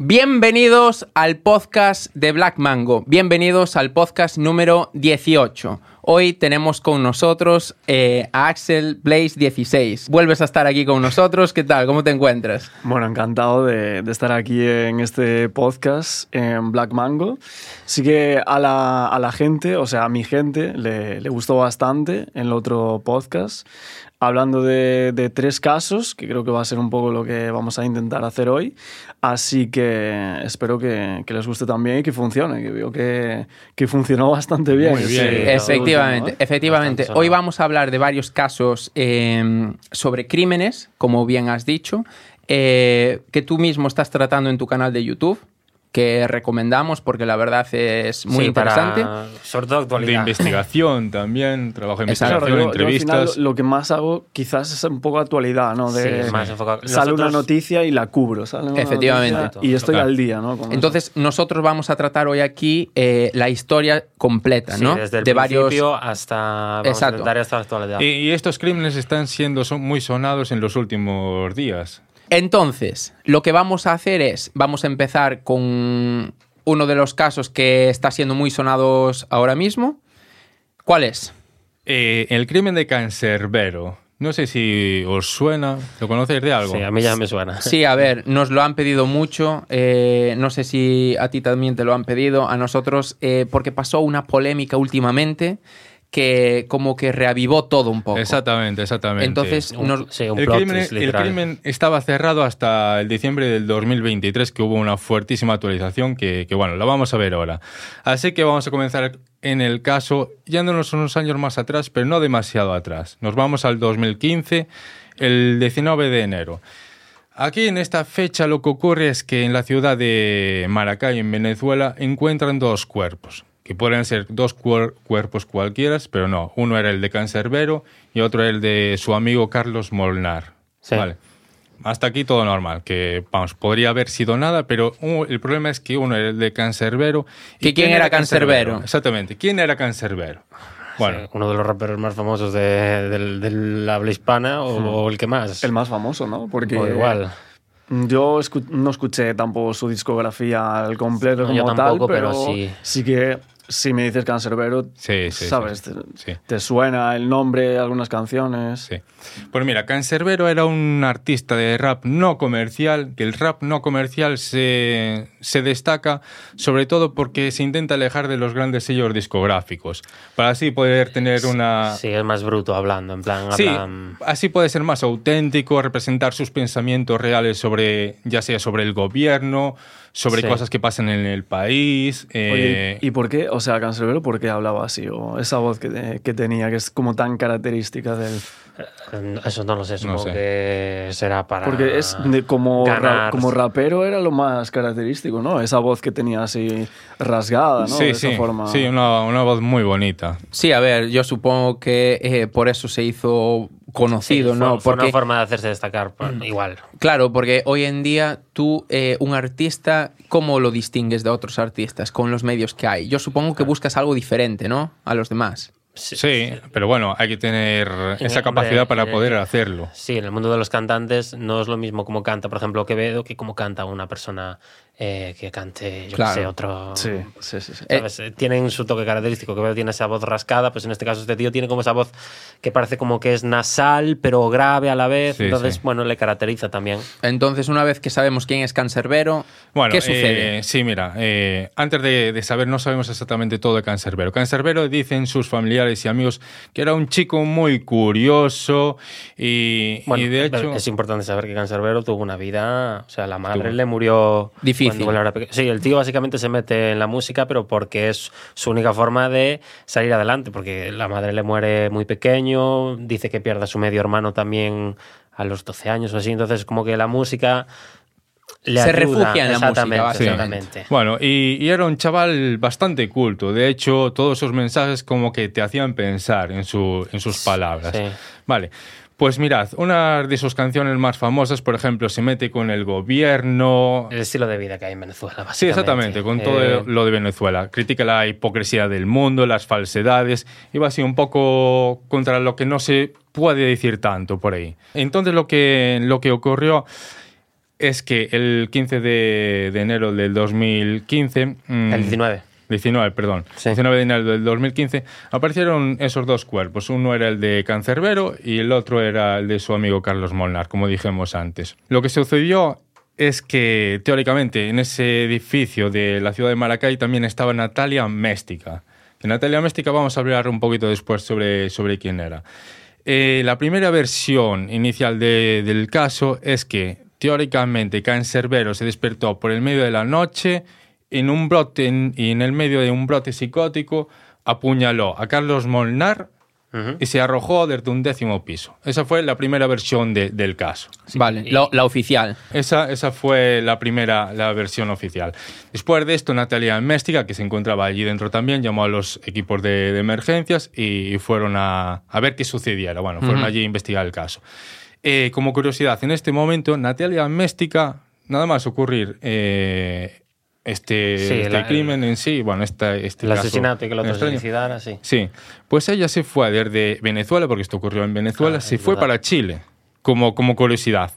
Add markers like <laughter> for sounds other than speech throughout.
Bienvenidos al podcast de Black Mango. Bienvenidos al podcast número 18. Hoy tenemos con nosotros eh, a Axel Blaze 16. Vuelves a estar aquí con nosotros. ¿Qué tal? ¿Cómo te encuentras? Bueno, encantado de, estar aquí en este podcast en Black Mango. Sí que a la, a la gente, o sea, a mi gente, le, le gustó bastante en el otro podcast hablando de, de, tres casos, que creo que va a ser un poco lo que vamos a intentar hacer hoy. Así que espero que, que les guste también y que funcione, que veo que, que funcionó bastante bien. Muy bien. Sí, efectivamente, efectivamente. Hoy vamos a hablar de varios casos eh, sobre crímenes, como bien has dicho, eh, que tú mismo estás tratando en tu canal de YouTube que recomendamos porque la verdad es muy sí, interesante. Sobre todo actualidad. De investigación también, trabajo de investigación, claro, yo, entrevistas. Yo al final, lo que más hago quizás es un poco actualidad, ¿no? De, sí, más enfocado. Sale nosotros... una noticia y la cubro, ¿sale? Una Efectivamente. Y estoy claro. al día, ¿no? Con Entonces, eso. nosotros vamos a tratar hoy aquí eh, la historia completa, sí, ¿no? Desde el de principio varios... hasta, vamos Exacto. a hasta la actualidad. Y, y, estos crímenes están siendo son muy sonados en los últimos días. Entonces, lo que vamos a hacer es, vamos a empezar con uno de los casos que está siendo muy sonados ahora mismo. ¿Cuál es? Eh, el crimen de Cancerbero. No sé si os suena, ¿lo conocéis de algo? Sí, a mí ya me suena. Sí, a ver, nos lo han pedido mucho. Eh, no sé si a ti también te lo han pedido, a nosotros, eh, porque pasó una polémica últimamente que como que reavivó todo un poco. Exactamente, exactamente. Entonces, un, nos... sí, un el, plot crimen, twist, el crimen estaba cerrado hasta el diciembre del 2023, que hubo una fuertísima actualización que, que, bueno, la vamos a ver ahora. Así que vamos a comenzar en el caso, yéndonos unos años más atrás, pero no demasiado atrás. Nos vamos al 2015, el 19 de enero. Aquí en esta fecha lo que ocurre es que en la ciudad de Maracay, en Venezuela, encuentran dos cuerpos que pueden ser dos cuer cuerpos cualquiera, pero no. Uno era el de Cancerbero y otro el de su amigo Carlos Molnar. Sí. Vale. Hasta aquí todo normal, que vamos, podría haber sido nada, pero uh, el problema es que uno era el de Cancerbero. ¿Y quién era Cancerbero? Exactamente, ¿quién era Cancerbero? Bueno, sí, uno de los raperos más famosos de, de, de la habla hispana o, Hmm. o, el que más. El más famoso, ¿no? Porque o igual. Yo escu no escuché tampoco su discografía al completo no, como yo tampoco, tal, pero, pero sí. sí que si me dices Cancerbero, sí, sí, sabes, sí, te, te, suena el nombre de algunas canciones. Sí. Pues mira, Cancerbero era un artista de rap no comercial, que el rap no comercial se, se destaca sobre todo porque se intenta alejar de los grandes sellos discográficos, para así poder tener una... Sí, es más bruto hablando, en plan... Sí, hablan... así puede ser más auténtico, representar sus pensamientos reales sobre, ya sea sobre el gobierno, sobre sí. cosas que pasan en el país. Eh... Oye, ¿Y por qué, o sea, Cancerbero, por qué hablaba así? O esa voz que, que tenía, que es como tan característica del... Eso no lo sé, supongo no sé. que será para. Porque es de, como, ra, como rapero era lo más característico, ¿no? Esa voz que tenía así rasgada, ¿no? Sí, de sí. Esa forma. Sí, una, una, voz muy bonita. Sí, a ver, yo supongo que eh, por eso se hizo conocido, sí, ¿no? Fue, fue porque, una forma de hacerse destacar, pues, igual. Claro, porque hoy en día tú, eh, un artista, ¿cómo lo distingues de otros artistas con los medios que hay? Yo supongo que buscas algo diferente, ¿no? A los demás. Sí, sí, pero bueno, hay que tener esa capacidad para poder hacerlo. Sí, en el mundo de los cantantes no es lo mismo como canta, por ejemplo, Quevedo, que como canta una persona eh, que cante, yo claro. sé, otro. Sí, sí, sí. sí. Eh, Tienen su toque característico. Quevedo tiene esa voz rascada, pues en este caso este tío tiene como esa voz que parece como que es nasal, pero grave a la vez. Sí, entonces, sí. bueno, le caracteriza también. Entonces, una vez que sabemos quién es Cancerbero, bueno, ¿qué sucede? Eh, sí, mira, eh, antes de, de, saber, no sabemos exactamente todo de Cancerbero. Cancerbero dicen sus familiares y amigos que era un chico muy curioso y, bueno, y de hecho... Es importante saber que Cancerbero tuvo una vida, o sea, la madre le murió... Difícil. Era sí, el tío básicamente se mete en la música, pero porque es su única forma de salir adelante, porque la madre le muere muy pequeño, dice que pierde a su medio hermano también a los 12 años o así, entonces como que la música le se ayuda. refugia en la exactamente, música, exactamente. Bueno, y, y, era un chaval bastante culto. De hecho, todos esos mensajes como que te hacían pensar en, su, en sus palabras. Sí. Vale. Pues mirad, una de sus canciones más famosas, por ejemplo, se mete con el gobierno. El estilo de vida que hay en Venezuela, básicamente. Sí, exactamente, con todo eh... lo de Venezuela. Critica la hipocresía del mundo, las falsedades, y va así un poco contra lo que no se puede decir tanto por ahí. Entonces, lo que, lo que ocurrió es que el 15 de, de enero del 2015... mm, El 19. 19, perdón. Sí. 19 de enero del 2015 aparecieron esos dos cuerpos. Uno era el de Cancerbero y el otro era el de su amigo Carlos Molnar, como dijimos antes. Lo que sucedió es que, teóricamente, en ese edificio de la ciudad de Maracay también estaba Natalia Méstica. De Natalia Méstica vamos a hablar un poquito después sobre, sobre quién era. Eh, la primera versión inicial de- del caso es que, teóricamente, Cancerbero se despertó por el medio de la noche en un brote, en- y en el medio de un brote psicótico, apuñaló a Carlos Molnar y se arrojó desde un décimo piso. Esa fue la primera versión de- del caso. Vale, y- la oficial. Esa, esa fue la primera, la versión oficial. Después de esto, Natalia Méstica, que se encontraba allí dentro también, llamó a los equipos de, de emergencias y fueron a, a ver qué sucediera. Bueno, fueron allí a investigar el caso. Eh, como curiosidad, en este momento, Natalia Méstica, nada más ocurrir eh, este, Sí, este la- crimen en sí, bueno, esta, este El caso asesinato y que el otro se extraño. suicidara, sí. Sí, pues ella se fue desde Venezuela, porque esto ocurrió en Venezuela, Ah, se fue verdad. para Chile, como, como curiosidad.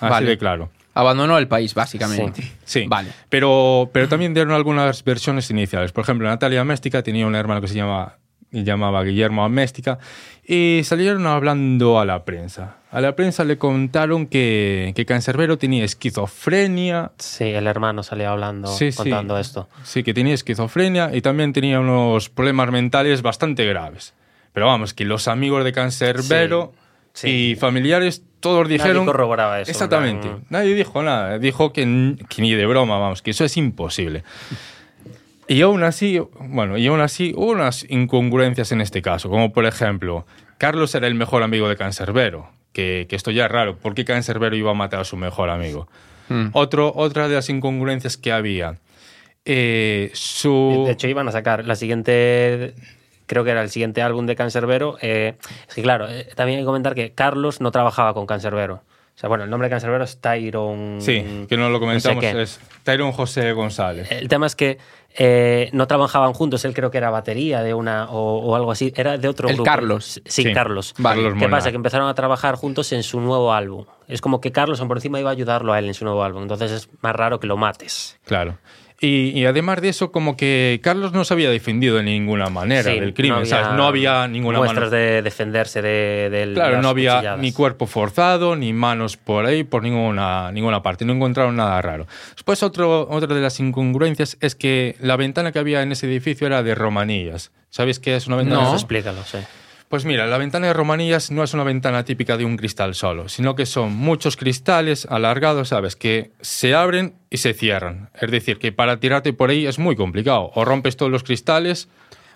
Así Vale. de claro. Abandonó el país, básicamente. Sí, Vale. pero, pero también dieron algunas versiones iniciales. Por ejemplo, Natalia Méstica tenía un hermano que se llama, y llamaba Guillermo Méstica y salieron hablando a la prensa. A la prensa le contaron que, que Cancerbero tenía esquizofrenia, Sí, el hermano salía hablando, Sí, sí. contando esto. sí, que tenía esquizofrenia y también tenía unos problemas mentales bastante graves. Pero vamos, que los amigos de Cancerbero Sí, sí. y familiares todos dijeron... corroboraba eso, en Exactamente. plan- Nadie dijo nada. Dijo que, que ni de broma, vamos, que eso es imposible. Y aún así, bueno, y aún así hubo unas incongruencias en este caso, como por ejemplo, Carlos era el mejor amigo de Cancerbero, que, que esto ya es raro, ¿por qué Cancerbero iba a matar a su mejor amigo? Mm. Otro, otra de las incongruencias que había, eh, su... De hecho, iban a sacar la siguiente. Creo que era el siguiente álbum de Cancerbero. eh, es que, claro, eh, también hay que comentar que Carlos no trabajaba con Cancerbero. O sea, bueno, el nombre de Cancerbero es Tyron. sí, que no lo comentamos, sé qué. es Tyrone José González. El tema es que eh, no trabajaban juntos. Él creo que era batería de una o, o algo así. Era de otro El grupo. Carlos. Sí, Sí, Carlos. Vale. ¿Qué pasa? Que empezaron a trabajar juntos en su nuevo álbum. Es como que Carlos por encima iba a ayudarlo a él en su nuevo álbum. Entonces es más raro que lo mates. Claro. Y, y además de eso, como que Carlos no se había defendido de ninguna manera Sí, del crimen, ¿sabes? No había ninguna muestras mano. de defenderse de, del- Claro, no había cuchilladas. ni cuerpo forzado, ni manos por ahí, por ninguna, ninguna parte. No encontraron nada raro. Después, otro, otra de las incongruencias es que la ventana que había en ese edificio era de romanillas. ¿Sabéis qué es una ventana? No. Explícalo, sí. Pues mira, la ventana de romanillas no es una ventana típica de un cristal solo, sino que son muchos cristales alargados, ¿sabes? Que se abren y se cierran. Es decir, que para tirarte por ahí es muy complicado. O rompes todos los cristales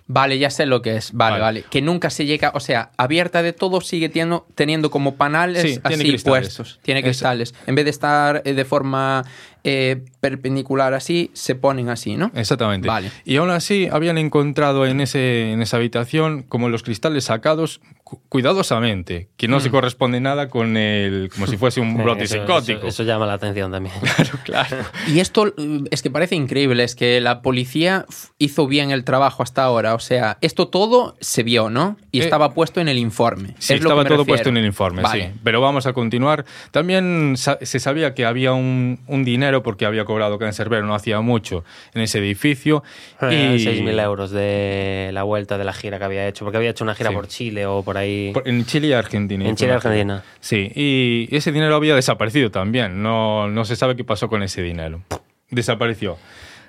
Vale, ya sé lo que es. Vale, Vale. vale. Que nunca se llega, o sea, abierta de todo sigue teniendo, teniendo como panales Sí, así puestos. Tiene cristales. En vez de estar eh, de forma eh, perpendicular así, se ponen así, ¿no? Exactamente. Vale. Y aún así habían encontrado en, ese, en esa habitación como los cristales sacados cu- cuidadosamente, que no se corresponde nada con el, como si fuese un <laughs> brote eso- psicótico. Eso, eso llama la atención también. <laughs> claro. <laughs> Y esto eh, es que parece increíble, es que la policía hizo bien el trabajo hasta ahora. O sea, esto todo se vio, ¿no? Y Eh, estaba puesto en el informe. Sí, Es lo que estaba todo refiero. puesto en el informe, Vale. sí. Pero vamos a continuar. También sa- se sabía que había un, un dinero porque había cobrado Cancerbero no hacía mucho en ese edificio. Y 6.000 euros de la vuelta de la gira que había hecho, porque había hecho una gira Sí. por Chile o por ahí. Por- En Chile y Argentina. En Chile y. Argentina. Sí, y ese dinero había desaparecido también. No, no se sabe qué pasó con ese dinero. Desapareció.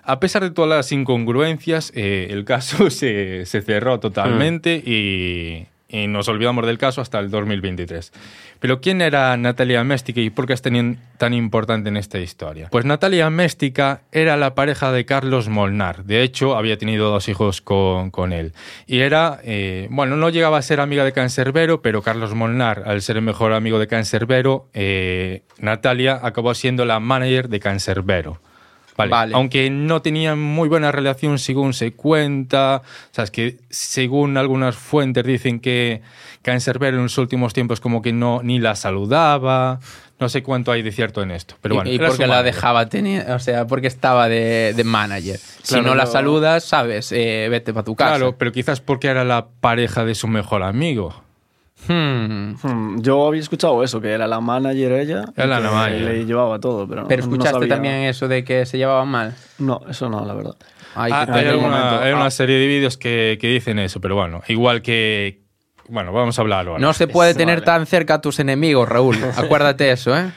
A pesar de todas las incongruencias, eh, el caso <laughs> se, se cerró totalmente Hmm. y, y nos olvidamos del caso hasta el 2023. Pero ¿quién era Natalia Méstica y por qué es tan, tan importante en esta historia? Pues Natalia Méstica era la pareja de Carlos Molnar. De hecho, había tenido dos hijos con, con él. Y era, eh, bueno, no llegaba a ser amiga de Cancerbero, pero Carlos Molnar, al ser el mejor amigo de Cancerbero, eh, Natalia acabó siendo la manager de Cancerbero. Vale. Vale. Aunque no tenían muy buena relación según se cuenta, sabes que según algunas fuentes dicen que Cancerbero en los últimos tiempos como que no ni la saludaba, no sé cuánto hay de cierto en esto, pero Y- bueno. y, era porque la dejaba tener, o sea, porque estaba de, de manager. si no la saludas, sabes, eh, vete para tu casa. Claro, pero quizás porque era la pareja de su mejor amigo. Hmm. Hmm, Yo había escuchado eso, que era la manager ella. y Era la manager. Le llevaba todo, pero, Pero no escuchaste sabía- también eso de que se llevaban mal. No, eso no, la verdad. Ay, Ah, hay alguna- una Ah. serie de vídeos que, que dicen eso, pero bueno, igual que... Bueno, vamos a hablarlo ahora. No se puede tener tan cerca a tus enemigos, Raúl. Acuérdate eso, ¿eh?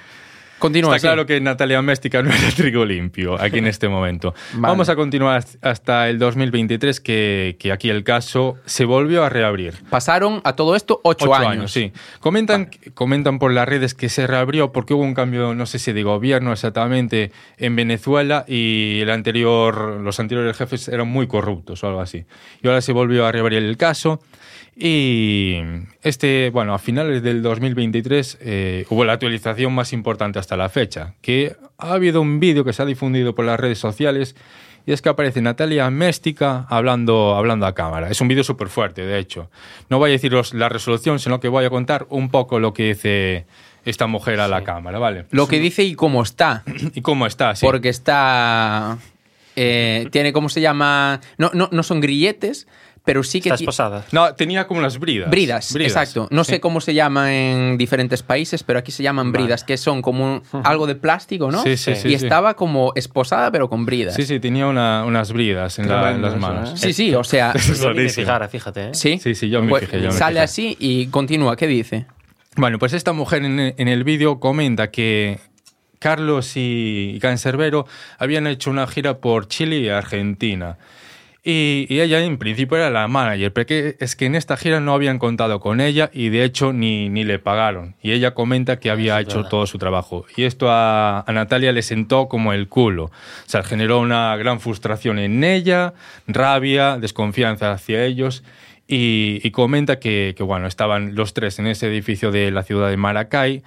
Continúa. Está sí. claro que Natalia Méstica no era trigo limpio aquí en este momento. Vale. Vamos a continuar hasta el 2023, que, que aquí el caso se volvió a reabrir. Pasaron a todo esto ocho, Ocho años. sí. Comentan, comentan por las redes que se reabrió porque hubo un cambio, no sé si de gobierno exactamente, en Venezuela y el anterior, los anteriores jefes eran muy corruptos o algo así. Y ahora se volvió a reabrir el caso. Y este, bueno, a finales del 2023 eh, hubo la actualización más importante hasta la fecha, que ha habido un vídeo que se ha difundido por las redes sociales y es que aparece Natalia Méstica hablando, hablando a cámara. Es un vídeo súper fuerte, de hecho. No voy a deciros la resolución, sino que voy a contar un poco lo que dice esta mujer a la cámara, ¿vale? Lo que dice y cómo está. <clears throat> ¿Y cómo está? Sí. Porque está. eh, tiene, ¿cómo se llama? No, no, no son grilletes, pero sí que. Está ti- esposada. No, tenía como las bridas. Bridas, exacto. No Sí. sé cómo se llama en diferentes países, pero aquí se llaman bridas, que son como un- <laughs> algo de plástico, ¿no? Sí, sí, sí, y sí. estaba como esposada, pero con bridas. Sí, sí, tenía una- unas bridas en, la- en Tremendo las eso, manos. ¿eh? Sí, sí, o sea. <laughs> Es fijara, fíjate. ¿eh? Sí, Sí, sí, yo me Pues fijé, yo me sale fijé. así y continúa. ¿Qué dice? Bueno, pues esta mujer en, en el vídeo comenta que Carlos y Cancerbero habían hecho una gira por Chile y Argentina. Y, y ella en principio era la manager, pero es que en esta gira no habían contado con ella y de hecho ni, ni le pagaron. Y ella comenta que había es hecho verdad. todo su trabajo. Y esto a, a Natalia le sentó como el culo. O sea, generó una gran frustración en ella, rabia, desconfianza hacia ellos. Y, y comenta que, que, bueno, estaban los tres en ese edificio de la ciudad de Maracay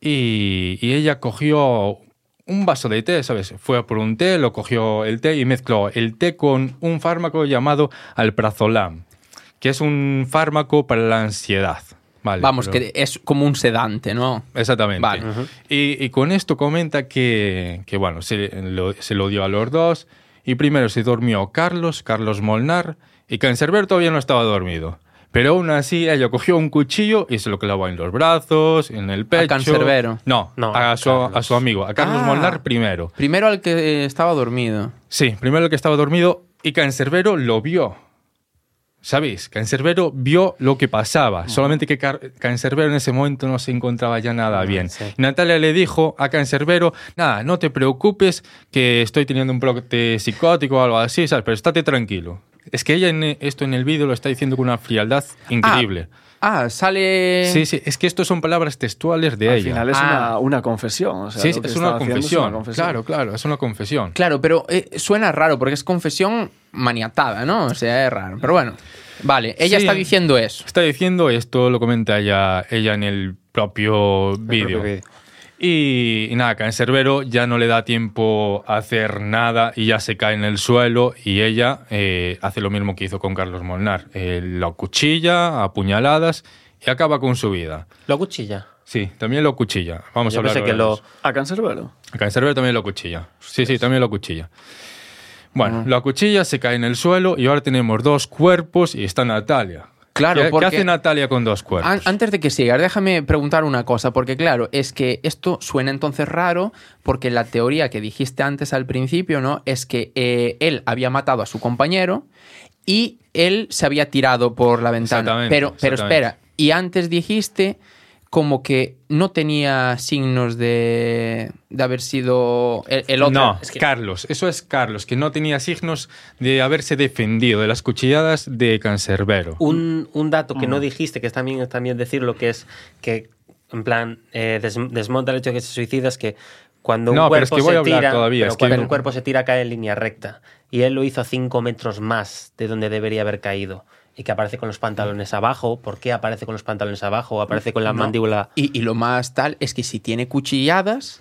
y, y ella cogió un vaso de té, ¿sabes? Fue a por un té, lo cogió el té y mezcló el té con un fármaco llamado alprazolam, que es un fármaco para la ansiedad. Vale, Vamos, pero- que es como un sedante, ¿no? Exactamente. Vale. y, y con esto comenta que, que, bueno, se lo, se lo dio a los dos. Y primero se durmió Carlos, Carlos Molnar, y Cancerber todavía no estaba dormido. Pero aún así, ella cogió un cuchillo y se lo clavó en los brazos, en el pecho. Cancerbero? No, No, a, a su, a amigo, a Carlos Ah. Molnar primero. Primero al que eh, estaba dormido. Sí, primero el que estaba dormido y Cancerbero lo vio. ¿Sabéis? Cancerbero vio lo que pasaba, solamente que Car- Cancerbero en ese momento no se encontraba ya nada bien. sí. Y Natalia le dijo a Cancerbero, nada, no te preocupes que estoy teniendo un brote psicótico o algo así, ¿sabes? pero estate tranquilo. Es que ella en esto en el vídeo lo está diciendo con una frialdad increíble. Ah, sale. Sí, sí, es que esto son palabras textuales de Al ella. final es Ah. una, una confesión. o sea, sí, es una, es confesión. una confesión. Claro, claro, es una confesión. Claro, pero eh, suena raro porque es confesión maniatada, ¿no? O sea, es raro. Pero bueno, vale, ella Sí. está diciendo eso. Está diciendo esto, lo comenta ella, ella en el propio vídeo. Y, y nada, Cancerbero ya no le da tiempo a hacer nada y ya se cae en el suelo y ella eh, hace lo mismo que hizo con Carlos Molnar. Eh, lo cuchilla a puñaladas y acaba con su vida. Lo cuchilla. Sí, también lo cuchilla. Vamos Yo a hablar que lo. A Cancerbero. A Cancerbero también lo cuchilla. Sí, sí, también lo cuchilla. Bueno, lo cuchilla, se cae en el suelo y ahora tenemos dos cuerpos y está Natalia. Claro, ¿Qué, porque- ¿Qué hace Natalia con dos cuerpos? An- Antes de que sigas, déjame preguntar una cosa, porque claro, es que esto suena entonces raro, porque la teoría que dijiste antes al principio, ¿no? Es que eh, él había matado a su compañero y él se había tirado por la ventana. Exactamente, Pero, pero exactamente. espera, y antes dijiste como que no tenía signos de, de haber sido el, el otro. No, Es que- Carlos, eso es Carlos, que no tenía signos de haberse defendido de las cuchilladas de Cancerbero. Un, un dato que Mm. no dijiste, que es también, también decirlo, que es que, en plan, eh, des- desmonta el hecho de que se suicida, es que cuando un No, pero es cuerpo que voy se a tira, todavía, pero es que- cuando un cuerpo se tira cae en línea recta. Y él lo hizo a 5 metros más de donde debería haber caído. Y que aparece con los pantalones abajo. ¿Por qué aparece con los pantalones abajo? Aparece con la No. mandíbula. Y, y lo más tal es que si tiene cuchilladas,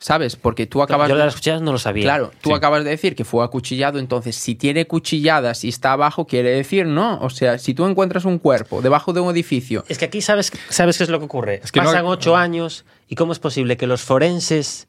¿sabes? Porque tú acabas Yo de- las cuchillas no lo sabía. Claro, tú Sí. acabas de decir que fue acuchillado, entonces si tiene cuchilladas y está abajo, quiere decir no. O sea, si tú encuentras un cuerpo debajo de un edificio, Es que aquí sabes, sabes qué es lo que ocurre. Es que no- Pasan ocho años y cómo es posible que los forenses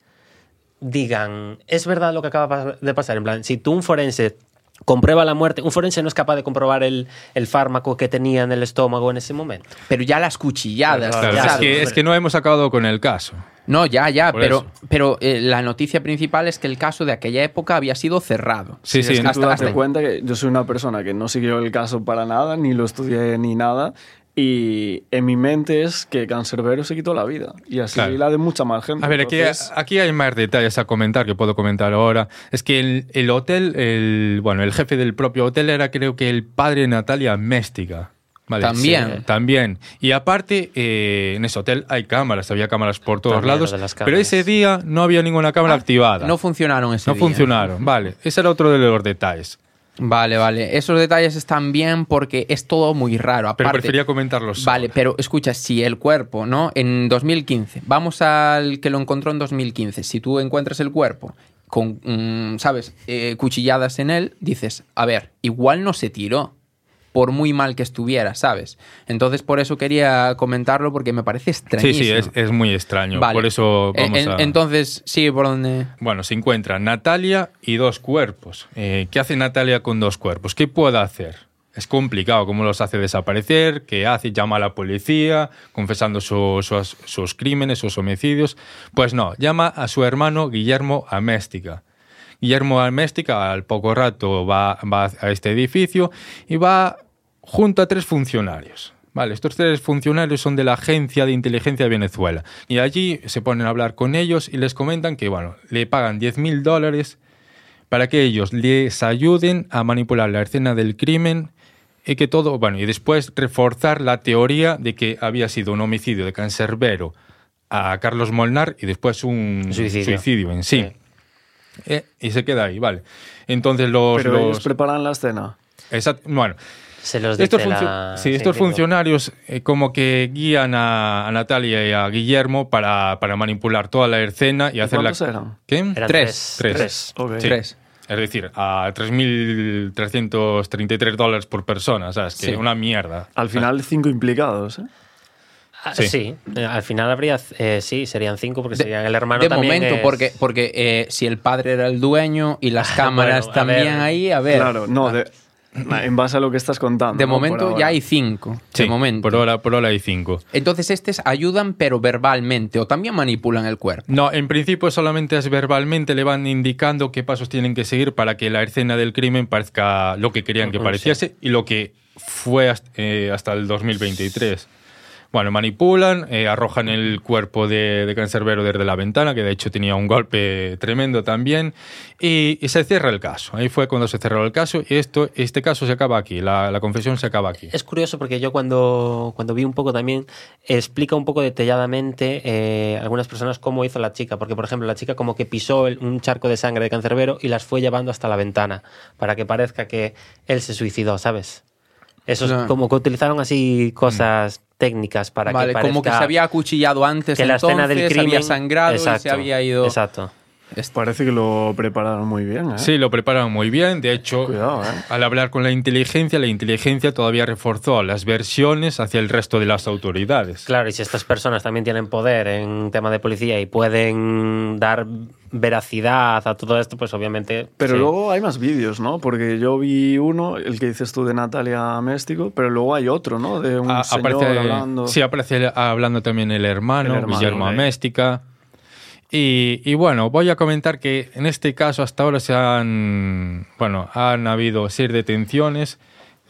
digan, es verdad lo que acaba de pasar. En plan, si tú un forense comprueba la muerte. Un forense no es capaz de comprobar el, el fármaco que tenía en el estómago en ese momento. Pero ya las cuchilladas. Es, que, es que no hemos acabado con el caso. No, ya, ya, Por pero, eso. pero eh, la noticia principal es que el caso de aquella época había sido cerrado. Sí, sí, es que hasta- hasta- cuenta que yo soy una persona que no siguió el caso para nada, ni lo estudié ni nada. Y en mi mente es que Cancerbero se quitó la vida. Y así Claro. la de mucha más gente. A ver, aquí, Entonces, aquí hay más detalles a comentar que puedo comentar ahora. Es que el, el hotel, el, bueno, el jefe del propio hotel era creo que el padre de Natalia Méstica. Vale, También. sí, también. Y aparte, eh, en ese hotel hay cámaras, había cámaras por todos También lados. Pero ese día no había ninguna cámara Ah, activada. No funcionaron ese No día. funcionaron, vale. Ese era otro de los detalles. Vale, vale. Esos detalles están bien porque es todo muy raro. Pero prefería comentarlos. Vale, ahora. pero escucha, si el cuerpo, ¿no? En 2015, vamos al que lo encontró en 2015. Si tú encuentras el cuerpo con, mm, ¿sabes?, eh, cuchilladas en él, dices, a ver, igual no se tiró, por muy mal que estuviera, ¿sabes? Entonces, por eso quería comentarlo porque me parece Sí, extrañísimo. sí, es, es muy extraño. Vale. Por eso vamos En- a... Entonces, sí, por donde... Bueno, se encuentra Natalia y dos cuerpos. Eh, ¿Qué hace Natalia con dos cuerpos? ¿Qué puede hacer? Es complicado, ¿cómo los hace desaparecer? ¿Qué hace? Llama a la policía, confesando su- sus, sus crímenes, sus homicidios. Pues no, llama a su hermano Guillermo Améstica. Guillermo Améstica al poco rato va, va a este edificio y va junto a tres funcionarios. Vale, estos tres funcionarios son de la Agencia de Inteligencia de Venezuela. Y allí se ponen a hablar con ellos y les comentan que, bueno, le pagan 10 mil dólares para que ellos les ayuden a manipular la escena del crimen y que todo, bueno, y después reforzar la teoría de que había sido un homicidio de Cancerbero a Carlos Molnar y después un Suicidio. suicidio en sí. Sí. Eh, y se queda ahí, vale. Entonces los... Pero los- ellos preparan la escena. Exact- bueno, Se los dice estos, la... sí, estos funcionarios eh, como que guían a, a Natalia y a Guillermo para, para manipular toda la escena y, ¿Y hacer la... cuántos eran? ¿Qué? Eran Tres. Tres. Tres. Ok. Sí. Tres. Es decir, a 3.333 dólares por persona, ¿sabes? Que Sí. una mierda. Al final, cinco implicados. ¿eh? Ah, Sí. sí. eh, al final habría, eh, sí, serían cinco porque serían el hermano de también momento, es- porque, porque eh, si el padre era el dueño y las <laughs> cámaras Bueno, también ver. ahí, a ver. Claro, no, de- en base a lo que estás contando. De momento ahora. ya hay cinco. Sí, de momento. Por hora, por hora hay cinco. Entonces, estos ayudan, pero verbalmente, o también manipulan el cuerpo. No, en principio solamente es verbalmente, le van indicando qué pasos tienen que seguir para que la escena del crimen parezca lo que querían que pareciese y lo que fue hasta, eh, hasta el 2023. Bueno, manipulan, eh, arrojan el cuerpo de, de Cancerbero desde la ventana, que de hecho tenía un golpe tremendo también, y, se cierra el caso. Ahí fue cuando se cerró el caso y esto, este caso se acaba aquí, la, la confesión se acaba aquí. Es curioso porque yo cuando, cuando vi un poco también explica un poco detalladamente eh, algunas personas cómo hizo la chica. Porque, por ejemplo, la chica como que pisó un charco de sangre de cancerbero y las fue llevando hasta la ventana para que parezca que él se suicidó, ¿sabes? Eso es No. como que utilizaron así cosas técnicas para vale, que como que parezca se había acuchillado antes, que la entonces, escena del crimen había sangrado y se había ido... Exacto. Parece que lo prepararon muy bien. ¿eh? Sí, lo prepararon muy bien. De hecho, Cuidado, ¿eh? al hablar con la inteligencia, la inteligencia todavía reforzó las versiones hacia el resto de las autoridades. Claro, y si estas personas también tienen poder en tema de policía y pueden dar veracidad a todo esto, pues obviamente. Pero sí. luego hay más vídeos, ¿no? Porque yo vi uno, el que dices tú de Natalia Méstico, pero luego hay otro, ¿no? De un Ah, señor aparece, hablando. Sí, aparece hablando también el hermano, El hermano, Guillermo ¿eh? Améstica. Y, y bueno, voy a comentar que en este caso hasta ahora se han, bueno, han habido seis detenciones.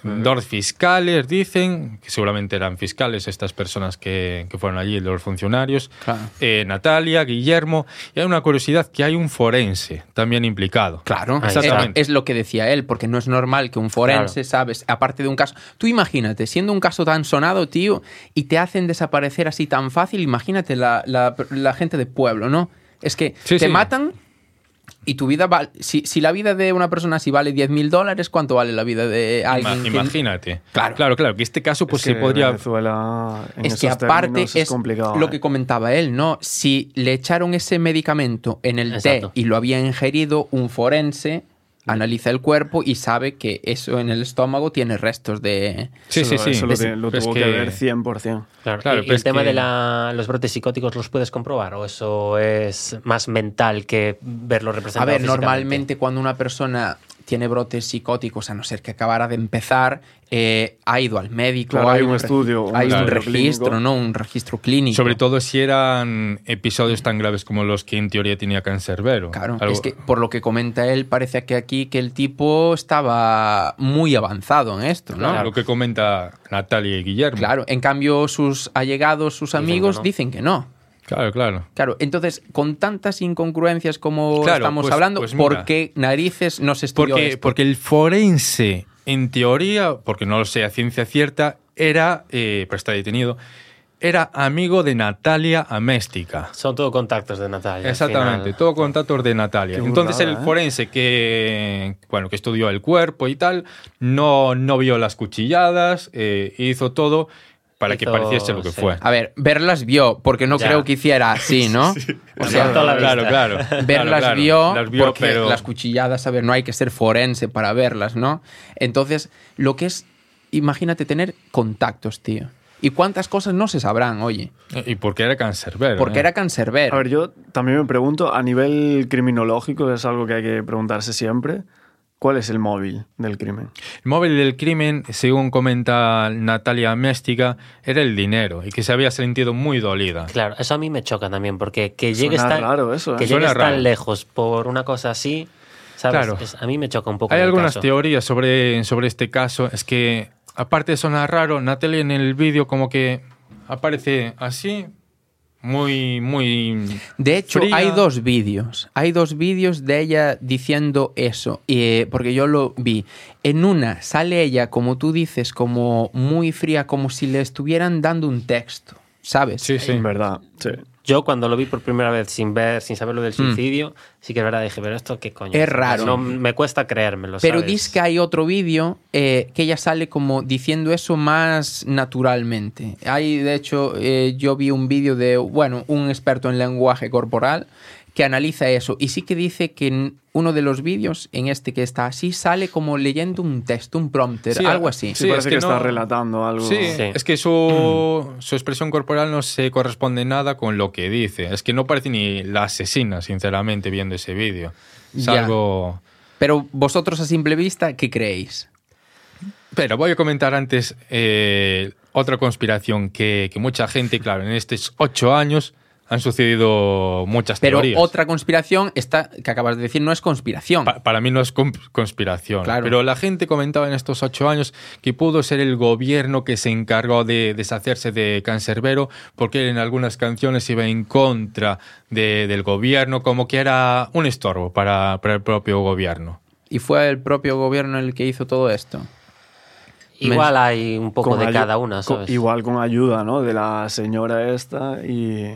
Dos fiscales dicen, que seguramente eran fiscales estas personas que, que fueron allí, los funcionarios. Claro. Eh, Natalia, Guillermo. Y hay una curiosidad que hay un forense también implicado. Claro, Ahí es, lo que decía él, porque no es normal que un forense, Claro. ¿sabes? Aparte de un caso. Tú imagínate, siendo un caso tan sonado, tío, y te hacen desaparecer así tan fácil, imagínate la, la- la gente de pueblo, ¿no? Es que Sí, te sí. matan y tu vida vale. Si, si la vida de una persona así vale 10 mil dólares, ¿cuánto vale la vida de alguien? Que- Imagínate. Claro. claro, claro, que este caso pues Es se que podría... Venezuela, en Es que aparte es, complicado. lo ¿eh? que comentaba él, ¿no? Si le echaron ese medicamento en el té y lo había ingerido, un forense analiza el cuerpo y sabe que eso en el estómago tiene restos de... Sí, Eso sí, lo- sí. Eso lo, es tuvo que... que- ver 100%. Claro, Claro, y- pero el es tema que- de la- los brotes psicóticos los puedes comprobar o eso es más mental que verlo A representado ver, físicamente? normalmente cuando una persona tiene brotes psicóticos, a no ser que acabara de empezar, eh, ha ido al médico. Claro, hay un estudio, hay un registro, clínico. ¿no? Un registro clínico. Sobre todo si eran episodios tan graves como los que en teoría tenía Cancerbero. Claro, Algo- es que por lo que comenta él, parece que aquí que el tipo estaba muy avanzado en esto, ¿no? Lo que comenta Natalia y Guillermo. Claro, en cambio sus allegados, sus Dicen que amigos no. dicen que no. Claro, claro. Claro, entonces, con tantas incongruencias como Claro, estamos pues- hablando, pues mira. ¿por qué narices no se estudió Porque, esto? porque el forense, en teoría, porque no lo sé a ciencia cierta, era, eh, pero está detenido, era amigo de Natalia Améstica. Son todo contactos de Natalia. al Exactamente, final. todo contactos de Natalia. Qué Entonces el ¿eh? forense que, bueno, que estudió el cuerpo y tal, no, no vio las cuchilladas, eh, hizo todo para que pareciese lo que sí. fue. A ver, verlas vio, porque no Ya. creo que hiciera así, <laughs> ¿no? O Claro, sea, la claro, <laughs> claro. verlas claro, vio, Las vio, porque pero- las cuchilladas, a ver, no hay que ser forense para verlas, ¿no? Entonces, lo que es, imagínate tener contactos, tío. ¿Y cuántas cosas no se sabrán, oye? Y porque era cancerbero. Porque ¿eh? era cancerbero. A ver, yo también me pregunto, a nivel criminológico, es algo que hay que preguntarse siempre, ¿cuál es el móvil del crimen? El móvil del crimen, según comenta Natalia Améstica, era el dinero y que se había sentido muy dolida. Claro, eso a mí me choca también, porque que Suena llegues tan, raro eso, ¿eh? que Suena llegues raro. tan lejos por una cosa así, ¿sabes? Claro. Es- a mí me choca un poco. Hay el algunas caso. teorías sobre, sobre este caso. Es que, aparte de sonar raro, Natalia en el vídeo como que aparece así, muy, muy... De hecho, fría. hay dos vídeos. Hay dos vídeos de ella diciendo eso. eh, porque yo lo vi. En una sale ella, como tú dices, como muy fría, como si le estuvieran dando un texto. ¿Sabes? Sí, sí. En verdad, sí. Yo cuando lo vi por primera vez sin ver, sin saber lo del suicidio, sí que es verdad, dije, pero esto qué coño. Mm. Es raro. No, me cuesta creérmelo, Pero ¿sabes? dice que hay otro vídeo eh, que ella sale como diciendo eso más naturalmente. Hay, de hecho, eh, yo vi un vídeo de, bueno, un experto en lenguaje corporal que analiza eso y sí que dice que en uno de los vídeos, en este que está así, sale como leyendo un texto, un prompter, Sí, algo así. Sí, Sí, parece es que, que está relatando algo. Sí, Sí. es que su, su expresión corporal no se corresponde nada con lo que dice. Es que no parece ni la asesina, sinceramente, viendo ese vídeo. Es Ya. algo... Pero vosotros a simple vista, ¿qué creéis? Pero voy a comentar antes eh, otra conspiración que, que mucha gente, claro, en estos ocho años han sucedido muchas Pero teorías. otra conspiración, esta que acabas de decir, no es conspiración. Pa- para mí no es conspiración. Claro. Pero la gente comentaba en estos ocho años que pudo ser el gobierno que se encargó de deshacerse de Cancerbero porque en algunas canciones iba en contra de- del gobierno, como que era un estorbo para, para el propio gobierno. Y fue el propio gobierno el que hizo todo esto. Igual hay un poco de cada una, igual con ayuda, ¿no? De la señora esta y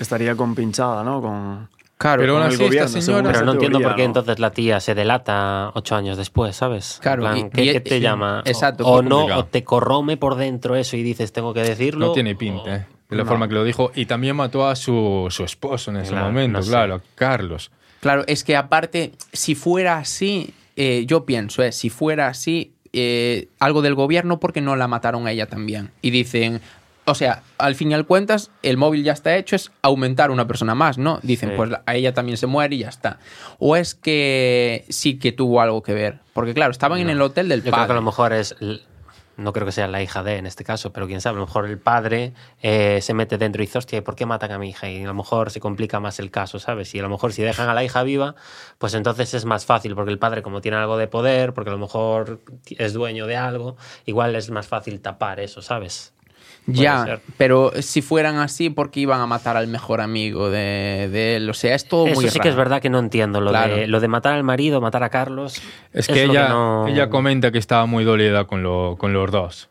estaría compinchada, ¿no? Con... Claro, Pero así, gobierno, señora- según Pero no entiendo teoría, por qué ¿no? entonces la tía se delata ocho años después, ¿sabes? Claro, plan, y- ¿qué, y- qué te llama? Exacto, O, qué no, o te corrome por dentro eso y dices, tengo que decirlo. No tiene pinta, o- ¿eh? de la no. forma que lo dijo. Y también mató a su, su esposo en ese Claro, momento, no sé. claro, Carlos. Claro, es que aparte, si fuera así, eh, yo pienso, eh, si fuera así, eh, algo del gobierno, porque no la mataron a ella también? Y dicen, o sea, al fin y al cuentas, el móvil ya está hecho, es aumentar una persona más, ¿no? Dicen, Sí. pues a ella también se muere y ya está. O es que sí que tuvo algo que ver, porque claro, estaban en el hotel del Yo creo que a padre. lo mejor es. No creo que sea la hija de en este caso, pero quién sabe, a lo mejor el padre eh, se mete dentro y dice, hostia, ¿y ¿por qué matan a mi hija? Y a lo mejor se complica más el caso, ¿sabes? Y a lo mejor si dejan a la hija viva, pues entonces es más fácil, porque el padre como tiene algo de poder, porque a lo mejor es dueño de algo, igual es más fácil tapar eso, ¿sabes? Ya, ser. pero si fueran así, ¿por qué iban a matar al mejor amigo de, de él? O sea, es todo Eso muy sí raro. que es verdad que no entiendo. Lo, Claro. de, lo de matar al marido, matar a Carlos. Es que ella, no- ella comenta que estaba muy dolida con, lo, con los dos.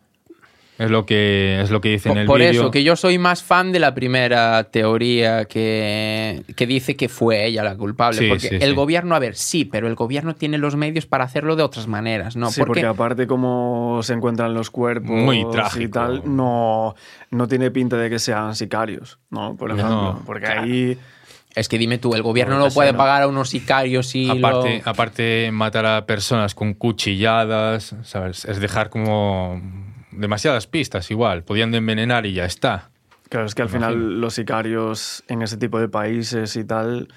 Es lo que, es lo que dice en Por, el por vídeo. eso, que yo soy más fan de la primera teoría que, que dice que fue ella la culpable. Sí, porque sí, el sí. gobierno, a ver, sí, pero el gobierno tiene los medios para hacerlo de otras maneras, ¿no? sí, porque aparte cómo se encuentran los cuerpos Muy y trágico. tal, no, no tiene pinta de que sean sicarios, ¿no? Por ejemplo, No, porque claro. ahí... es que dime tú, el gobierno No, no, puede pagar a unos sicarios y Aparte, lo- aparte, matar a personas con cuchilladas, ¿sabes? Es dejar como demasiadas pistas igual. Podían envenenar y ya está. Claro, es que al final los sicarios en ese tipo de países y tal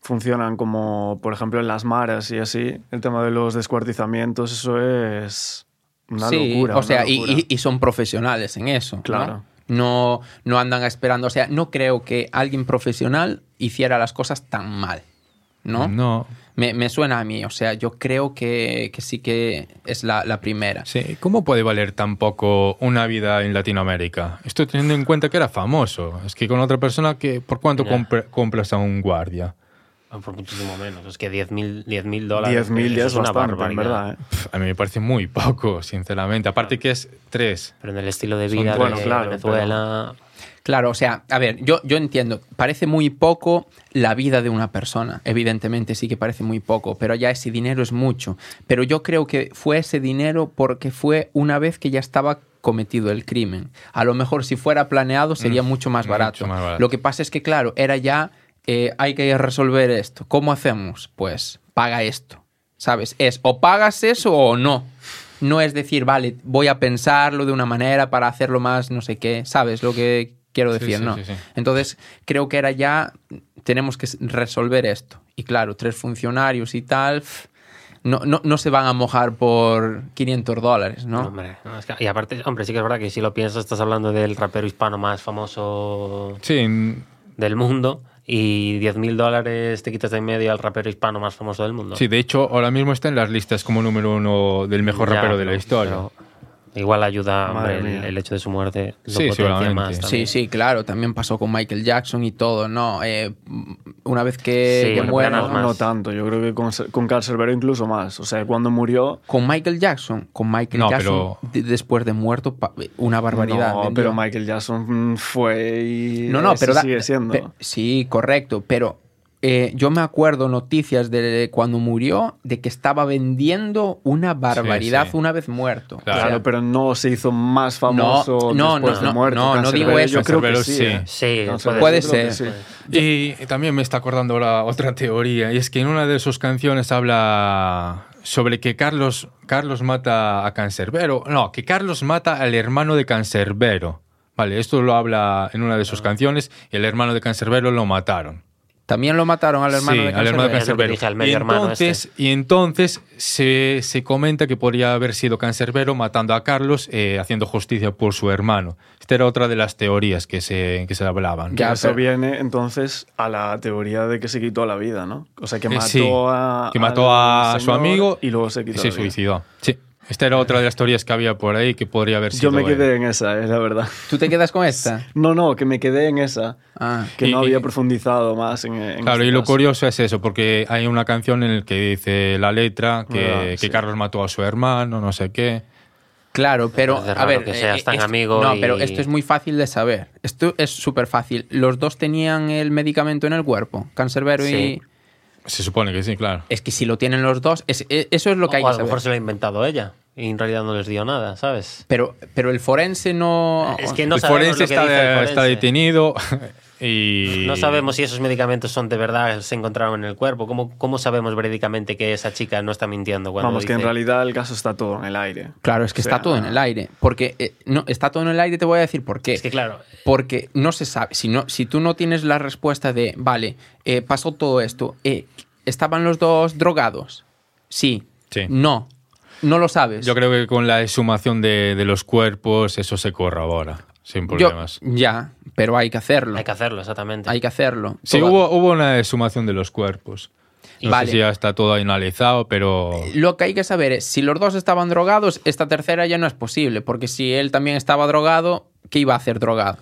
funcionan como, por ejemplo, en las maras y así, el tema de los descuartizamientos, eso es una sí, locura. o sea, y, locura. y- y son profesionales en eso. ¿no? Claro. No, no andan esperando. O sea, no creo que alguien profesional hiciera las cosas tan mal. ¿No? No. Me, me suena a mí. O sea, yo creo que, que sí que es la, la primera. Sí, ¿cómo puede valer tan poco una vida en Latinoamérica? Estoy teniendo en cuenta que era famoso. Es que con otra persona, que ¿por cuánto compre- compras a un guardia? Ah, Por muchísimo menos. Es que 10.000 10.000 dólares. 10.000 ya eso es una bastante, en barbaridad. verdad. ¿eh? A mí me parece muy poco, sinceramente. Aparte que es tres. Pero en el estilo de Son- vida bueno, de claro, Venezuela. Claro, o sea, a ver, yo, yo entiendo, parece muy poco la vida de una persona, evidentemente sí que parece muy poco, pero ya ese dinero es mucho. Pero yo creo que fue ese dinero porque fue una vez que ya estaba cometido el crimen. A lo mejor si fuera planeado sería Mm, mucho más mucho barato. más barato. Lo que pasa es que, claro, era ya, eh, hay que resolver esto. ¿Cómo hacemos? Pues paga esto, ¿sabes? Es o pagas eso o no. No es decir, vale, voy a pensarlo de una manera para hacerlo más no sé qué, ¿sabes? Lo que quiero decir, sí, ¿no? sí, sí. Entonces, creo que era ya, tenemos que resolver esto. Y claro, tres funcionarios y tal, no, no, no se van a mojar por 500 dólares, ¿no? Hombre, no, es que- y aparte, hombre, sí que es verdad que si lo piensas, estás hablando del rapero hispano más famoso del mundo y 10.000 dólares te quitas de en medio al rapero hispano más famoso del mundo. sí, de hecho, ahora mismo está en las listas como número uno del mejor Ya, rapero de la historia. pero Igual ayuda hombre, el, hecho de su muerte. Lo Sí, potencia más Sí, también. sí, claro, también pasó con Michael Jackson y todo, ¿no? Eh, una vez que, Sí, que muere-. No tanto, yo creo que con, con Cancerbero incluso más. O sea, cuando murió... Con Michael Jackson, con Michael No, Jackson, de- después de muerto, una barbaridad. No, pero Michael Jackson fue y No, no, pero sigue siendo. pe- sí, correcto, pero eh, yo me acuerdo noticias de cuando murió de que estaba vendiendo una barbaridad Sí, sí. una vez muerto. Claro, O sea, Claro, pero no se hizo más famoso no, después no, de no, muerto. no, no digo eso. Yo creo que sí. sí. ¿eh? Puede ser. sí. Y también me está acordando ahora otra teoría, y es que en una de sus canciones habla sobre que Carlos, Carlos mata a Cancerbero. No, que Carlos mata al hermano de Cancerbero. Vale, esto lo habla en una de Ah. sus canciones y el hermano de Cancerbero lo mataron. También lo mataron al hermano sí, de al hermano de Canserbero. Dije, al medio y hermano entonces, este. y entonces se, se comenta que podría haber sido Cancerbero matando a Carlos, eh, haciendo justicia por su hermano. Esta era otra de las teorías que se, que se hablaban. Ya, eso pero- viene entonces a la teoría de que se quitó la vida, ¿no? O sea, que Eh, mató sí, a. que mató a su amigo y luego se y quitó se la vida. suicidó. Sí. Esta era otra de las teorías que había por ahí que podría haber sido. Yo me quedé en esa, es la verdad. ¿Tú te quedas con esta? <laughs> No, no, que me quedé en esa. Ah. Que Y- no había y- profundizado más en, en Claro, este y lo caso. curioso es eso, porque hay una canción en la que dice la letra que, Ah, que sí. Carlos mató a su hermano, no sé qué. Claro, pero a ver, que seas eh, tan esto- amigo No, y- pero esto es muy fácil de saber. Esto es súper fácil. Los dos tenían el medicamento en el cuerpo, Cancerbero Sí. y Se supone que sí, claro. es que si lo tienen los dos, es- e- eso es lo que hay o a que lo saber. mejor se lo ha inventado ella y en realidad no les dio nada, ¿sabes? Pero, pero el forense no. Es que no el forense lo que está, dice el está forense. detenido <laughs> y... No sabemos si esos medicamentos son de verdad, se encontraron en el cuerpo. ¿Cómo, cómo sabemos verídicamente que esa chica no está mintiendo cuando Vamos, que en realidad el caso está todo en el aire. Claro, es que O sea, está todo en el aire. Porque eh, no, está todo en el aire, te voy a decir por qué. Es que claro, Porque no se sabe. Si, no, si tú no tienes la respuesta de, vale, eh, pasó todo esto, eh, ¿estaban los dos drogados? Sí. Sí. No. No lo sabes. Yo creo que con la exhumación de, de los cuerpos eso se corrobora, sin Yo- problemas. ya, pero hay que hacerlo. hay que hacerlo, exactamente. Hay que hacerlo. Sí, Todo- hubo, hubo una exhumación de los cuerpos. No Vale. sé si ya está todo analizado, pero... Lo que hay que saber es, si los dos estaban drogados, esta tercera ya no es posible, porque si él también estaba drogado, ¿qué iba a hacer drogado?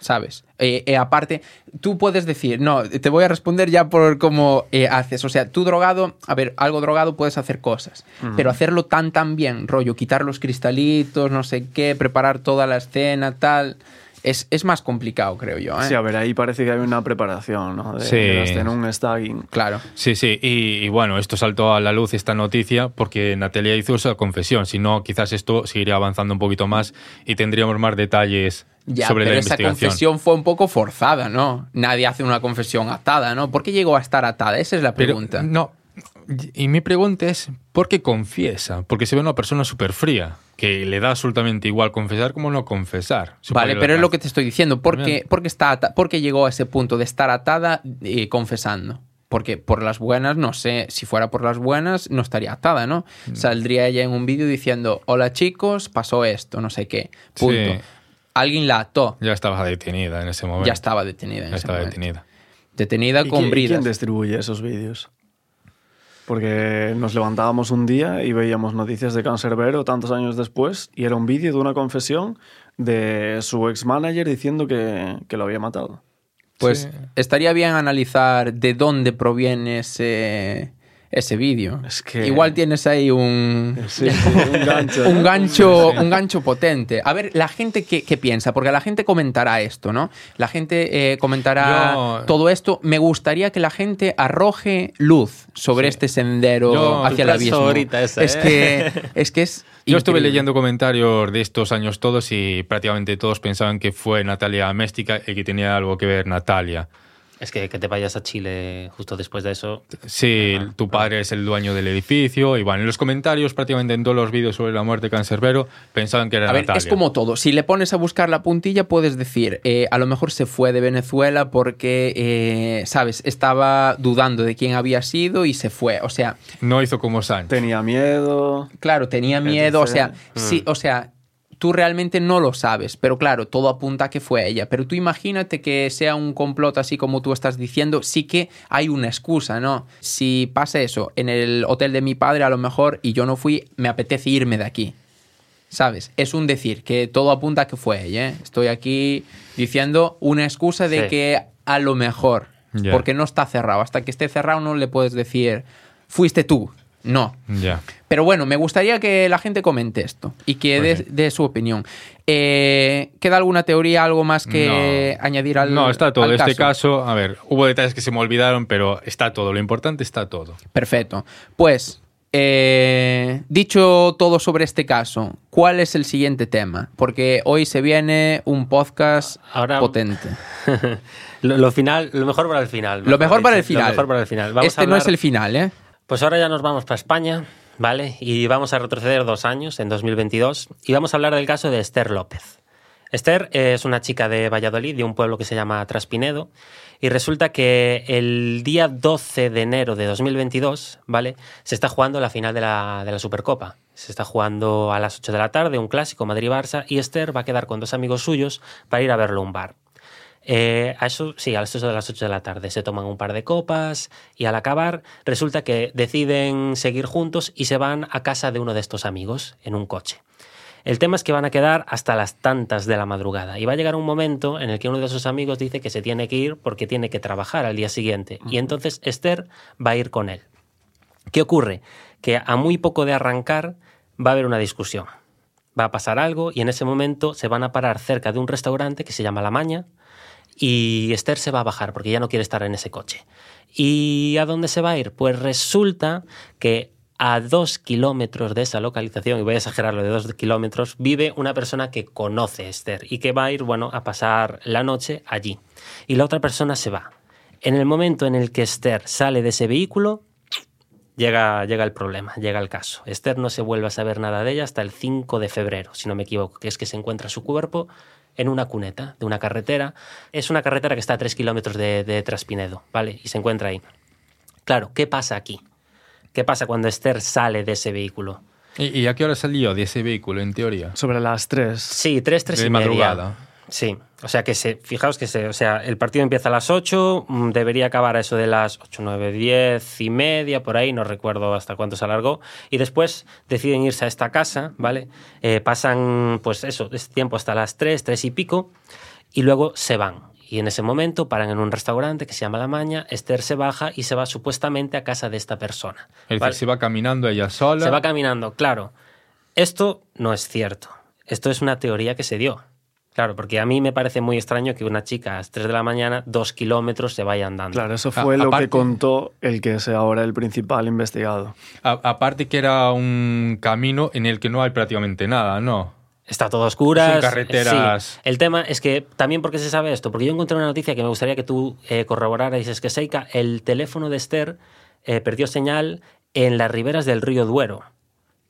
¿Sabes? Eh, eh, aparte, tú puedes decir, no, te voy a responder ya por cómo eh, haces. O sea, tú drogado, a ver, algo drogado puedes hacer cosas, pero hacerlo tan, tan bien, rollo, quitar los cristalitos, no sé qué, preparar toda la escena, tal, es, es más complicado, creo yo. ¿eh? Sí, a ver, ahí parece que hay una preparación, ¿no? De, Sí. de un staging. Claro. Sí, sí, y, y bueno, esto saltó a la luz, esta noticia, porque Natalia hizo esa confesión. Si no, quizás esto seguiría avanzando un poquito más y tendríamos más detalles Ya, sobre pero la esa confesión fue un poco forzada, ¿no? Nadie hace una confesión atada, ¿no? ¿Por qué llegó a estar atada? Esa es la Pero, pregunta. no, y mi pregunta es, ¿por qué confiesa? Porque se ve una persona súper fría, que le da absolutamente igual confesar como no confesar. Vale, pero es lo que te estoy diciendo. ¿Por qué, También. por qué está ata- por qué llegó a ese punto de estar atada eh, confesando? Porque por las buenas, no sé, si fuera por las buenas, no estaría atada, ¿no? Mm. Saldría ella en un vídeo diciendo, hola chicos, pasó esto, no sé qué. Punto. Sí. Alguien la ató. Ya estaba detenida en ese momento. Ya estaba detenida en Ya ese estaba momento. detenida. Detenida ¿Y con quién, bridas. quién distribuye esos vídeos? Porque nos levantábamos un día y veíamos noticias de Cancerbero tantos años después y era un vídeo de una confesión de su ex manager diciendo que, que lo había matado. Pues Sí. estaría bien analizar de dónde proviene ese, ese vídeo. Es que- Igual tienes ahí un, Sí, un gancho. <laughs> un gancho, un gancho potente. A ver, la gente qué, qué piensa, porque la gente comentará esto, ¿no? La gente eh, comentará Yo- todo esto. Me gustaría que la gente arroje luz sobre Sí. este sendero Yo- hacia el frase abismo. favorita esa, es ¿eh? que es que es <laughs> Yo estuve increíble. leyendo comentarios de estos años todos y prácticamente todos pensaban que fue Natalia Méstica y que tenía algo que ver Natalia. Es que que te vayas a Chile justo después de eso. Sí, tu padre es el dueño del edificio y bueno, en los comentarios prácticamente en todos los vídeos sobre la muerte de Cancerbero pensaban que era A ver, Natalia. es como todo. Si le pones a buscar la puntilla, puedes decir, eh, a lo mejor se fue de Venezuela porque, eh, ¿sabes? Estaba dudando de quién había sido y se fue. O sea, No hizo como Sánchez. Tenía miedo. claro, tenía miedo. O sea, Etc. sí, o sea, tú realmente no lo sabes, pero claro, todo apunta a que fue ella. Pero tú imagínate que sea un complot así como tú estás diciendo, sí que hay una excusa, ¿no? Si pasa eso en el hotel de mi padre, a lo mejor, y yo no fui, me apetece irme de aquí. ¿Sabes? Es un decir, que todo apunta a que fue ella. ¿eh? Estoy aquí diciendo una excusa de Sí. que a lo mejor, porque no está cerrado. Hasta que esté cerrado no le puedes decir, fuiste tú. No. Ya. Pero bueno, me gustaría que la gente comente esto y que dé Pues sí. dé su opinión. Eh, ¿Queda alguna teoría, algo más que No. añadir al No, está todo. al este caso, a ver, hubo detalles que se me olvidaron, pero está todo. Lo importante está todo. Perfecto. Pues, eh, dicho todo sobre este caso, ¿cuál es el siguiente tema? Porque hoy se viene un podcast Ahora- potente. <laughs> lo, lo final, lo mejor para el final. Lo mejor para el final. Lo mejor para el final. Vamos este a no es el final, ¿eh? Pues ahora ya nos vamos para España, ¿vale? Y vamos a retroceder dos años, en 2022, y vamos a hablar del caso de Esther López. Esther es una chica de Valladolid, de un pueblo que se llama Traspinedo, y resulta que el día 12 de enero de 2022, ¿vale? Se está jugando la final de la, de la Supercopa. Se está jugando a las 8 de la tarde, un clásico Madrid-Barça, y Esther va a quedar con dos amigos suyos para ir a verlo a un bar. Eh, a eso, sí, a eso de las 8 de la tarde se toman un par de copas y al acabar resulta que deciden seguir juntos y se van a casa de uno de estos amigos en un coche. El tema es que van a quedar hasta las tantas de la madrugada y va a llegar un momento en el que uno de sus amigos dice que se tiene que ir porque tiene que trabajar al día siguiente y entonces Esther va a ir con él. ¿Qué ocurre? Que a muy poco de arrancar va a haber una discusión. Va a pasar algo y en ese momento se van a parar cerca de un restaurante que se llama La Maña y Esther se va a bajar porque ya no quiere estar en ese coche. ¿Y a dónde se va a ir? Pues resulta que a dos kilómetros de esa localización, y voy a exagerarlo de dos kilómetros, vive una persona que conoce a Esther y que va a ir, bueno, a pasar la noche allí. Y la otra persona se va. En el momento en el que Esther sale de ese vehículo, llega, llega el problema, llega el caso. Esther no se vuelve a saber nada de ella hasta el 5 de febrero, si no me equivoco, que es que se encuentra su cuerpo en una cuneta de una carretera. Es una carretera que está a 3 kilómetros de, de Traspinedo, ¿vale? Y se encuentra ahí. Claro, ¿qué pasa aquí? ¿Qué pasa cuando Esther sale de ese vehículo? ¿Y, y a qué hora salió de ese vehículo, en teoría? Sobre las 3. Sí, 3, 3 De y media. Sí, o sea que se, fijaos que se, o sea, el partido empieza a las 8, mm, debería acabar a eso de las 8, 9, 10 y media, por ahí, no recuerdo hasta cuánto se alargó, y después deciden irse a esta casa, ¿vale? Eh, pasan, pues eso, este tiempo hasta las 3, 3 y pico, y luego se van. Y en ese momento paran en un restaurante que se llama La Maña, Esther se baja y se va supuestamente a casa de esta persona. Es decir, se va caminando ella sola. Se va caminando, claro. Esto no es cierto. Esto es una teoría que se dio. Claro, porque a mí me parece muy extraño que una chica a las 3 de la mañana, dos kilómetros, se vaya andando. Claro, eso A- fue lo aparte- que contó el que es ahora el principal investigado. A- aparte que era un camino en el que no hay prácticamente nada, ¿no? Está todo a oscuras. Son carreteras. Sí. El tema es que también porque se sabe esto, porque yo encontré una noticia que me gustaría que tú eh, corroboraras, es que Seika, el teléfono de Esther eh, perdió señal en las riberas del río Duero.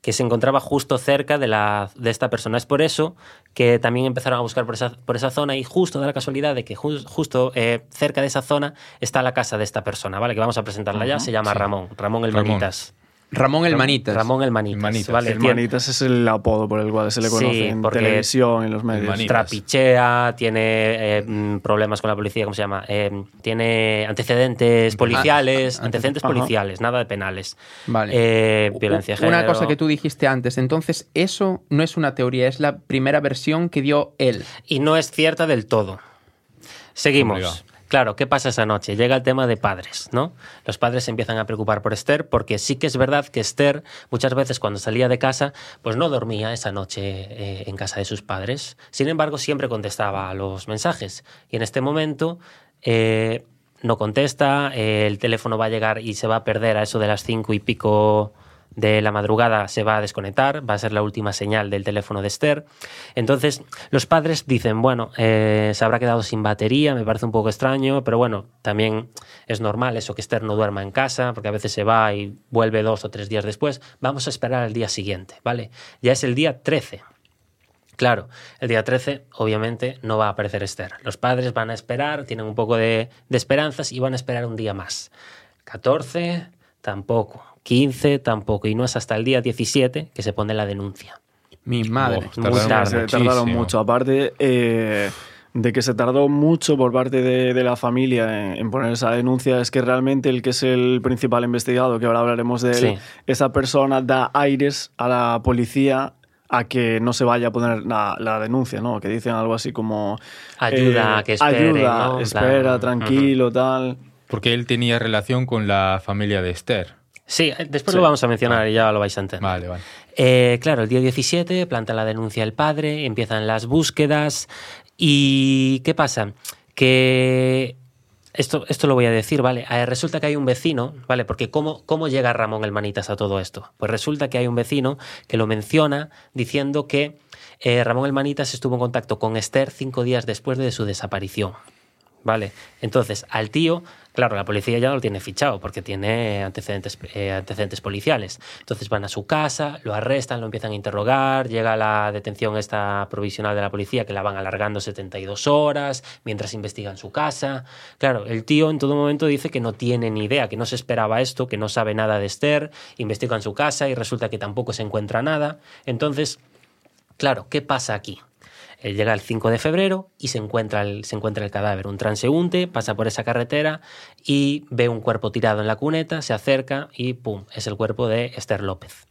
Que se encontraba justo cerca de, la, de esta persona. Es por eso que también empezaron a buscar por esa, por esa zona y justo da la casualidad de que justo eh, cerca de esa zona está la casa de esta persona, ¿vale? Que vamos a presentarla ya, se llama Ramón, Ramón el Manitas. Ramón el Manitas. Ramón el Manitas. El Manitas es el apodo por el cual se le conoce en televisión, en los medios. Trapichea, tiene eh, mm, problemas con la policía, ¿cómo se llama? Eh, tiene antecedentes policiales, antecedentes policiales, nada de penales. Vale. Eh, violencia género. Una cosa que tú dijiste antes, entonces eso no es una teoría, es la primera versión que dio él. Y no es cierta del todo. Seguimos. Claro, ¿qué pasa esa noche? Llega el tema de padres, ¿no? Los padres se empiezan a preocupar por Esther porque sí que es verdad que Esther muchas veces cuando salía de casa pues no dormía esa noche eh, en casa de sus padres. Sin embargo, siempre contestaba a los mensajes. Y en este momento eh, no contesta, eh, el teléfono va a llegar y se va a perder a eso de las cinco y pico de la madrugada se va a desconectar, va a ser la última señal del teléfono de Esther. Entonces, los padres dicen, bueno, eh, se habrá quedado sin batería, me parece un poco extraño, pero bueno, también es normal eso que Esther no duerma en casa, porque a veces se va y vuelve dos o tres días después. Vamos a esperar al día siguiente, ¿vale? Ya es el día 13. Claro, el día 13 obviamente no va a aparecer Esther. Los padres van a esperar, tienen un poco de, de esperanzas y van a esperar un día más. 14, tampoco. 15 tampoco, y no es hasta el día 17 que se pone la denuncia. Mi madre. muy tarde. tardaron mucho. Aparte eh, de que se tardó mucho por parte de, la familia en, poner esa denuncia, es que realmente el que es el principal investigado, que ahora hablaremos de él, esa persona da aires a la policía a que no se vaya a poner la, denuncia, ¿no? Que dicen algo así como... Ayuda, eh, que espere, Ayuda, espera, tranquilo, tal. Porque él tenía relación con la familia de Esther. Sí, después lo vamos a mencionar y ya lo vais a entender. Vale, vale. Eh, claro, el día 17 planta la denuncia el padre, empiezan las búsquedas y ¿qué pasa? Que esto, esto lo voy a decir, ¿vale? Eh, resulta que hay un vecino, ¿vale? Porque ¿cómo, ¿cómo llega Ramón el Manitas a todo esto? Pues resulta que hay un vecino que lo menciona diciendo que eh, Ramón el Manitas estuvo en contacto con Esther cinco días después de su desaparición. ¿Vale? Entonces, al tío Claro, la policía ya lo tiene fichado porque tiene antecedentes, eh, antecedentes policiales. Entonces van a su casa, lo arrestan, lo empiezan a interrogar, llega la detención esta provisional de la policía que la van alargando 72 horas mientras investigan su casa. Claro, el tío en todo momento dice que no tiene ni idea, que no se esperaba esto, que no sabe nada de Esther, investigan su casa y resulta que tampoco se encuentra nada. Entonces, claro, ¿qué pasa aquí? Él llega el 5 de febrero y se encuentra, el, se encuentra el cadáver. Un transeúnte pasa por esa carretera y ve un cuerpo tirado en la cuneta, se acerca y ¡pum! Es el cuerpo de Esther López.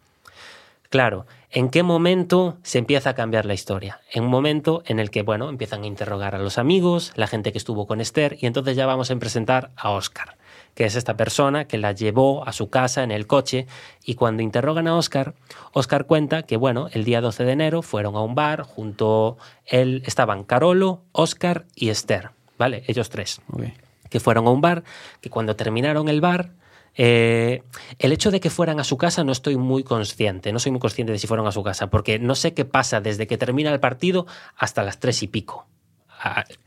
Claro, ¿en qué momento se empieza a cambiar la historia? En un momento en el que, bueno, empiezan a interrogar a los amigos, la gente que estuvo con Esther, y entonces ya vamos a presentar a Oscar que es esta persona que la llevó a su casa en el coche y cuando interrogan a Oscar, Oscar cuenta que bueno, el día 12 de enero fueron a un bar, junto él estaban Carolo, Oscar y Esther, ¿vale? Ellos tres. Que fueron a un bar, que cuando terminaron el bar, eh, el hecho de que fueran a su casa no estoy muy consciente, no soy muy consciente de si fueron a su casa, porque no sé qué pasa desde que termina el partido hasta las tres y pico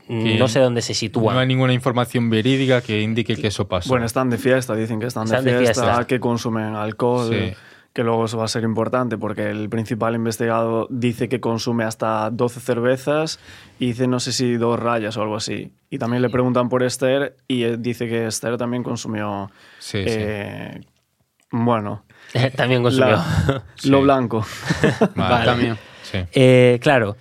no sé dónde se sitúa. No hay ninguna información verídica que indique que eso pasó. Bueno, están de fiesta, dicen que están, de, fiesta, que consumen alcohol, que luego eso va a ser importante porque el principal investigado dice que consume hasta 12 cervezas y dice no sé si dos rayas o algo así. Y también le preguntan por Esther y dice que Esther también consumió... Eh, bueno. <laughs> también consumió. lo blanco. <laughs> También. Eh, claro.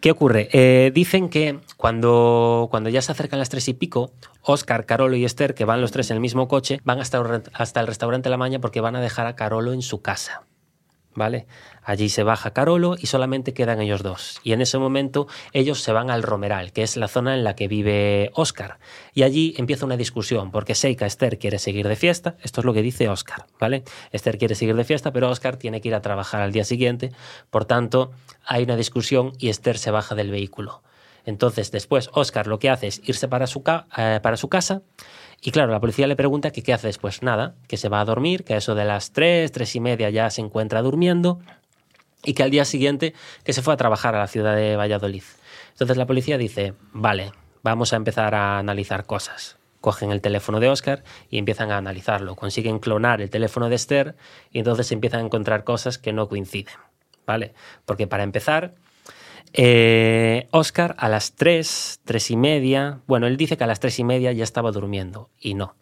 ¿Qué ocurre? Eh, dicen que cuando, ya se acercan las tres y pico, Oscar, Carolo y Esther, que van los tres en el mismo coche, van hasta, hasta el restaurante La Maña porque van a dejar a Carolo en su casa. ¿vale? Allí se baja Carolo y solamente quedan ellos dos. Y en ese momento ellos se van al Romeral, que es la zona en la que vive Oscar. Y allí empieza una discusión, porque Seika Esther quiere seguir de fiesta, esto es lo que dice Oscar, ¿vale? Esther quiere seguir de fiesta, pero Oscar tiene que ir a trabajar al día siguiente, por tanto hay una discusión y Esther se baja del vehículo. Entonces después Oscar lo que hace es irse para su, eh, para su casa y claro, la policía le pregunta que qué hace después. Nada, que se va a dormir, que a eso de las tres, tres y media ya se encuentra durmiendo y que al día siguiente que se fue a trabajar a la ciudad de Valladolid. Entonces la policía dice, vale, vamos a empezar a analizar cosas. cogen el teléfono de Oscar y empiezan a analizarlo. Consiguen clonar el teléfono de Esther y entonces empiezan a encontrar cosas que no coinciden. ¿Vale? Porque para empezar, eh, Oscar a las 3, 3 y media, bueno, él dice que a las 3 y media ya estaba durmiendo y no.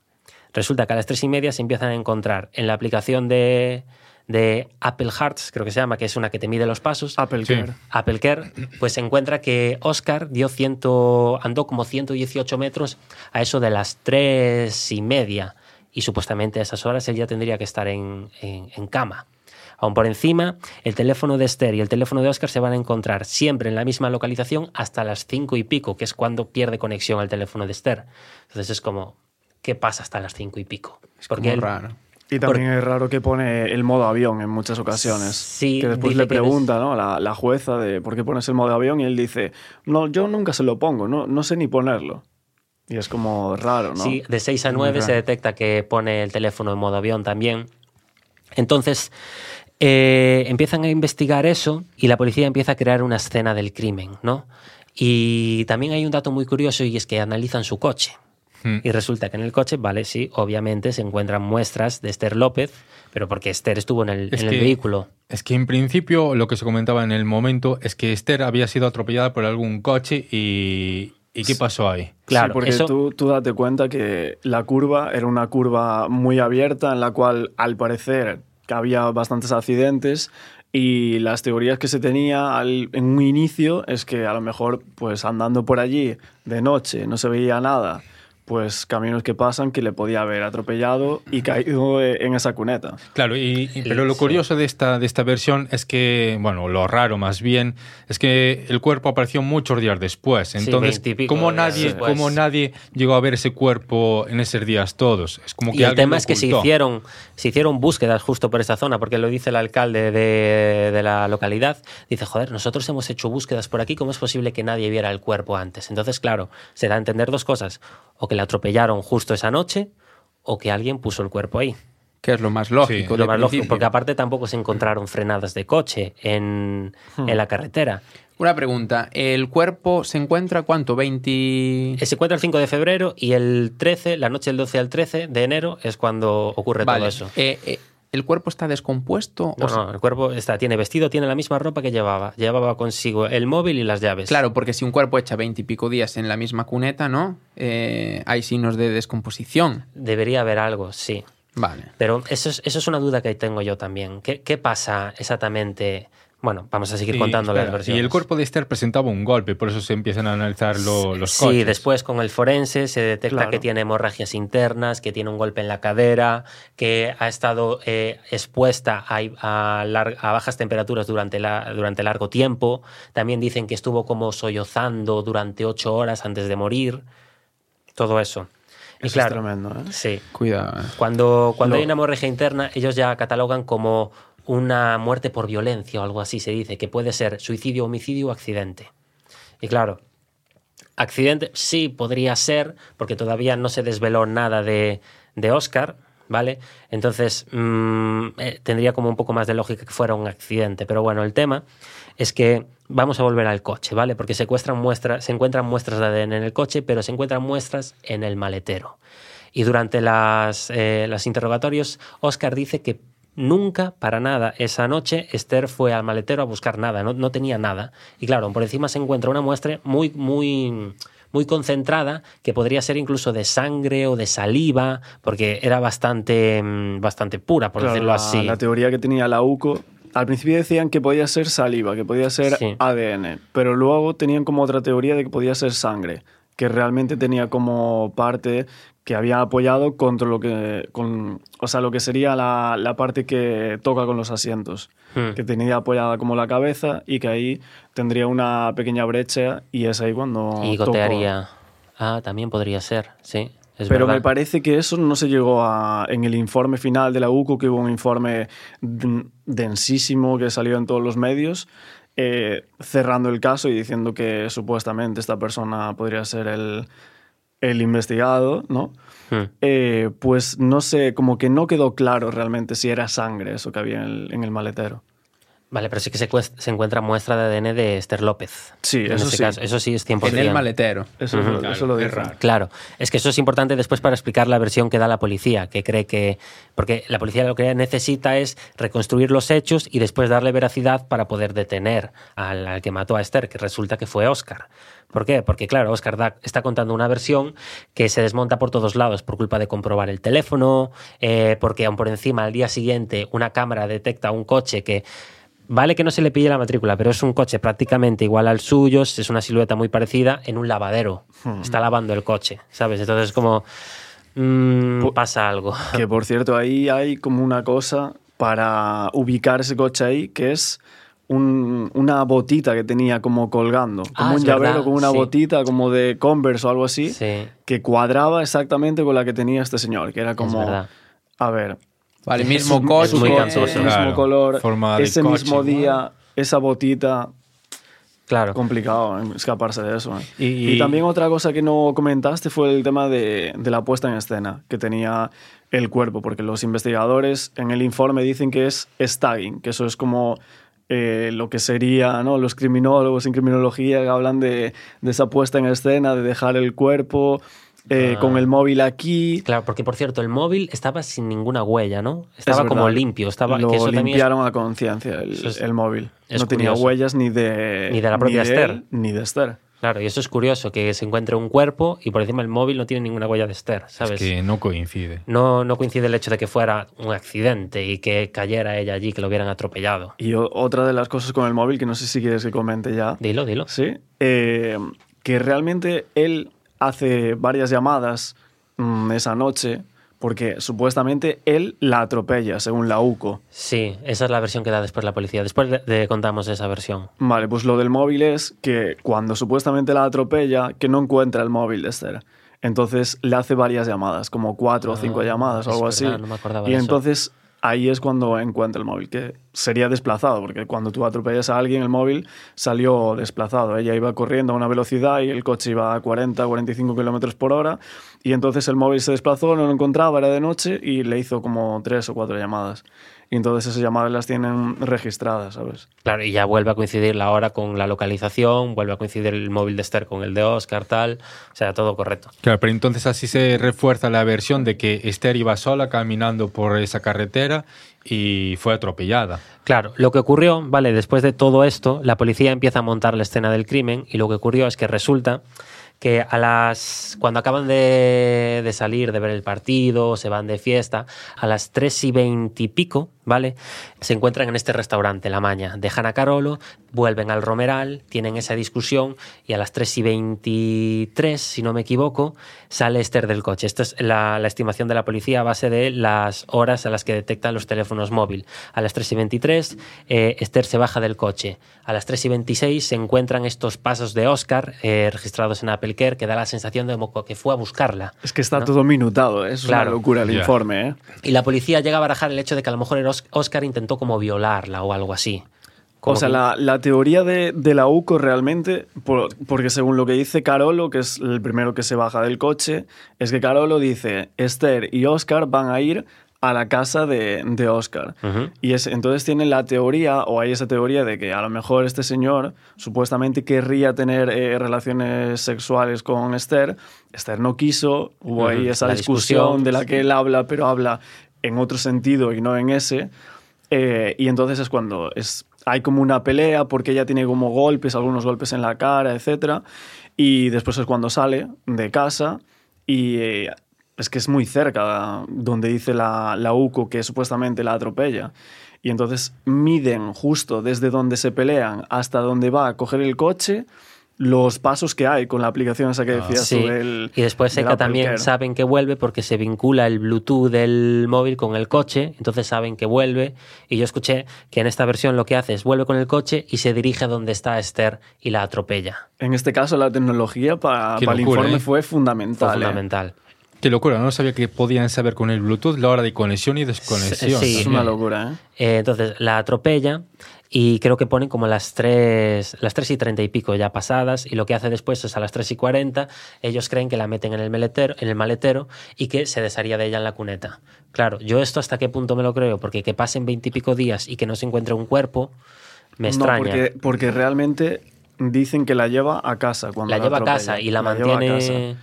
Resulta que a las 3 y media se empiezan a encontrar en la aplicación de, de Apple Hearts, creo que se llama, que es una que te mide los pasos. Apple Sí. Care. Apple Care, pues se encuentra que Oscar dio ciento, andó como 118 metros a eso de las 3 y media. Y supuestamente a esas horas él ya tendría que estar en, en- en cama. Aún por encima, el teléfono de Esther y el teléfono de Oscar se van a encontrar siempre en la misma localización hasta las 5 y pico, que es cuando pierde conexión al teléfono de Esther. Entonces es como, ¿qué pasa hasta las 5 y pico? Es Porque como él- raro. Y también es raro que pone el modo avión en muchas ocasiones. Sí, que después le pregunta ¿no? la, la jueza de por qué pones el modo avión y él dice, no, yo nunca se lo pongo, no, no sé ni ponerlo. Y es como raro, ¿no? Sí, de 6 a 9 se detecta que pone el teléfono en modo avión también. Entonces, eh, empiezan a investigar eso y la policía empieza a crear una escena del crimen, ¿no? Y también hay un dato muy curioso y es que analizan su coche. Hmm. Y resulta que en el coche, vale, sí, obviamente se encuentran muestras de Esther López, pero porque Esther estuvo en el, Es en el que- vehículo. Es que en principio lo que se comentaba en el momento es que Esther había sido atropellada por algún coche y... ¿Y qué pasó ahí? Claro, sí, porque eso- tú, tú date cuenta que la curva era una curva muy abierta en la cual, al parecer, que había bastantes accidentes y las teorías que se tenía en un inicio es que a lo mejor, pues andando por allí de noche no se veía nada, pues caminos que pasan que le podía haber atropellado y caído eh, en esa cuneta. Claro, y, y- pero lo sí. curioso de esta, de esta versión es que, bueno, lo raro más bien, es que el cuerpo apareció muchos días después. Sí, Entonces, 20 y pico ¿cómo, días nadie, después. ¿cómo nadie llegó a ver ese cuerpo en esos días todos? Es como que Y el tema es que se hicieron, se hicieron búsquedas justo por esa zona, porque lo dice el alcalde de, de la localidad. Dice, joder, nosotros hemos hecho búsquedas por aquí, ¿cómo es posible que nadie viera el cuerpo antes? Entonces, claro, se da a entender dos cosas. O que le atropellaron justo esa noche, o que alguien puso el cuerpo ahí. Que es lo más lógico. Sí. Lo más lógico, porque aparte tampoco se encontraron frenadas de coche en, en la carretera. Una pregunta. ¿El cuerpo se encuentra cuánto? ¿20? Eh, Se encuentra el 5 de febrero y el 13, la noche del 12 al 13 de enero, es cuando ocurre Vale. todo eso. Eh, eh, ¿El cuerpo está descompuesto? No, o sea- no, el cuerpo está, tiene vestido, tiene la misma ropa que llevaba. Llevaba consigo el móvil y las llaves. Claro, porque si un cuerpo echa 20 y pico días en la misma cuneta, ¿no? Eh, hay signos de descomposición. Debería haber algo, sí. Vale. Pero eso es, eso es una duda que tengo yo también. ¿Qué, qué pasa exactamente? Bueno, vamos a seguir contando las versiones. y el cuerpo de Esther presentaba un golpe, por eso se empiezan a analizar lo- los Sí, coches. después con el forense se detecta Claro. que tiene hemorragias internas, que tiene un golpe en la cadera, que ha estado eh, expuesta a, a lar- a bajas temperaturas durante, la, durante largo tiempo. También dicen que estuvo como sollozando durante ocho horas antes de morir. Todo eso. Y Eso claro, es tremendo, ¿eh? sí. Cuidado. eh. Cuando, cuando Lo- hay una hemorragia interna, ellos ya catalogan como una muerte por violencia o algo así, se dice, que puede ser suicidio, homicidio o accidente. Y claro, accidente sí podría ser, porque todavía no se desveló nada de, de Oscar, ¿vale? Entonces mm, eh, tendría como un poco más de lógica que fuera un accidente. Pero bueno, el tema es que vamos a volver al coche, ¿vale? Porque secuestran muestras, se encuentran muestras de ADN en el coche, pero se encuentran muestras en el maletero. Y durante las, eh, los interrogatorios, Oscar dice que nunca, para nada, esa noche Esther fue al maletero a buscar nada, no, no tenía nada. Y claro, por encima se encuentra una muestra muy, muy, muy concentrada, que podría ser incluso de sangre o de saliva, porque era bastante, mm, bastante pura, por Claro, decirlo así. La teoría que tenía la UCO, al principio decían que podía ser saliva, que podía ser Sí. ADN, pero luego tenían como otra teoría de que podía ser sangre, que realmente tenía como parte que había apoyado contra lo que, con, o sea, lo que sería la, la parte que toca con los asientos, Hmm. que tenía apoyada como la cabeza y que ahí tendría una pequeña brecha y es ahí cuando y gotearía. Ah, también podría ser, sí. Es Pero verdad. me parece que eso no se llegó a. En el informe final de la UCO, que hubo un informe densísimo que salió en todos los medios, eh, cerrando el caso y diciendo que supuestamente esta persona podría ser el, el investigado, ¿no? Hmm. Eh, pues no sé, como que no quedó claro realmente si era sangre eso que había en el, en el maletero. Vale, pero sí que se, se encuentra muestra de ADN de Esther López. Sí, en eso este sí. caso. Eso sí es 100%. En el maletero. Eso, eso lo es dice. raro. Claro, es que eso es importante después para explicar la versión que da la policía, que cree que. Porque la policía lo que necesita es reconstruir los hechos y después darle veracidad para poder detener al, al que mató a Esther, que resulta que fue Oscar. ¿Por qué? Porque, claro, Oscar da- está contando una versión que se desmonta por todos lados por culpa de comprobar el teléfono, eh, porque aún por encima al día siguiente una cámara detecta un coche que. Vale que no se le pille la matrícula, pero es un coche prácticamente igual al suyo, es una silueta muy parecida en un lavadero. Está lavando el coche, ¿sabes? Entonces es como mm, pasa algo. Que por cierto, ahí hay como una cosa para ubicar ese coche ahí, que es un- una botita que tenía como colgando, como Ah, un llavero, verdad, como una sí. botita, como de Converse o algo así, Sí, que cuadraba exactamente con la que tenía este señor, que era como, a ver, Vale, mismo coche. es muy cansoso. ese mismo Claro, color, forma ese coche mismo día, esa botita, claro. complicado eh, escaparse de eso. eh. Y- Y, también otra cosa que no comentaste fue el tema de, de la puesta en escena, que tenía el cuerpo, porque los investigadores en el informe dicen que es stagging, que eso es como eh, lo que sería ¿no? los criminólogos en criminología que hablan de, de esa puesta en escena, de dejar el cuerpo eh, Ah. con el móvil aquí. Claro, porque por cierto, el móvil estaba sin ninguna huella, ¿no? Estaba Es como limpio. Estaba, Lo que eso también es- limpiaron a conciencia el, móvil. es no tenía huellas ni de, Ni de la propia Esther. ni de Esther. Claro, y eso es curioso, que se encuentre un cuerpo y por encima el móvil no tiene ninguna huella de Esther, ¿sabes? Es que no coincide. No, no coincide el hecho de que fuera un accidente y que cayera ella allí, que lo hubieran atropellado. Y otra de las cosas con el móvil, que no sé si quieres que comente ya, Dilo, dilo. sí, eh, que realmente él hace varias llamadas mm, esa noche porque supuestamente él la atropella, según la UCO. Sí, esa es la versión que da después la policía. Después de, de- contamos esa versión. Vale, pues lo del móvil es que cuando supuestamente la atropella, que no encuentra el móvil de Esther. Entonces le hace varias llamadas, como cuatro o cinco Ah, llamadas o algo verdad, así. no me acordaba y de eso. entonces ahí es cuando encuentra el móvil, que sería desplazado, porque cuando tú atropellas a alguien, el móvil salió desplazado. Ella iba corriendo a una velocidad y el coche iba a 40, 45 kilómetros por hora. Y entonces el móvil se desplazó, no lo encontraba, era de noche y le hizo como tres o cuatro llamadas. Y entonces esas llamadas las tienen registradas, ¿sabes? Claro, y ya vuelve a coincidir la hora con la localización, vuelve a coincidir el móvil de Esther con el de Oscar, tal. O sea, todo correcto. Claro, pero entonces así se refuerza la versión de que Esther iba sola caminando por esa carretera y fue atropellada. Claro, lo que ocurrió, vale, después de todo esto, la policía empieza a montar la escena del crimen y lo que ocurrió es que resulta que a las cuando acaban de, de salir de ver el partido, se van de fiesta, a las 3 y 20 y pico, ¿vale? Se encuentran en este restaurante, La Maña, dejan a Carolo, vuelven al Romeral, tienen esa discusión y a las 3 y 23, si no me equivoco, sale Esther del coche. Esta es la, la estimación de la policía a base de las horas a las que detectan los teléfonos móvil. A las 3 y 23, eh, Esther se baja del coche. A las 3 y 26 se encuentran estos pasos de Oscar eh, registrados en Apple Care que da la sensación de que fue a buscarla. Es que está ¿no? todo minutado, ¿eh? es Claro. una locura el informe. ¿eh? Y la policía llega a barajar el hecho de que a lo mejor el Os- Oscar intentó como violarla o algo así. Como O sea, que- la, la teoría de, de la UCO realmente, por- porque según lo que dice Carolo, que es el primero que se baja del coche, es que Carolo dice, Esther y Oscar van a ir a la casa de, de Oscar. Y es, entonces tienen la teoría, o hay esa teoría de que a lo mejor este señor supuestamente querría tener eh, relaciones sexuales con Esther. Esther no quiso, hubo ahí esa discusión, discusión, de la que él habla, pero habla en otro sentido y no en ese. Eh, y entonces es cuando es, hay como una pelea porque ella tiene como golpes, algunos golpes en la cara, etc. Y después es cuando sale de casa y eh, es que es muy cerca donde dice la, la UCO que supuestamente la atropella. Y entonces miden justo desde donde se pelean hasta donde va a coger el coche los pasos que hay con la aplicación esa que decías Sí, tú del- y después sé del que Apple también Care. saben que vuelve porque se vincula el Bluetooth del móvil con el coche, entonces saben que vuelve. Y yo escuché que en esta versión lo que hace es vuelve con el coche y se dirige a donde está Esther y la atropella. En este caso la tecnología para, el informe ¿eh? fue Fue fundamental. ¿eh? fundamental. Qué locura, no sabía que podían saber con el Bluetooth la hora de conexión y desconexión. Sí. Es una locura, ¿eh? Eh, entonces la atropella. Y creo que ponen como las 3, las 3 y 30 y pico ya pasadas y lo que hace después es a las 3 y 40 ellos creen que la meten en el, maletero, en el maletero y que se desharía de ella en la cuneta. Claro, yo esto hasta qué punto me lo creo, porque que pasen 20 y pico días y que no se encuentre un cuerpo, me extraña. No, porque, porque realmente dicen que la lleva a casa. Cuando la, la lleva a casa y la, La mantiene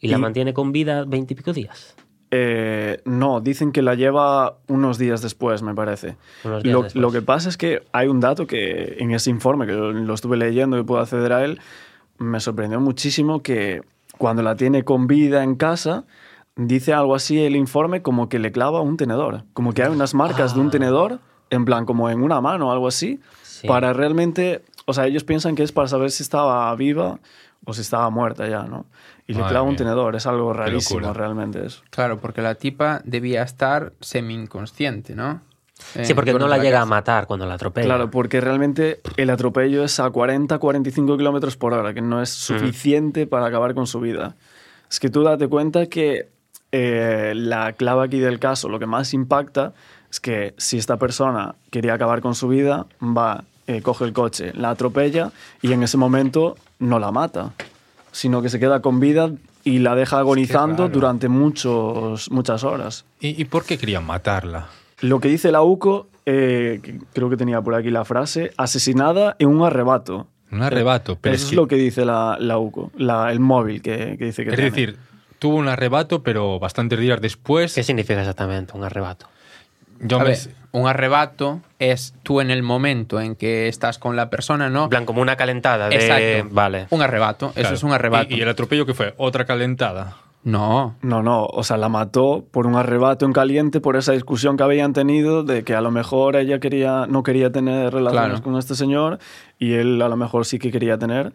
y la Y- mantiene con vida 20 y pico días. Eh, no, dicen que la lleva unos días después, me parece. Días Lo, después. lo que pasa es que hay un dato que en ese informe, que lo, estuve leyendo y puedo acceder a él, me sorprendió muchísimo que cuando la tiene con vida en casa, dice algo así el informe como que le clava un tenedor. Como que hay unas marcas de un Ah. tenedor, en plan como en una mano o algo así, Sí. para realmente... O sea, ellos piensan que es para saber si estaba viva o si estaba muerta ya, ¿no? Y le Madre clava un tenedor, es algo rarísimo realmente eso. Claro, porque la tipa debía estar semi-inconsciente, ¿no? Sí, Eh, porque no la la llega a casa. matar cuando la atropella. Claro, porque realmente el atropello es a 40-45 kilómetros por hora, que no es suficiente para acabar con su vida. Es que tú date cuenta que eh, la clave aquí del caso, lo que más impacta, es que si esta persona quería acabar con su vida, va, eh, coge el coche, la atropella y en ese momento no la mata, sino que se queda con vida y la deja agonizando durante muchos, muchas horas. ¿Y, y por qué querían matarla? Lo que dice la UCO, eh, creo que tenía por aquí la frase, asesinada en un arrebato. Un arrebato, pero Eso es es que- lo que dice la, la UCO, la- el móvil que, que dice que Es tiene. decir, tuvo un arrebato, pero bastantes días después. ¿Qué significa exactamente un arrebato? Yo A me- ver, un arrebato es tú en el momento en que estás con la persona, ¿no? En plan, como una calentada de... Exacto. Vale. Un arrebato, eso es un arrebato. ¿Y, y el atropello que fue? ¿Otra calentada? No, No, no, o sea, la mató por un arrebato en caliente por esa discusión que habían tenido de que a lo mejor ella quería, no quería tener relaciones Claro. con este señor y él a lo mejor sí que quería tener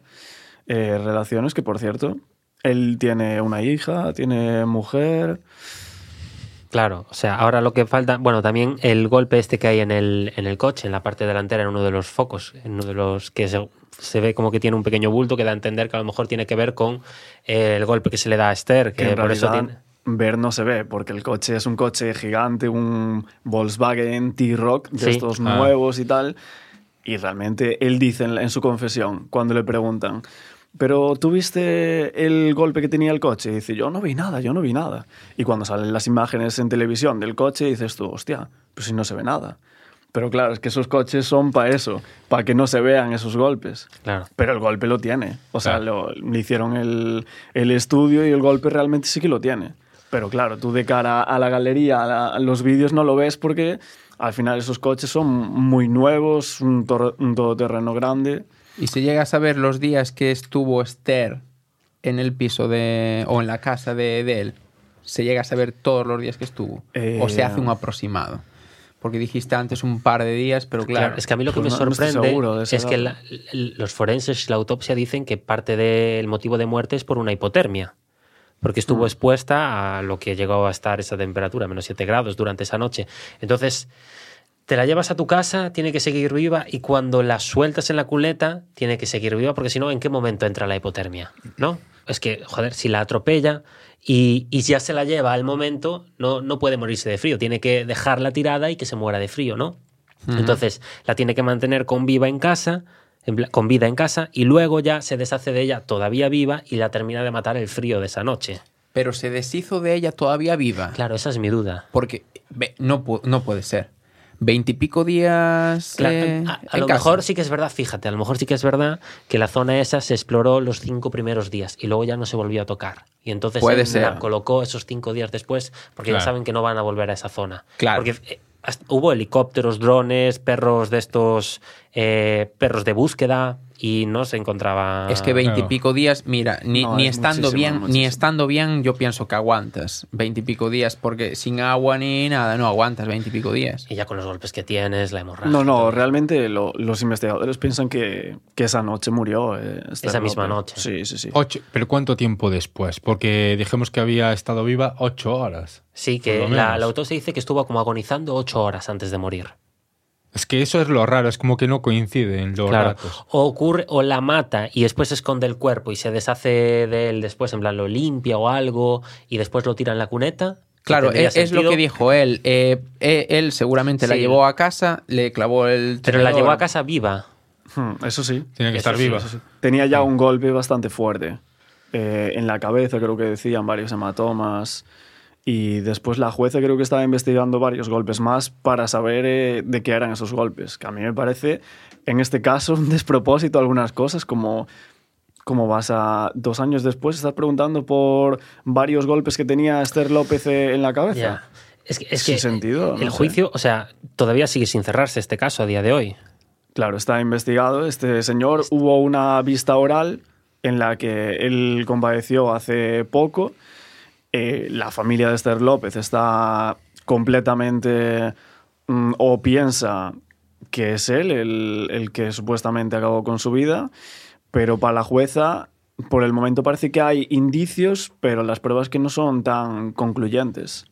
eh, relaciones, que por cierto, él tiene una hija, tiene mujer. Claro, o sea, ahora lo que falta, bueno, también el golpe este que hay en el, en el coche, en la parte delantera, en uno de los focos, en uno de los que se, se ve como que tiene un pequeño bulto que da a entender que a lo mejor tiene que ver con eh, el golpe que se le da a Esther, que, por eso tiene... ver no se ve, porque el coche es un coche gigante, un Volkswagen T-Rock de Sí. estos Ah. nuevos y tal. Y realmente él dice en, en su confesión, cuando le preguntan, ¿pero tú viste el golpe que tenía el coche? Y dice, yo no vi nada, yo no vi nada. Y cuando salen las imágenes en televisión del coche, dices tú, hostia, pues si no se ve nada. Pero claro, es que esos coches son para eso, para que no se vean esos golpes. Claro. Pero el golpe lo tiene. O sea, Claro. lo- le hicieron el, el estudio y el golpe realmente sí que lo tiene. Pero claro, tú de cara a la galería, a, la- a los vídeos no lo ves porque al final esos coches son muy nuevos, un, un todoterreno grande. Y si llegas a ver los días que estuvo Esther en el piso de o en la casa de, de él, se llega a saber todos los días que estuvo Eh, o se hace un aproximado. Porque dijiste antes un par de días, pero claro, Claro, es que a mí lo que pues me no- no sorprende ese es que la- los forenses y la autopsia dicen que parte del motivo de muerte es por una hipotermia, porque estuvo Mm. expuesta a lo que llegó a estar esa temperatura, menos 7 grados, durante esa noche. Entonces, te la llevas a tu casa, tiene que seguir viva, y cuando la sueltas en la culeta, tiene que seguir viva, porque si no, ¿en qué momento entra la hipotermia? ¿No? Es que, joder, si la atropella y, y ya se la lleva al momento, no, no puede morirse de frío, tiene que dejarla tirada y que se muera de frío, ¿no? Entonces, la tiene que mantener con viva en casa, con vida en casa, y luego ya se deshace de ella todavía viva y la termina de matar el frío de esa noche. pero se deshizo de ella todavía viva. Claro, esa es mi duda. Porque no, no puede ser. Veintipico días. Claro, eh, a, a en lo casa. mejor sí que es verdad, fíjate, a lo mejor sí que es verdad que la zona esa se exploró los cinco primeros días y luego ya no se volvió a tocar. Y entonces Puede él ser. la colocó esos cinco días después porque ya saben que no van a volver a esa zona. Claro. Porque eh, hasta- hubo helicópteros, drones, perros de estos, eh, perros de búsqueda y no se encontraba... Es que veintipico días, mira, ni, No, ni es estando muchísimo, bien, ni estando bien, yo pienso que aguantas veintipico días, porque sin agua ni nada, no aguantas veintipico días. Y ya con los golpes que tienes, la hemorragia. No, no, todo. realmente lo- los investigadores piensan que, que esa noche murió. eh, Esther Esa misma noche. Sí, sí, sí. Ocho, ¿Pero cuánto tiempo después? Porque dijimos que había estado viva ocho horas. Sí, que la, la autopsia dice que estuvo como agonizando ocho horas antes de morir. Es que eso es lo raro, es como que no coinciden los Claro. datos. O ocurre, o la mata y después esconde el cuerpo y se deshace de él después, en plan lo limpia o algo, y después lo tira en la cuneta. Claro, es, es lo que dijo él. Eh, eh, él seguramente la llevó a casa, le clavó el. Pero la llevó a casa viva. Hmm, Eso sí. Tiene que Eso estar sí, viva. sí. Tenía ya un golpe bastante fuerte. Eh, en la cabeza creo que decían varios hematomas. Y después la jueza creo que estaba investigando varios golpes más para saber eh, de qué eran esos golpes. Que a mí me parece, en este caso, <laughs> un despropósito algunas cosas, como como vas a dos años después estás preguntando por varios golpes que tenía Esther López eh, en la cabeza. Es que, es Sin que sentido, el no sé. juicio, o sea, todavía sigue sin cerrarse este caso a día de hoy. Claro, está investigado. Este señor hubo una vista oral en la que él compadeció hace poco. Eh, la familia de Esther López está completamente mm, o piensa que es él el, el que supuestamente acabó con su vida, pero para la jueza por el momento parece que hay indicios, pero las pruebas que no son tan concluyentes.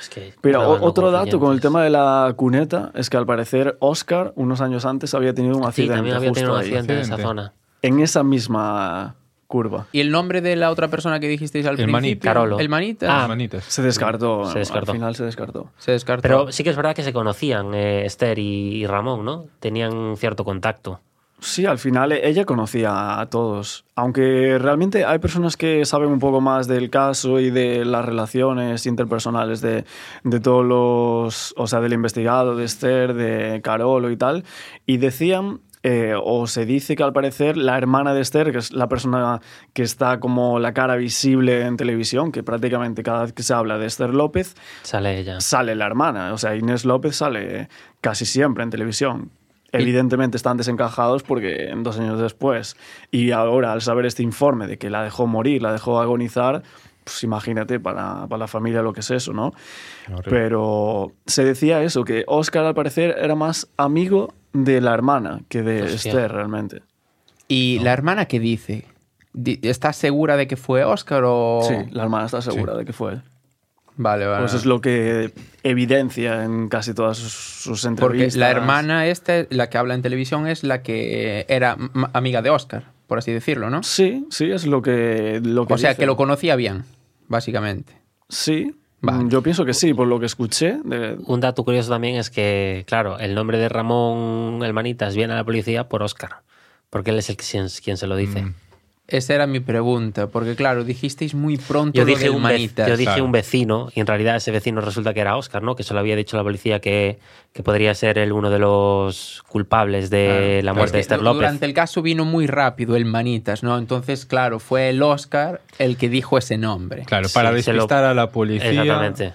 Es que Pero otro dato con el tema de la cuneta es que al parecer Oscar, unos años antes, había tenido un Sí, accidente también había justo tenido un accidente en esa zona. en esa misma curva. ¿Y el nombre de la otra persona que dijisteis al El principio? Manita. Carolo. El manita. Ah, manitas. Se descartó, Se descartó. al final se descartó. Se descartó. Pero sí que es verdad que se conocían eh, Esther y, y Ramón, ¿no? Tenían cierto contacto. Sí, al final e- ella conocía a todos. Aunque realmente hay personas que saben un poco más del caso y de las relaciones interpersonales de, de todos los. O sea, del investigado, de Esther, de Carolo y tal. Y decían. Eh, o se dice que al parecer la hermana de Esther, que es la persona que está como la cara visible en televisión, que prácticamente cada vez que se habla de Esther López, Sale ella. sale la hermana. O sea, Inés López sale casi siempre en televisión. Evidentemente están desencajados porque dos años después y ahora al saber este informe de que la dejó morir, la dejó agonizar, pues imagínate para, para la familia lo que es eso, ¿no? Horrible. Pero se decía eso, que Oscar al parecer era más amigo de la hermana que de Hostia. Esther realmente. ¿Y la hermana qué dice? Di- ¿Estás segura de que fue Oscar o...? Sí, la hermana está segura de que fue él. Vale, vale. Pues es lo que evidencia en casi todas sus, sus Porque entrevistas. la hermana esta, la que habla en televisión, es la que era m- amiga de Oscar, por así decirlo, ¿no? Sí, sí, es lo que, lo que O sea, que lo conocía bien, básicamente. Sí, Vale. mm, yo pienso que sí, por lo que escuché. de- Un dato curioso también es que, claro, el nombre de Ramón el Manitas viene a la policía por Oscar. Porque él es el que, quien se lo dice. Mm. Esa era mi pregunta, porque claro, dijisteis muy pronto Yo lo dije, del un, manitas. yo dije Claro. un vecino y en realidad ese vecino resulta que era Oscar, ¿no? Que se lo había dicho la policía que, que podría ser él uno de los culpables de la muerte de Esther López. Durante el caso vino muy rápido el manitas, ¿no? Entonces, claro, fue el Oscar el que dijo ese nombre. Claro, para Sí, se lo- despistar a la policía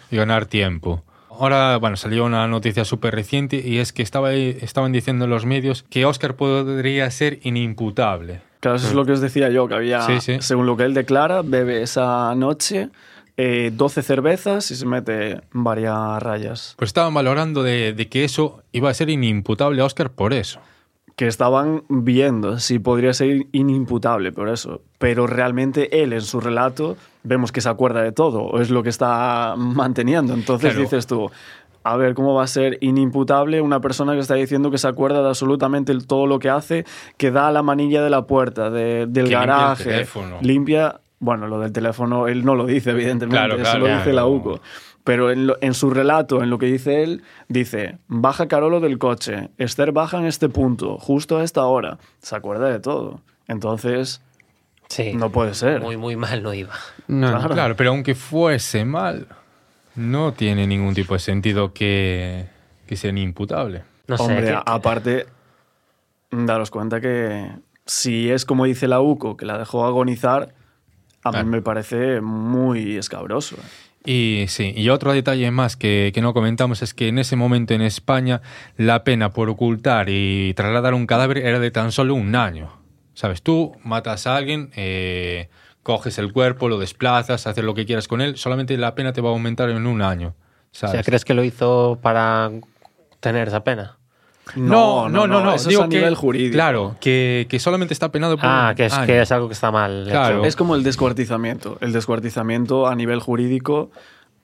y ganar tiempo. Ahora, bueno, salió una noticia súper reciente y es que estaba, ahí- estaban diciendo en los medios que Oscar podría ser inimputable. Claro, eso es lo que os decía yo, que había, Sí, sí. según lo que él declara, bebe esa noche eh, 12 cervezas y se mete varias rayas. Pues estaban valorando de, de que eso iba a ser inimputable a Oscar por eso. Que estaban viendo si podría ser inimputable por eso. Pero realmente él en su relato vemos que se acuerda de todo, o es lo que está manteniendo. Entonces Claro. dices tú, a ver, ¿cómo va a ser inimputable una persona que está diciendo que se acuerda de absolutamente todo lo que hace, que da la manilla de la puerta, de- del Que limpia el garaje, teléfono. limpia... Bueno, lo del teléfono él no lo dice, evidentemente, Claro, eso claro, lo dice claro. la UCO. Pero en, lo- en su relato, en lo que dice él, dice, baja Carolo del coche, Esther baja en este punto, justo a esta hora. Se acuerda de todo. Entonces, Sí. no puede ser. Muy, muy mal no iba. No, no. Claro. Claro, pero aunque fuese mal, no tiene ningún tipo de sentido que, que sea inimputable. No sé. Hombre, ¿qué- a- aparte, daros cuenta que si es como dice la UCO, que la dejó agonizar, a Claro. mí me parece muy escabroso. Y sí, y otro detalle más que, que no comentamos es que en ese momento en España la pena por ocultar y trasladar un cadáver era de tan solo un año. ¿Sabes? Tú matas a alguien, eh, coges el cuerpo, lo desplazas, haces lo que quieras con él, solamente la pena te va a aumentar en un año. o sea, ¿crees que lo hizo para tener esa pena? No, no, no, no. Eso digo es a que- nivel jurídico. Claro, que, que solamente está penado por Ah, un que es, año. que es algo que está mal. hecho. Claro. Es como el descuartizamiento. El descuartizamiento a nivel jurídico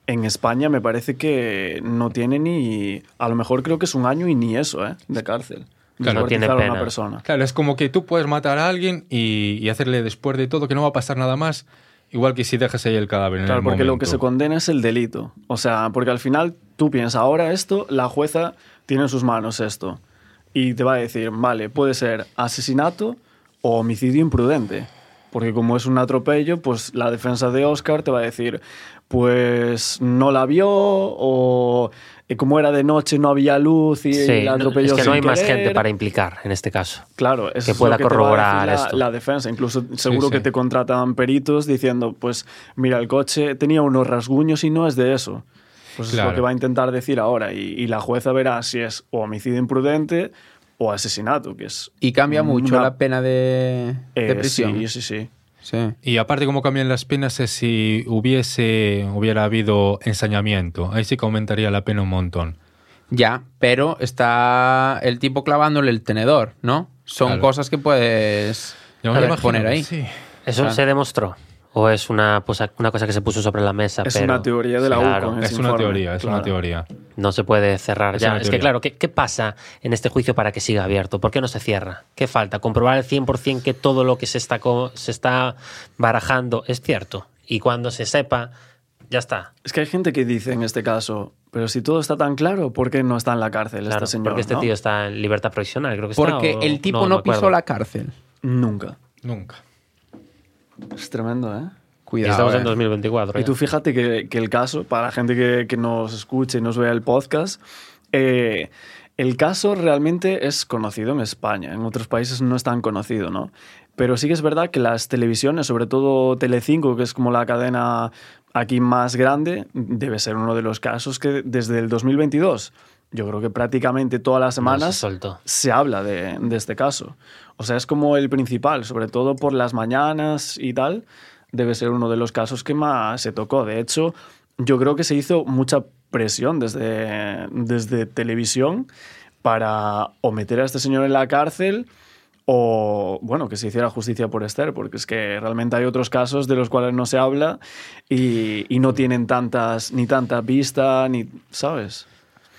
en España me parece que no tiene ni. A lo mejor creo que es un año y ni eso, ¿eh? De cárcel. Claro, no tiene a pena. una persona. Claro, es como que tú puedes matar a alguien y, y hacerle después de todo que no va a pasar nada más igual que si dejas ahí el cadáver en Claro, el porque lo que se condena es el delito. O sea, porque al final tú piensas, ahora esto, la jueza tiene en sus manos esto. Y te va a decir, vale, puede ser asesinato o homicidio imprudente. Porque como es un atropello, pues la defensa de Oscar te va a decir, pues no la vio o eh, como era de noche no había luz y Sí, la no- atropelló es que no hay más querer". gente para implicar en este caso. Claro, eso que es pueda lo que te va a corroborar decir la, esto. la defensa. Incluso seguro sí. que te contratan peritos diciendo, pues mira, el coche tenía unos rasguños y no es de eso. Pues es lo que va a intentar decir ahora. Y, y la jueza verá si es o homicidio imprudente o asesinato, que es... Y cambia mucho una- la pena de, de eh, prisión. Sí, sí, sí. Sí. Y aparte, cómo cambian las penas es si hubiese, hubiera habido ensañamiento. Ahí sí que aumentaría la pena un montón. Ya, pero está el tipo clavándole el tenedor, ¿no? Son Claro. cosas que puedes poner ahí. sí. ¿Eso se demostró? ¿O es una, cosa- una cosa que se puso sobre la mesa? Es pero- una teoría de la Claro, UCO. Es una informe, teoría, es una teoría. No se puede cerrar Es ya. Es que claro, ¿qué, qué pasa en este juicio para que siga abierto? ¿Por qué no se cierra? ¿Qué falta? ¿Comprobar al 100% que todo lo que se está, se está barajando es cierto? Y cuando se sepa, ya está. Es que hay gente que dice en este caso, pero si todo está tan claro, ¿por qué no está en la cárcel Claro, este señor? porque este no? tío está en libertad provisional, creo que está. Porque o- el tipo no, me pisó la cárcel. Nunca. Nunca. Es tremendo, ¿eh? Y Cuidado. estamos eh. en 2024. Y ya. tú fíjate que, que el caso, para la gente que, que nos escuche y nos vea el podcast, eh, el caso realmente es conocido en España. En otros países no es tan conocido, ¿no? Pero sí que es verdad que las televisiones, sobre todo Telecinco, que es como la cadena aquí más grande, debe ser uno de los casos que desde el 2022, yo creo que prácticamente todas las No se semanas se habla de, de este caso. O sea, es como el principal, sobre todo por las mañanas y tal, debe ser uno de los casos que más se tocó. De hecho, yo creo que se hizo mucha presión desde, desde televisión para o meter a este señor en la cárcel o, bueno, que se hiciera justicia por Esther, porque es que realmente hay otros casos de los cuales no se habla y, y no tienen tantas, ni tanta vista, ni, ¿sabes?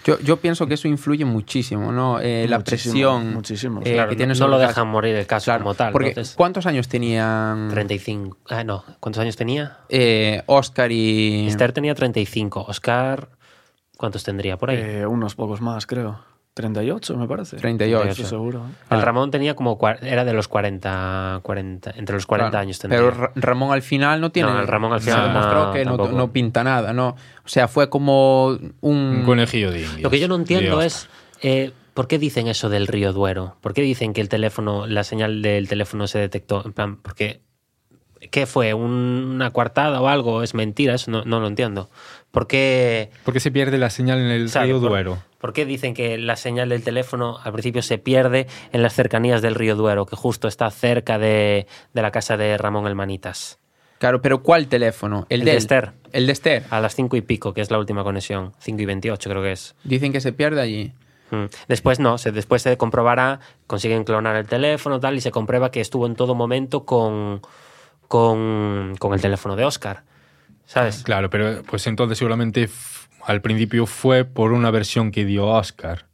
Yo, yo pienso que eso influye muchísimo, ¿no? Eh, la presión muchísimo, eh, Claro, que no- lo caso. dejan morir el caso Claro, como tal. Porque, entonces, ¿cuántos años tenían 35. Ah, no. ¿Cuántos años tenía? eh, Oscar y... Esther tenía 35. Oscar, ¿cuántos tendría por ahí? Eh, unos pocos más, creo. 38, me parece. 38. Estoy seguro. ¿eh? el. Ramón tenía como. Era de los 40. 40 entre los 40 Claro. años tendría. Pero Ra- Ramón al final no tiene... No, el Ramón al final se demostró no, que no, pinta nada, ¿no? O sea, fue como un... Un conejillo de. Lo que yo no entiendo Dios. es. eh, ¿Por qué dicen eso del río Duero? ¿Por qué dicen que el teléfono, la señal del teléfono se detectó? En plan, porque. ¿Qué fue? ¿Un- ¿Una coartada o algo? ¿Es mentira? Eso no, no lo entiendo. ¿Por qué.? Porque se pierde la señal en el ¿Sabe? río ¿Por- Duero. ¿Por qué dicen que la señal del teléfono al principio se pierde en las cercanías del río Duero, que justo está cerca de, de la casa de Ramón el Manitas? Claro, pero ¿cuál teléfono? El, El de. Esther. El de Esther. A las 5 y pico, que es la última conexión. 5 y 28 creo que es. Dicen que se pierde allí. Mm. Después no, se, después se comprobará, consiguen clonar el teléfono tal y se comprueba que estuvo en todo momento con, con, con el teléfono de Oscar. ¿Sabes? Claro, pero pues entonces seguramente al principio fue por una versión que dio Oscar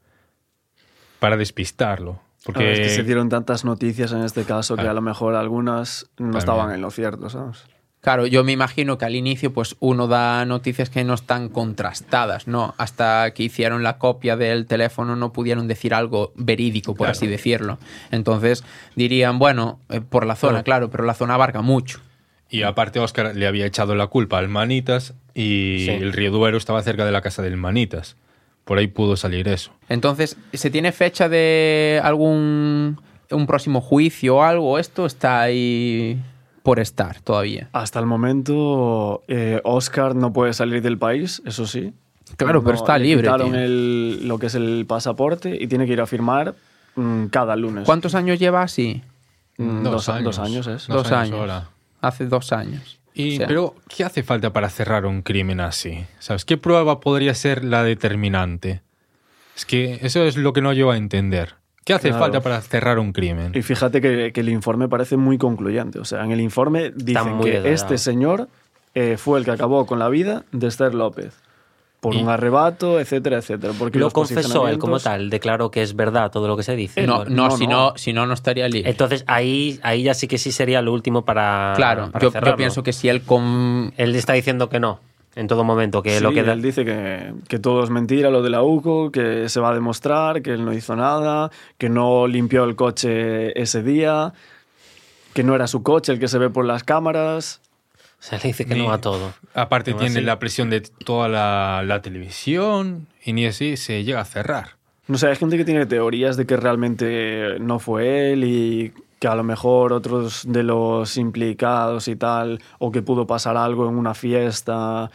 para despistarlo. Porque Ah, es que se dieron tantas noticias en este caso que Claro. a lo mejor algunas no También. estaban en lo cierto, ¿sabes? Claro, yo me imagino que al inicio pues uno da noticias que no están contrastadas, ¿no? Hasta que hicieron la copia del teléfono no pudieron decir algo verídico, por Claro. así decirlo. Entonces dirían, bueno, eh, por la zona, claro, pero la zona abarca mucho. Y aparte Oscar le había echado la culpa al Manitas y Sí. el río Duero estaba cerca de la casa del Manitas. Por ahí pudo salir eso. Entonces, ¿se tiene fecha de algún un próximo juicio o algo? ¿Esto está ahí por estar todavía? Hasta el momento, eh, Oscar no puede salir del país, eso sí. Claro, pero está libre, quitaron el- lo que es el pasaporte y tiene que ir a firmar mm, cada lunes. ¿Cuántos años lleva así? Mm, dos, dos años es. Dos Dos años años. Hace dos años. Y, O sea, Pero, ¿qué hace falta para cerrar un crimen así? ¿Sabes? ¿Qué prueba podría ser la determinante? Es que eso es lo que no llevo a entender. ¿Qué hace Claro. falta para cerrar un crimen? Y fíjate que, que el informe parece muy concluyente. O sea, en el informe dicen que este señor eh, fue el que acabó con la vida de Esther López. Por Y- un arrebato, etcétera, etcétera. Porque Lo confesó él como tal, declaró que es verdad todo lo que se dice. No, no, no, si no. no, si no, no estaría libre. Entonces ahí, ahí ya sí que sí sería lo último para. claro, para yo, yo pienso que si él con... Él está diciendo que no, en todo momento, que Sí, lo que él dice que, que todo es mentira, lo de la UCO, que se va a demostrar, que él no hizo nada, que no limpió el coche ese día, que no era su coche el que se ve por las cámaras. O sea, le dice que Ni- no a todo. Aparte tiene así. la presión de toda la, la televisión y ni así se llega a cerrar. No sé, hay gente que tiene teorías de que realmente no fue él y que a lo mejor otros de los implicados y tal, o que pudo pasar algo en una fiesta.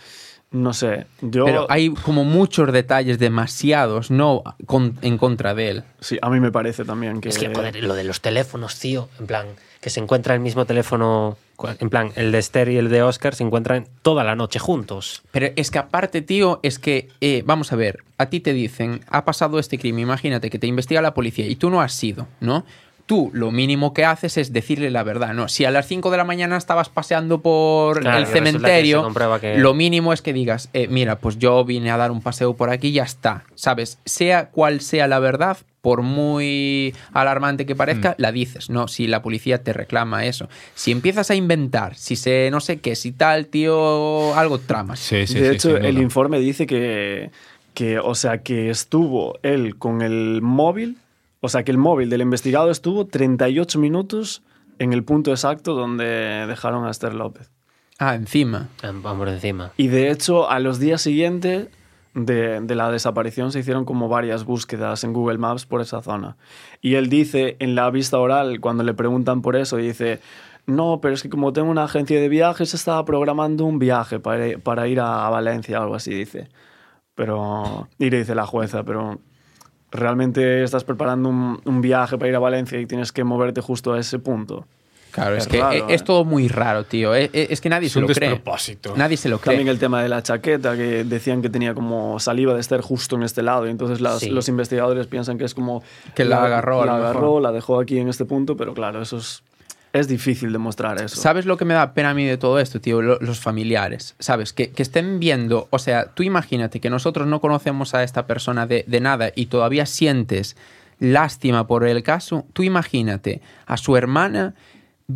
No sé, yo... Pero hay como muchos detalles, demasiados, no con- en contra de él. Sí, a mí me parece también que... Es que, joder, lo de los teléfonos, tío, en plan, que se encuentra el mismo teléfono, en plan, el de Esther y el de Oscar se encuentran toda la noche juntos. Pero es que aparte, tío, es que, eh, vamos a ver, a ti te dicen, ha pasado este crimen, imagínate que te investiga la policía y tú no has sido, ¿no? Tú lo mínimo que haces es decirle la verdad, ¿no? Si a las 5 de la mañana estabas paseando por Claro, el que cementerio, que- lo mínimo es que digas, eh, mira, pues yo vine a dar un paseo por aquí y ya está, ¿sabes? Sea cual sea la verdad, por muy alarmante que parezca, la dices, ¿no? Si la policía te reclama eso. Si empiezas a inventar, si se no sé qué, si tal, tío, algo tramas. Sí, sí, de sí, hecho, el informe dice que, que, o sea, que estuvo él con el móvil, o sea, que el móvil del investigado estuvo 38 minutos en el punto exacto donde dejaron a Esther López. Ah, encima. Vamos encima. Y de hecho, a los días siguientes de, la desaparición se hicieron como varias búsquedas en Google Maps por esa zona. Y él dice en la vista oral, cuando le preguntan por eso, dice, no, pero es que como tengo una agencia de viajes, estaba programando un viaje para, para ir a Valencia, algo así, dice. Pero, y le dice la jueza, pero ¿realmente estás preparando un, un viaje para ir a Valencia y tienes que moverte justo a ese punto? Claro, es, Es que raro, eh, ¿eh? es todo muy raro, tío. Eh, eh, Es que nadie Es se un lo cree. despropósito. Nadie se lo cree. También el tema de la chaqueta, que decían que tenía como saliva de Esther justo en este lado, y entonces las- Sí. los investigadores piensan que es como... Que la agarró, a La lo mejor. agarró, la dejó aquí en este punto, pero claro, eso es, es difícil demostrar eso. ¿Sabes lo que me da pena a mí de todo esto, tío? Lo- los familiares, ¿sabes? Que, que estén viendo, o sea, tú imagínate que nosotros no conocemos a esta persona de, de nada y todavía sientes lástima por el caso. Tú imagínate a su hermana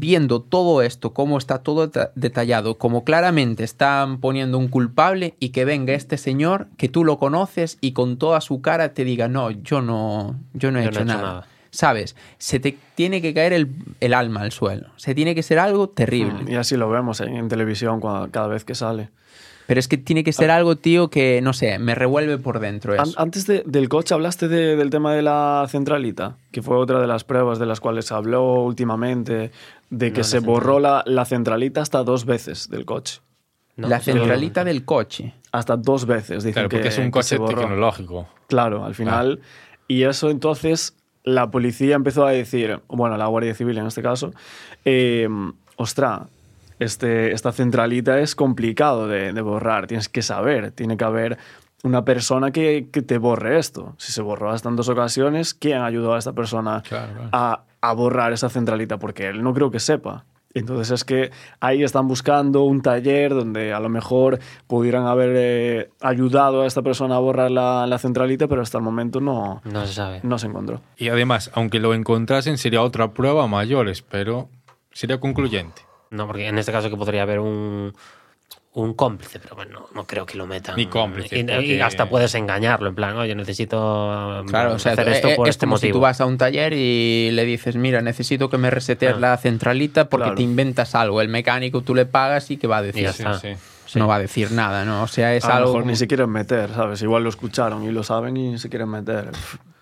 viendo todo esto, cómo está todo deta- detallado, como claramente están poniendo un culpable y que venga este señor que tú lo conoces y con toda su cara te diga, no, yo no, yo no he, Yo hecho, no he hecho nada. ¿Sabes? Se te tiene que caer el, el alma al suelo. Se tiene que ser algo terrible. Mm, Y así lo vemos en, en televisión cuando- cada vez que sale. Pero es que tiene que ser algo, tío, que, no sé, me revuelve por dentro eso. antes de- del coche hablaste de- del tema de la centralita, que fue otra de las pruebas de las cuales se habló últimamente, de que No, la se borró la, la centralita hasta dos veces del coche. No, la centralita del coche. Hasta dos veces, dicen Claro, que, porque es un que coche tecnológico. Claro, al final. Y eso entonces la policía empezó a decir, bueno, la Guardia Civil en este caso, eh, ostra, este, esta centralita es complicado de, de borrar, tienes que saber, tiene que haber una persona que, que te borre esto. Si se borró hasta en dos ocasiones, ¿quién ayudó a esta persona Claro, claro. A, a borrar esa centralita? Porque él no creo que sepa. Entonces es que ahí están buscando un taller donde a lo mejor pudieran haber eh, ayudado a esta persona a borrar la, la centralita, pero hasta el momento no, No se sabe. no se encontró. Y además, aunque lo encontrasen, sería otra prueba mayores, pero sería concluyente. No, porque en este caso que podría haber un, un cómplice, pero bueno, no creo que lo metan. Ni cómplice, Y, hasta puedes engañarlo, en plan, oye, necesito Claro, o sea, hacer eh, esto eh, por es este como si motivo. tú vas a un taller y le dices, mira, necesito que me resetees Ah. la centralita porque Claro. te inventas algo. El mecánico tú le pagas y ¿qué va a decir? Y ya Sí. No va a decir nada, ¿no? O sea, es a lo algo... mejor ni se quieren meter, ¿sabes? Igual lo escucharon y lo saben y se quieren meter.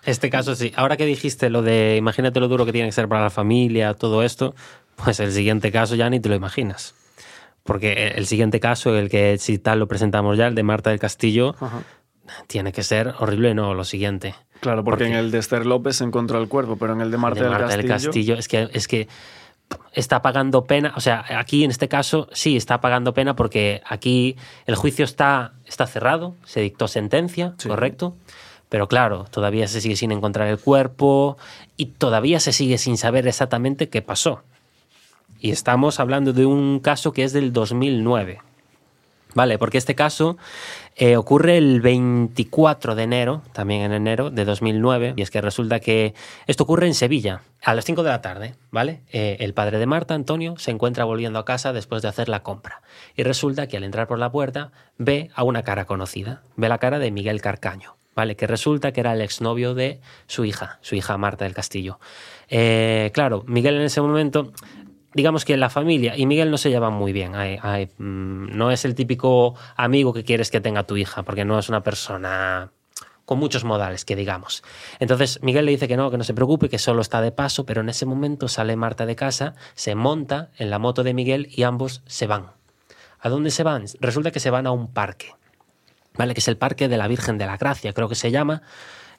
Este caso sí. Ahora que dijiste lo de, imagínate lo duro que tiene que ser para la familia, todo esto, pues el siguiente caso ya ni te lo imaginas. Porque el siguiente caso, el que si tal lo presentamos ya, el de Marta del Castillo, Ajá. tiene que ser horrible, no, lo siguiente. Claro, porque, Porque- en el de Esther López se encontró el cuerpo, pero en el de Marta, de del, Marta Castillo, del Castillo, es que, es que está pagando pena, o sea, aquí en este caso sí está pagando pena porque aquí el juicio está, está cerrado, se dictó sentencia, Sí. correcto, pero claro, todavía se sigue sin encontrar el cuerpo y todavía se sigue sin saber exactamente qué pasó. Y estamos hablando de un caso que es del 2009. Vale, porque este caso Eh, ocurre el 24 de enero, también en enero de 2009, y es que resulta que esto ocurre en Sevilla, a las 5 de la tarde, ¿vale? Eh, el padre de Marta, Antonio, se encuentra volviendo a casa después de hacer la compra. Y resulta que al entrar por la puerta ve a una cara conocida, ve la cara de Miguel Carcaño. ¿Vale? Que resulta que era el exnovio de su hija, su hija Marta del Castillo. Eh, claro, Miguel en ese momento digamos que la familia y Miguel no se llevan muy bien. Mm, no es el típico amigo que quieres que tenga tu hija, porque no es una persona con muchos modales, que digamos. Entonces Miguel le dice que no, que no se preocupe, que solo está de paso, pero en ese momento sale Marta de casa, se monta en la moto de Miguel y ambos se van. ¿A dónde se van? Resulta que se van a un parque, ¿vale? Que es el Parque de la Virgen de la Gracia, creo que se llama,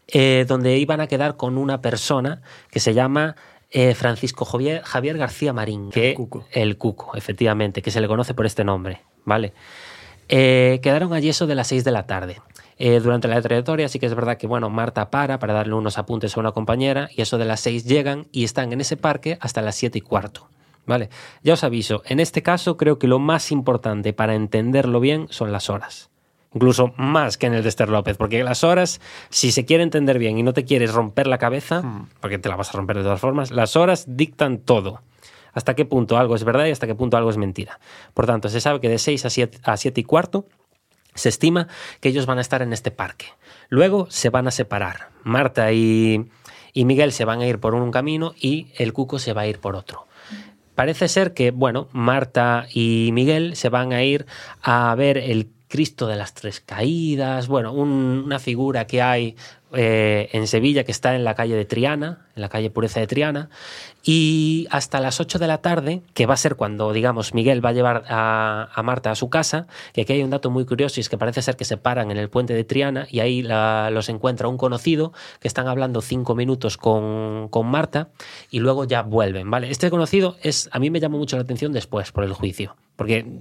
eh, donde iban a quedar con una persona que se llama eh, Francisco Javier, Javier, García Marín, que el Cuco. el Cuco, efectivamente, que se le conoce por este nombre, ¿vale? Eh, quedaron allí eso de las 6 de la tarde. Eh, durante la trayectoria sí que es verdad que, bueno, Marta para para darle unos apuntes a una compañera y eso de las 6 llegan y están en ese parque hasta las 7 y cuarto. ¿Vale? Ya os aviso, en este caso creo que lo más importante para entenderlo bien son las horas incluso más que en el de Esther López, porque las horas, si se quiere entender bien y no te quieres romper la cabeza, hmm. porque te la vas a romper de todas formas, las horas dictan todo. Hasta qué punto algo es verdad y hasta qué punto algo es mentira. Por tanto, se sabe que de 6 a 7, a y cuarto se estima que ellos van a estar en este parque. Luego se van a separar. Marta y, y Miguel se van a ir por un camino y el Cuco se va a ir por otro parece ser que, bueno, Marta y Miguel se van a ir a ver el Cristo de las Tres Caídas, bueno, una figura que hay eh, en Sevilla que está en la calle de Triana, en la calle Pureza de Triana, y hasta las 8 de la tarde, que va a ser cuando, digamos, Miguel va a llevar a, Marta a su casa, que aquí hay un dato muy curioso y es que parece ser que se paran en el puente de Triana y ahí los encuentra un conocido que están hablando cinco minutos con, con Marta y luego ya vuelven, ¿vale? Este conocido es, a mí me llamó mucho la atención después por el juicio, porque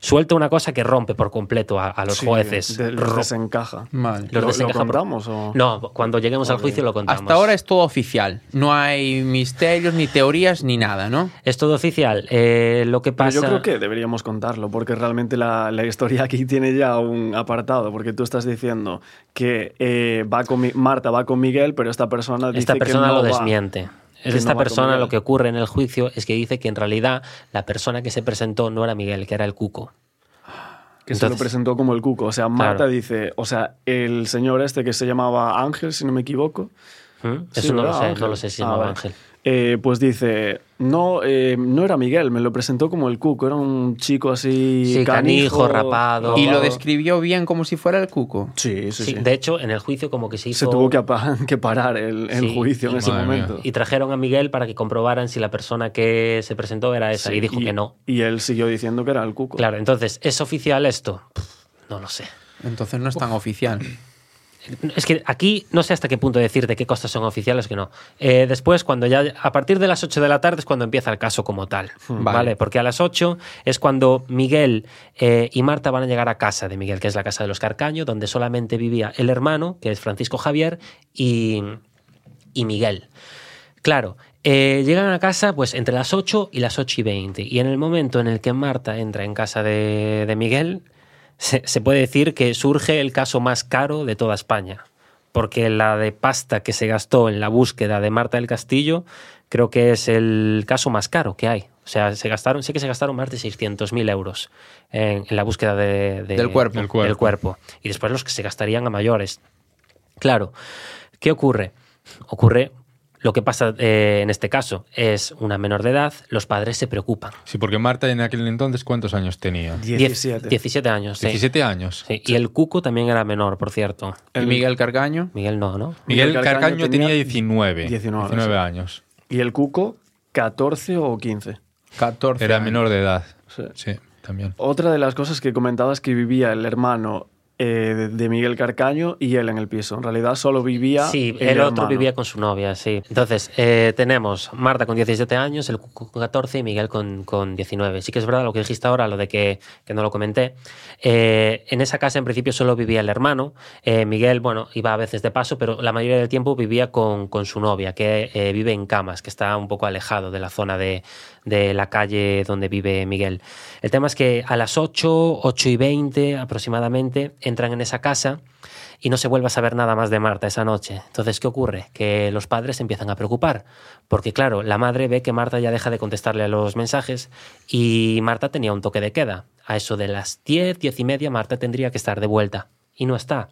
suelta una cosa que rompe por completo a, los jueces. los desencaja. ¿Los ¿Lo, contamos? No, cuando lleguemos al juicio lo contamos. Hasta ahora es todo oficial. No hay misterios, ni teorías, ni nada, ¿no? Es todo oficial. Eh, lo que pasa... yo creo que deberíamos contarlo, porque realmente la, historia aquí tiene ya un apartado, porque tú estás diciendo que eh, va con Marta va con Miguel, pero esta persona dice esta persona que lo desmiente. Esta persona lo que ocurre en el juicio es que dice que en realidad la persona que se presentó no era Miguel, que era el Cuco. Que se lo presentó como el Cuco. O sea, Marta dice, o sea, el señor este que se llamaba Ángel, si no me equivoco. ¿Mm? Eso no, lo sé, no lo sé si se llamaba ah, Ángel. Eh, pues dice, no, eh, no era Miguel, me lo presentó como el Cuco, era un chico así sí, canijo, rapado. ¿Y lo describió bien como si fuera el Cuco? Sí, sí, sí. De hecho, en el juicio como que se hizo... Se tuvo que, <laughs> que parar el, juicio en ese momento. Y trajeron a Miguel para que comprobaran si la persona que se presentó era esa y dijo que no. Y él siguió diciendo que era el Cuco. Claro, entonces, ¿es oficial esto? no lo sé. Entonces no es tan oficial. Es que aquí no sé hasta qué punto decir de qué cosas son oficiales que no. Eh, después, cuando ya. A partir de las 8 de la tarde es cuando empieza el caso como tal. Hmm. Vale. Porque a las 8 es cuando Miguel eh, y Marta van a llegar a casa de Miguel, que es la casa de los Carcaño, donde solamente vivía el hermano, que es Francisco Javier, y, y Miguel. Claro, eh, llegan a casa pues entre las 8 y las 8 y 20. Y en el momento en el que Marta entra en casa de, de Miguel, se, puede decir que surge el caso más caro de toda España, porque la de pasta que se gastó en la búsqueda de Marta del Castillo creo que es el caso más caro que hay. O sea, se gastaron, sé que se gastaron más de 600.000 euros en, la búsqueda del, cuerpo. del cuerpo. Y después los que se gastarían a mayores. Claro, ¿qué ocurre? Ocurre lo que pasa eh, en este caso es una menor de edad, los padres se preocupan. Sí, porque Marta en aquel entonces, ¿cuántos años tenía? 17. 17 años. 17 años. Sí. Y el Cuco también era menor, por cierto. ¿El Miguel Carcaño? Miguel no, ¿no? Miguel, Carcaño, tenía 19. 19, años. ¿Y el Cuco 14 o 15? 14. Era menor de edad. Sí. sí. También. Otra de las cosas que comentabas que vivía el hermano eh, de Miguel Carcaño y él en el piso. En realidad solo vivía. Sí, el, otro vivía con su novia, sí. Entonces, eh, tenemos Marta con 17 años, el con 14 y Miguel con, con, 19. Sí que es verdad lo que dijiste ahora, lo de que, que no lo comenté. Eh, en esa casa, en principio, solo vivía el hermano. Miguel, bueno, iba a veces de paso, pero la mayoría del tiempo vivía con, con su novia, que vive en Camas, que está un poco alejado de la zona de, de la calle donde vive Miguel. El tema es que a las 8, 8 y 20 aproximadamente, entran en esa casa y no se vuelve a saber nada más de Marta esa noche. Entonces, ¿qué ocurre? Que los padres se empiezan a preocupar, porque claro, la madre ve que Marta ya deja de contestarle a los mensajes y Marta tenía un toque de queda. A eso de las 10, 10 y media, Marta tendría que estar de vuelta y no está.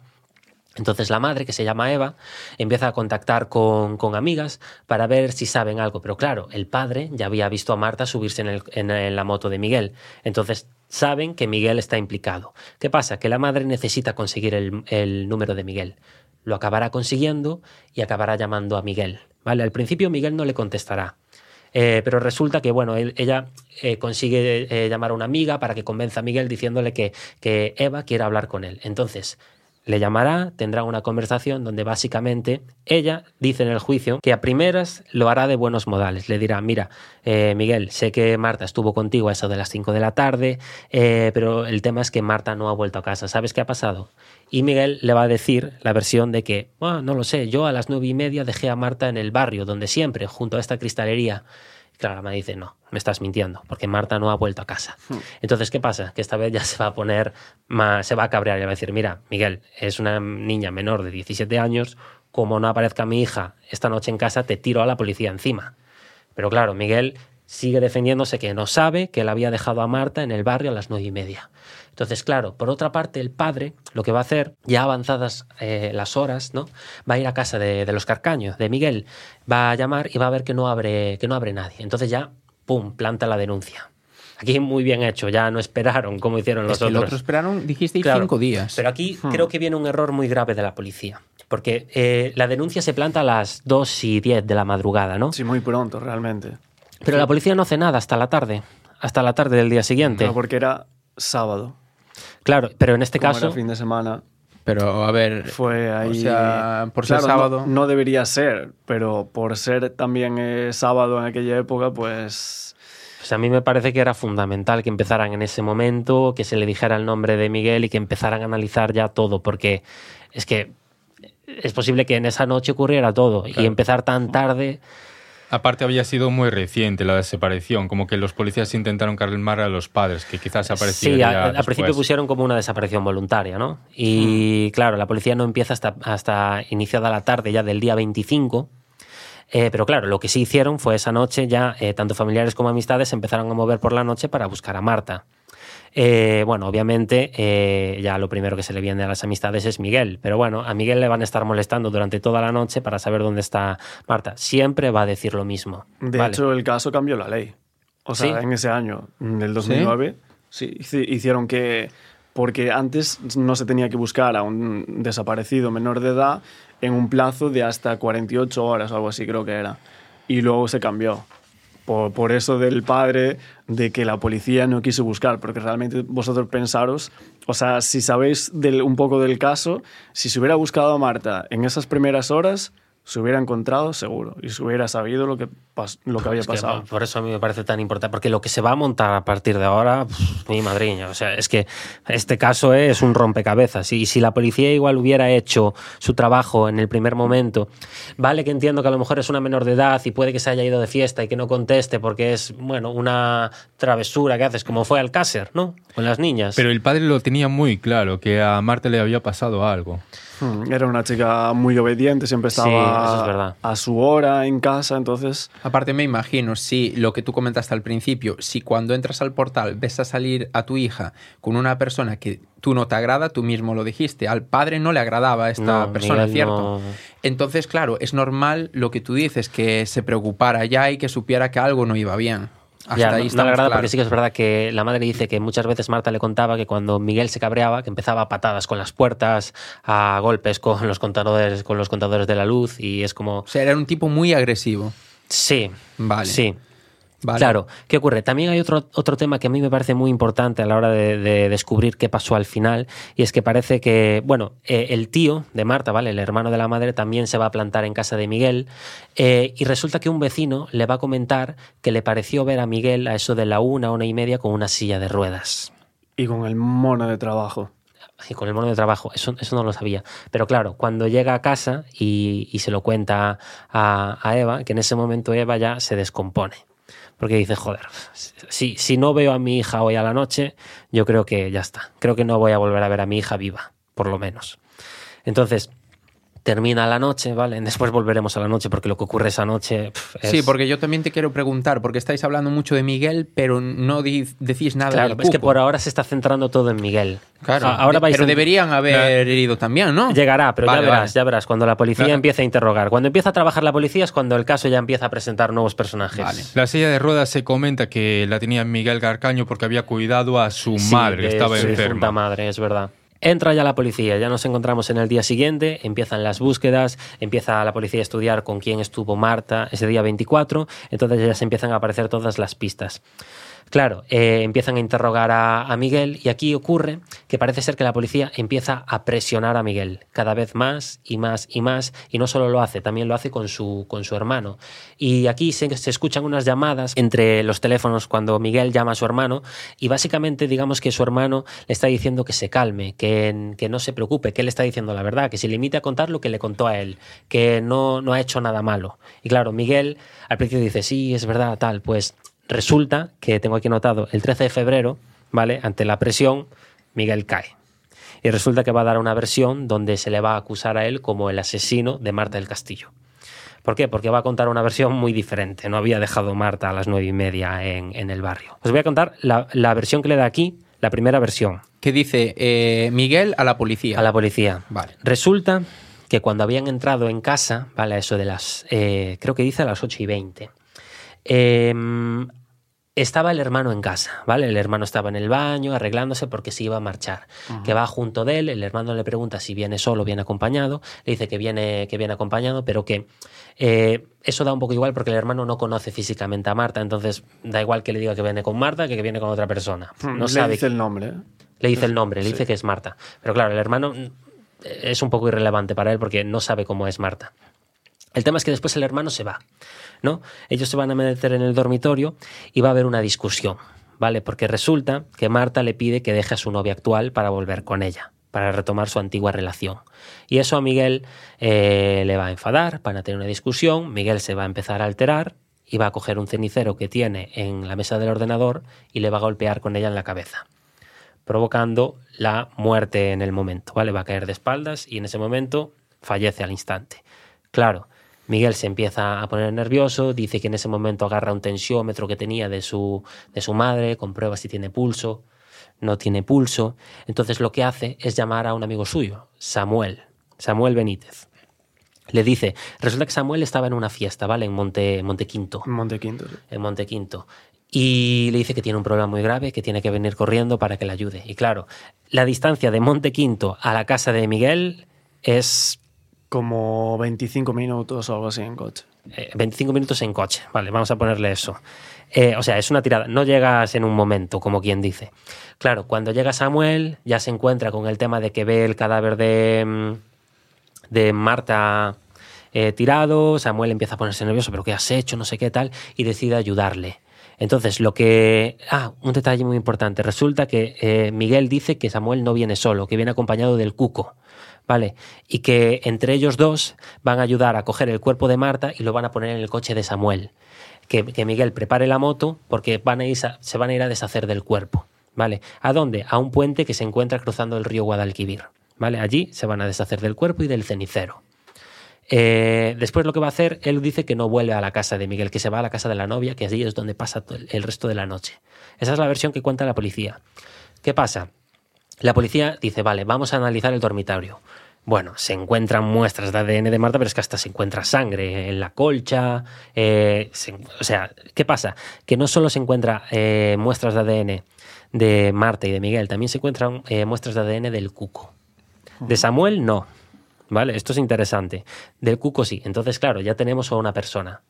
Entonces la madre, que se llama Eva, empieza a contactar con, amigas para ver si saben algo. Pero claro, el padre ya había visto a Marta subirse en, la moto de Miguel. Entonces saben que Miguel está implicado. ¿Qué pasa? Que la madre necesita conseguir el, número de Miguel. Lo acabará consiguiendo y acabará llamando a Miguel. ¿Vale? Al principio Miguel no le contestará. Eh, pero resulta que, bueno, ella eh, consigue eh, llamar a una amiga para que convenza a Miguel diciéndole que, que Eva quiere hablar con él. Entonces, le llamará, tendrá una conversación donde básicamente ella dice en el juicio que a primeras lo hará de buenos modales. Le dirá, mira, eh, Miguel, sé que Marta estuvo contigo a eso de las 5 de la tarde, eh, pero el tema es que Marta no ha vuelto a casa. ¿Sabes qué ha pasado? Y Miguel le va a decir la versión de que, no lo sé, yo a las nueve y media dejé a Marta en el barrio, donde siempre, junto a esta cristalería. Claro, me dice, no, me estás mintiendo, porque Marta no ha vuelto a casa. Hmm. Entonces, ¿qué pasa? Que esta vez ya se va a poner, más, se va a cabrear y va a decir, mira, Miguel, es una niña menor de 17 años, como no aparezca mi hija esta noche en casa, te tiro a la policía encima. Pero claro, Miguel sigue defendiéndose que no sabe que él había dejado a Marta en el barrio a las nueve y media. Entonces, claro, por otra parte, el padre lo que va a hacer, ya avanzadas eh, las horas, ¿no? Va a ir a casa de, los carcaños, de Miguel, va a llamar y va a ver que no abre, que no abre nadie. Entonces ya, ¡pum!, planta la denuncia. Aquí muy bien hecho, ya no esperaron como hicieron los otros. Los esperaron, dijisteis cinco días. Pero aquí hmm. creo que viene un error muy grave de la policía. Porque eh, la denuncia se planta a las 2 y 10 de la madrugada, ¿no? Sí, muy pronto, realmente. Pero la policía no hace nada hasta la tarde, hasta la tarde del día siguiente. No, porque era sábado. Claro, pero en este Como caso. Era fin de semana. Pero a ver. Fue ahí. O sea, por ser sábado. No, debería ser, pero por ser también eh, sábado en aquella época, pues. Pues a mí me parece que era fundamental que empezaran en ese momento, que se le dijera el nombre de Miguel y que empezaran a analizar ya todo, porque es que es posible que en esa noche ocurriera todo y empezar tan tarde. Aparte había sido muy reciente la desaparición, como que los policías intentaron calmar a los padres, que quizás aparecieron. Sí, al principio pusieron como una desaparición voluntaria, ¿no? Y hmm. claro, la policía no empieza hasta, hasta iniciada la tarde ya del día 25. Eh, pero claro, lo que sí hicieron fue esa noche ya, eh, tanto familiares como amistades empezaron a mover por la noche para buscar a Marta. Eh, bueno, obviamente eh, ya lo primero que se le viene a las amistades es Miguel, pero bueno, a Miguel le van a estar molestando durante toda la noche para saber dónde está Marta. Siempre va a decir lo mismo. De hecho, el caso cambió la ley. O sea, en ese año, del 2009, ¿Sí? hicieron que porque antes no se tenía que buscar a un desaparecido menor de edad en un plazo de hasta 48 horas o algo así creo que era. Y luego se cambió por, eso del padre de que la policía no quiso buscar, porque realmente vosotros pensaros, o sea, si sabéis un poco del caso, si se hubiera buscado a Marta en esas primeras horas, se hubiera encontrado seguro y se hubiera sabido lo que, lo que había pasado. por eso a mí me parece tan importante, porque lo que se va a montar a partir de ahora, mi madriña, o sea, es que este caso es un rompecabezas y si la policía igual hubiera hecho su trabajo en el primer momento, vale que entiendo que a lo mejor es una menor de edad y puede que se haya ido de fiesta y que no conteste porque es, bueno, una travesura que haces, como fue Alcácer, ¿no? Con las niñas. Pero el padre lo tenía muy claro, que a Marta le había pasado algo. Hmm, era una chica muy obediente, siempre estaba a su hora en casa, entonces... Aparte me imagino, si lo que tú comentaste al principio, si cuando entras al portal ves a salir a tu hija con una persona que tú no te agrada, tú mismo lo dijiste, al padre no le agradaba a esta persona, ¿cierto? Entonces, claro, es normal lo que tú dices, que se preocupara ya y que supiera que algo no iba bien. Hasta ahí no, no porque sí que es verdad que la madre dice que muchas veces Marta le contaba que cuando Miguel se cabreaba, que empezaba a patadas con las puertas, a golpes con los contadores, con los contadores de la luz y es como... O sea, era un tipo muy agresivo. Sí, vale. Sí. Claro, ¿qué ocurre? También hay otro, otro tema que a mí me parece muy importante a la hora de, descubrir qué pasó al final, y es que parece que, bueno, eh, el tío de Marta, ¿vale? El hermano de la madre también se va a plantar en casa de Miguel, eh, y resulta que un vecino le va a comentar que le pareció ver a Miguel a eso de la una, una y media con una silla de ruedas. Y con el mono de trabajo y con el mono de trabajo, eso, eso no lo sabía. Pero claro, cuando llega a casa y, se lo cuenta a, a, Eva, que en ese momento Eva ya se descompone porque dice, joder, si, no veo a mi hija hoy a la noche, yo creo que ya está. Creo que no voy a volver a ver a mi hija viva. por lo menos. Entonces, termina la noche, ¿vale? Después volveremos a la noche porque lo que ocurre esa noche es... Sí, porque yo también te quiero preguntar, porque estáis hablando mucho de Miguel, pero no decís nada Claro, del es que por ahora se está centrando todo en Miguel. Claro, ahora vais pero a- deberían haber herido también, ¿no? Llegará, pero Vale, ya verás, vale. ya verás, cuando la policía Claro. empieza a interrogar. Cuando empieza a trabajar la policía es cuando el caso ya empieza a presentar nuevos personajes. Vale. La silla de ruedas se comenta que la tenía Miguel Garcaño porque había cuidado a su Sí, madre, que estaba su enferma. madre, es verdad. Entra ya la policía, ya nos encontramos en el día siguiente, empiezan las búsquedas, empieza la policía a estudiar con quién estuvo Marta ese día 24, entonces ya se empiezan a aparecer todas las pistas. Claro, eh, empiezan a interrogar a, Miguel y aquí ocurre que parece ser que la policía empieza a presionar a Miguel cada vez más y más y más y no solo lo hace, también lo hace con su, con su hermano. Y aquí se, se escuchan unas llamadas entre los teléfonos cuando Miguel llama a su hermano y básicamente digamos que su hermano le está diciendo que se calme, que, que no se preocupe, que él está diciendo la verdad, que se limite a contar lo que le contó a él, que no, no ha hecho nada malo. Y claro, Miguel al principio dice, sí, es verdad, tal, pues resulta que tengo aquí notado el 13 de febrero, ¿vale? Ante la presión, Miguel cae. Y resulta que va a dar una versión donde se le va a acusar a él como el asesino de Marta del Castillo. ¿Por qué? Porque va a contar una versión muy diferente. No había dejado Marta a las nueve y media en, en el barrio. Os voy a contar la, la versión que le da aquí, la primera versión, Que dice eh, Miguel a la policía. a la policía. Vale. Resulta que cuando habían entrado en casa, ¿vale? Eso de las, eh, creo que dice a las 8 y 20, eh, estaba el hermano en casa, ¿vale? El hermano estaba en el baño arreglándose porque se iba a marchar. Que va junto de él, el hermano le pregunta si viene solo o viene acompañado, le dice que viene, que viene acompañado, pero que eh, eso da un poco igual porque el hermano no conoce físicamente a Marta, entonces da igual que le diga que viene con Marta que que viene con otra persona. No Hmm, Le sabe dice el nombre. ¿eh? le dice el nombre, le Sí. dice que es Marta. Pero claro, el hermano mm, es un poco irrelevante para él porque no sabe cómo es Marta. El tema es que después el hermano se va, ¿no? Ellos se van a meter en el dormitorio y va a haber una discusión, ¿vale? Porque resulta que Marta le pide que deje a su novia actual para volver con ella, para retomar su antigua relación. Y eso a Miguel eh, le va a enfadar, van a tener una discusión, Miguel se va a empezar a alterar y va a coger un cenicero que tiene en la mesa del ordenador y le va a golpear con ella en la cabeza provocando la muerte en el momento, ¿vale? Va a caer de espaldas y en ese momento fallece al instante. Claro, Miguel se empieza a poner nervioso, dice que en ese momento agarra un tensiómetro que tenía de su, de su madre, comprueba si tiene pulso, no tiene pulso, entonces lo que hace es llamar a un amigo suyo, Samuel, Samuel Benítez. Le dice, resulta que Samuel estaba en una fiesta, ¿vale? En Monte, Montequinto Montequinto. sí. en Montequinto. Y le dice que tiene un problema muy grave, que tiene que venir corriendo para que le ayude. Y claro, la distancia de Montequinto a la casa de Miguel es Como 25 minutos o algo así en coche. eh, 25 minutos en coche. Vale, vamos a ponerle eso. Eh, o sea, es una tirada. No llegas en un momento, como quien dice. Claro, cuando llega Samuel, ya se encuentra con el tema de que ve el cadáver de, mm, de Marta eh, tirado. Samuel empieza a ponerse nervioso, pero ¿qué has hecho? No sé qué tal. Y decide ayudarle. Entonces, lo que. Ah, un detalle muy importante. Resulta que eh, Miguel dice que Samuel no viene solo, que viene acompañado del cuco. ¿Vale? Y que entre ellos dos van a ayudar a coger el cuerpo de Marta y lo van a poner en el coche de Samuel. Que, Miguel prepare la moto porque van a ir se van a ir a deshacer del cuerpo. ¿Vale? ¿A dónde? A un puente que se encuentra cruzando el río Guadalquivir. ¿Vale? Allí se van a deshacer del cuerpo y del cenicero. Eh, después lo que va a hacer, él dice que no vuelve a la casa de Miguel, que se va a la casa de la novia, que allí es donde pasa el resto de la noche. Esa es la versión que cuenta la policía. ¿Qué pasa? La policía dice, vale, vamos a analizar el dormitorio. Bueno, se encuentran muestras de ADN de Marta, pero es que hasta se encuentra sangre en la colcha. eh, o sea, ¿qué pasa? Que no solo se encuentra eh, muestras de ADN de Marta y de Miguel, también se encuentran eh, muestras de ADN del cuco. De Samuel, no. ¿Vale? Esto es interesante. Del cuco sí. Entonces, claro, ya tenemos a una persona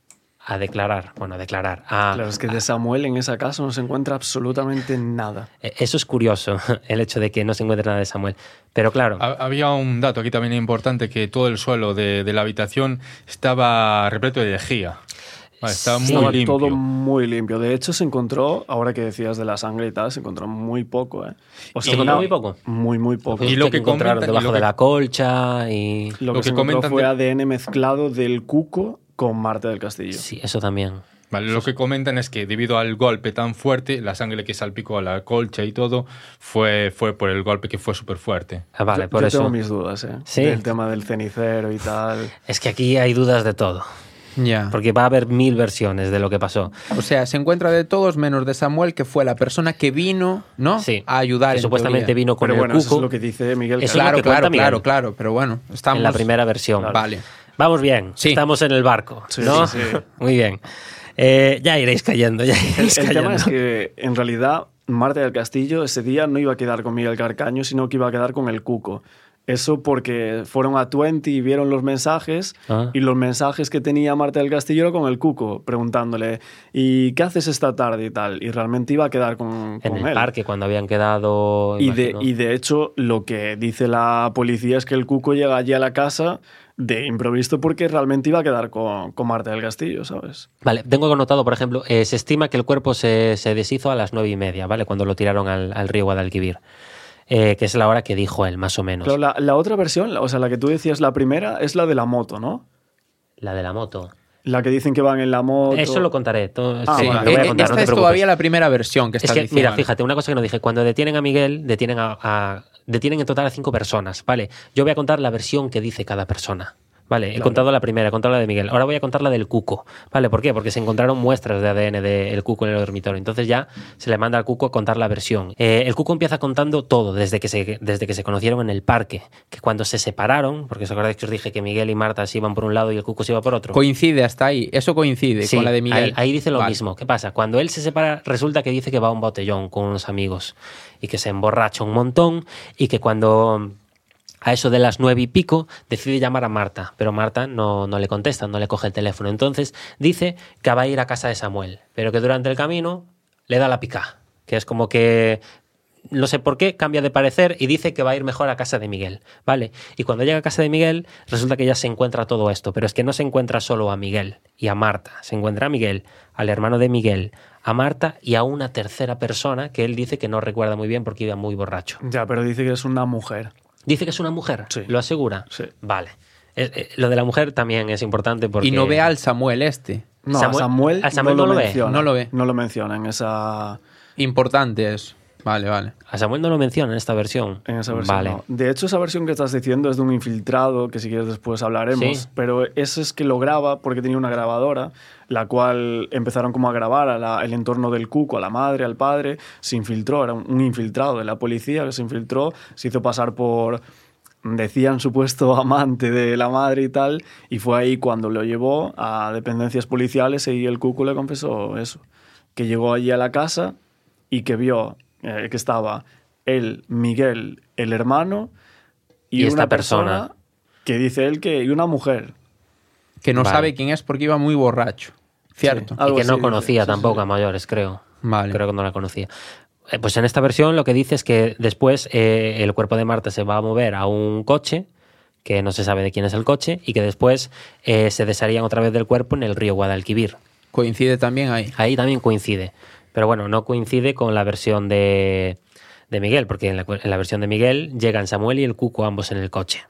a declarar. Bueno, a declarar. A, Claro, es que de Samuel en esa casa no se encuentra absolutamente nada. Eh, Eso es curioso, <laughs> el hecho de que no se encuentre nada de Samuel. Pero claro, Ha- Había un dato aquí también importante, que todo el suelo de, de la habitación estaba repleto de lejía. Vale, estaba muy Estaba limpio. todo muy limpio. De hecho, se encontró, ahora que decías de la sangre y tal, se encontró muy poco, ¿eh? O ¿Se encontró muy poco? Muy, muy poco. Y lo que encontraron comentan- debajo lo de que- la colcha y... Lo, lo que, se que encontró comentan fue de- ADN mezclado del cuco con Marta del Castillo. Sí, eso también. Vale, lo que comentan es que debido al golpe tan fuerte, la sangre que salpicó a la colcha y todo fue, fue por el golpe que fue súper fuerte. Ah, vale, Yo- por yo eso. tengo mis dudas, ¿eh? Sí. Del tema del cenicero y tal. <laughs> Es que aquí hay dudas de todo. Ya. Porque va a haber mil versiones de lo que pasó. O sea, se encuentra de todos menos de Samuel, que fue la persona que vino, ¿no? Sí. A ayudar. Que en supuestamente teoría. vino con Pero el bueno, eso cuco es lo que dice Miguel. Eso Carlos. es lo Claro, que claro, claro, claro. Pero bueno, estamos. en la primera versión. Vale. Vamos bien. Sí. Estamos en el barco. Sí, ¿no? sí. <laughs> Muy bien. Eh, ya iréis cayendo, ya El, iréis el cayendo. tema es que, en realidad, Marta del Castillo ese día no iba a quedar con Miguel Carcaño, sino que iba a quedar con el Cuco. Eso porque fueron a Twenty y vieron los mensajes, Ah. y los mensajes que tenía Marta del Castillo con el Cuco, preguntándole, ¿y qué haces esta tarde y tal? Y realmente iba a quedar con, en con el él. parque, cuando habían quedado. Y de, y de hecho, lo que dice la policía es que el Cuco llega allí a la casa de improviso porque realmente iba a quedar con, con Marta del Castillo, ¿sabes? Vale, tengo anotado, por ejemplo, eh, se estima que el cuerpo se, se deshizo a las nueve y media, ¿vale? Cuando lo tiraron al, al río Guadalquivir. Eh, que es la hora que dijo él, más o menos. Claro, la, la otra versión, o sea, la que tú decías, la primera, es la de la moto, ¿no? La de la moto. La que dicen que van en la moto. Eso lo contaré. to- Ah, sí, vale. lo voy a Eh, contar, Esta no es todavía la primera versión que Es estás que, diciendo. mira, fíjate, una cosa que no dije. Cuando detienen a Miguel, detienen a, a- detienen en total a cinco personas, ¿vale? Yo voy a contar la versión que dice cada persona. Vale, he contado la primera, he contado la de Miguel. Ahora voy a contar la del Cuco. ¿Vale? ¿Por qué? Porque se encontraron muestras de ADN del Cuco en el dormitorio. Entonces ya se le manda al Cuco a contar la versión. Eh, el Cuco empieza contando todo desde que, se, desde que se conocieron en el parque. Que cuando se separaron, porque os acordáis que os dije que Miguel y Marta se iban por un lado y el Cuco se iba por otro. Coincide hasta ahí. Eso coincide Sí, con la de Miguel. Ahí, ahí dice lo Vale. mismo. ¿Qué pasa? Cuando él se separa, resulta que dice que va a un botellón con unos amigos y que se emborracha un montón y que cuando a eso de las nueve y pico decide llamar a Marta, pero Marta no, no le contesta, no le coge el teléfono. Entonces dice que va a ir a casa de Samuel, pero que durante el camino le da la pica, que es como que no sé por qué, cambia de parecer y dice que va a ir mejor a casa de Miguel, ¿vale? Y cuando llega a casa de Miguel, resulta que ya se encuentra todo esto, pero es que no se encuentra solo a Miguel y a Marta, se encuentra a Miguel, al hermano de Miguel, a Marta y a una tercera persona que él dice que no recuerda muy bien porque iba muy borracho. Ya, pero dice que es una mujer. Dice que es una mujer, Sí. ¿lo asegura? Sí. Vale. Eh, eh, lo de la mujer también es importante porque... Y no ve al Samuel este. No, Samuel- a Samuel, a Samuel no, no lo lo ve. menciona. No lo ve. No lo menciona en esa, Importante eso. Vale, vale. A Samuel no lo menciona en esta versión. en esa versión. Vale. no. De hecho, esa versión que estás diciendo es de un infiltrado, que si quieres después hablaremos. Sí. Pero ese es que lo graba porque tenía una grabadora, la cual empezaron como a grabar a la- el entorno del cuco, a la madre, al padre. Se infiltró, era un, un infiltrado de la policía que se infiltró, se hizo pasar por decían supuesto <laughs> amante de la madre y tal, y fue ahí cuando lo llevó a dependencias policiales y el cuco le confesó eso, que llegó allí a la casa y que vio eh, que estaba él, Miguel, el hermano y, Y esta una persona, persona. que dice él que y una mujer. Que no Vale. sabe quién es porque iba muy borracho. ¿Cierto? Sí. Y que no conocía. Sí, tampoco sí. a mayores, creo. Vale. Creo que no la conocía. Eh, Pues en esta versión lo que dice es que después eh, el cuerpo de Marta se va a mover a un coche, que no se sabe de quién es el coche, y que después eh, se desharían otra vez del cuerpo en el río Guadalquivir. Coincide también ahí. Ahí también coincide. Pero bueno, no coincide con la versión de, de Miguel, porque en la, en la versión de Miguel llegan Samuel y el Cuco ambos en el coche.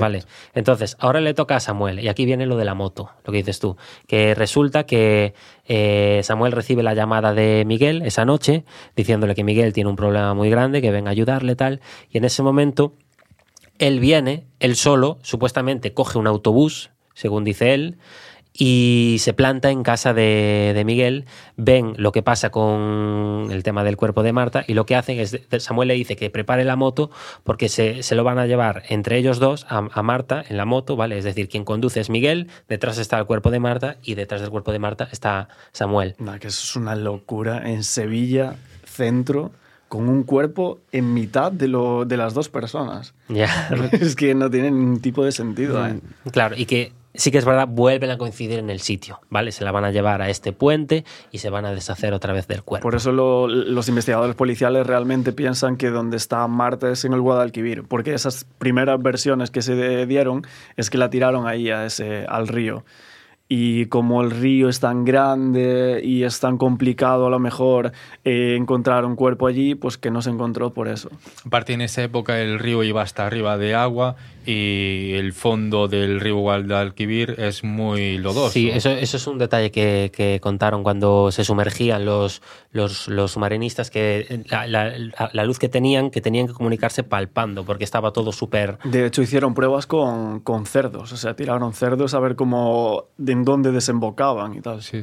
Vale. Entonces, ahora le toca a Samuel, y aquí viene lo de la moto, lo que dices tú, que resulta que eh, Samuel recibe la llamada de Miguel esa noche, diciéndole que Miguel tiene un problema muy grande, que venga a ayudarle, tal, y en ese momento él viene, él solo, supuestamente coge un autobús, según dice él, y se planta en casa de, de Miguel, ven lo que pasa con el tema del cuerpo de Marta y lo que hacen es, Samuel le dice que prepare la moto porque se, se lo van a llevar entre ellos dos a, a Marta en la moto, ¿vale? Es decir, quien conduce es Miguel, detrás está el cuerpo de Marta y detrás del cuerpo de Marta está Samuel. Nah, que eso es una locura. En Sevilla, centro, con un cuerpo en mitad de, lo, de las dos personas. Ya. <laughs> es que no tiene ningún tipo de sentido. ¿eh? Claro, y que sí que es verdad, vuelven a coincidir en el sitio, ¿vale? Se la van a llevar a este puente y se van a deshacer otra vez del cuerpo. Por eso lo- los investigadores policiales realmente piensan que donde está Marta es en el Guadalquivir, porque esas primeras versiones que se dieron es que la tiraron ahí a ese, al río. Y como el río es tan grande y es tan complicado a lo mejor eh, encontrar un cuerpo allí, pues que no se encontró por eso. Aparte, en esa época el río iba hasta arriba de agua y el fondo del río Guadalquivir es muy lodoso. Sí, eso, eso es un detalle que, que contaron cuando se sumergían los, los, los submarinistas, que la, la- la luz que tenían, que tenían que comunicarse palpando, porque estaba todo súper... De hecho, hicieron pruebas con, con cerdos. O sea, tiraron cerdos a ver cómo, de en dónde desembocaban y tal. Sí.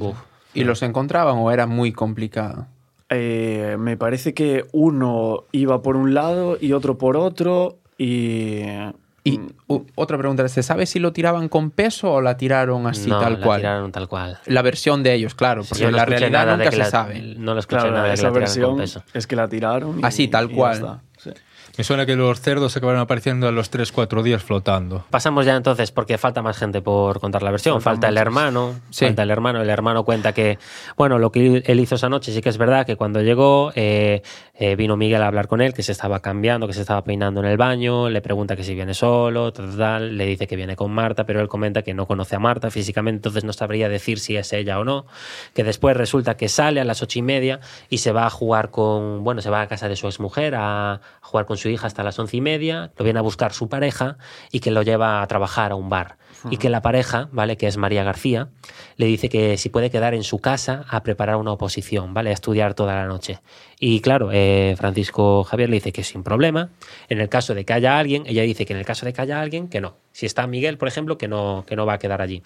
¿Y los encontraban o era muy complicado? Eh, me parece que uno iba por un lado y otro por otro y... Y mm, u- otra pregunta, ¿se sabe si lo tiraban con peso o la tiraron así no, tal la cual? tiraron tal cual. La versión de ellos, claro, porque Yo no la realidad nunca se la- sabe. No lo escuché Claro, nada de que esa la tiraran con versión peso. es que la tiraron y, Así, tal y ya cual. Me suena que los cerdos acabaron apareciendo a los 3-4 días flotando. Pasamos ya entonces, porque falta más gente por contar la versión. Faltan falta el hermano. Sí. Falta el hermano. El hermano cuenta que, bueno, lo que él hizo esa noche sí que es verdad que cuando llegó eh, eh, vino Miguel a hablar con él, que se estaba cambiando, que se estaba peinando en el baño, le pregunta que si viene solo, tal, tal, tal, le dice que viene con Marta, pero él comenta que no conoce a Marta físicamente, entonces no sabría decir si es ella o no. Que después resulta que sale a las ocho y media y se va a jugar con, bueno, se va a casa de su exmujer a jugar con su hija hasta las once y media, lo viene a buscar su pareja y que lo lleva a trabajar a un bar. Y que la pareja, ¿vale? Que es María García, le dice que si puede quedar en su casa a preparar una oposición, ¿vale? A estudiar toda la noche. Y claro, eh, Francisco Javier le dice que sin problema. En el caso de que haya alguien, ella dice que en el caso de que haya alguien, que no. Si está Miguel, por ejemplo, que no, que no va a quedar allí.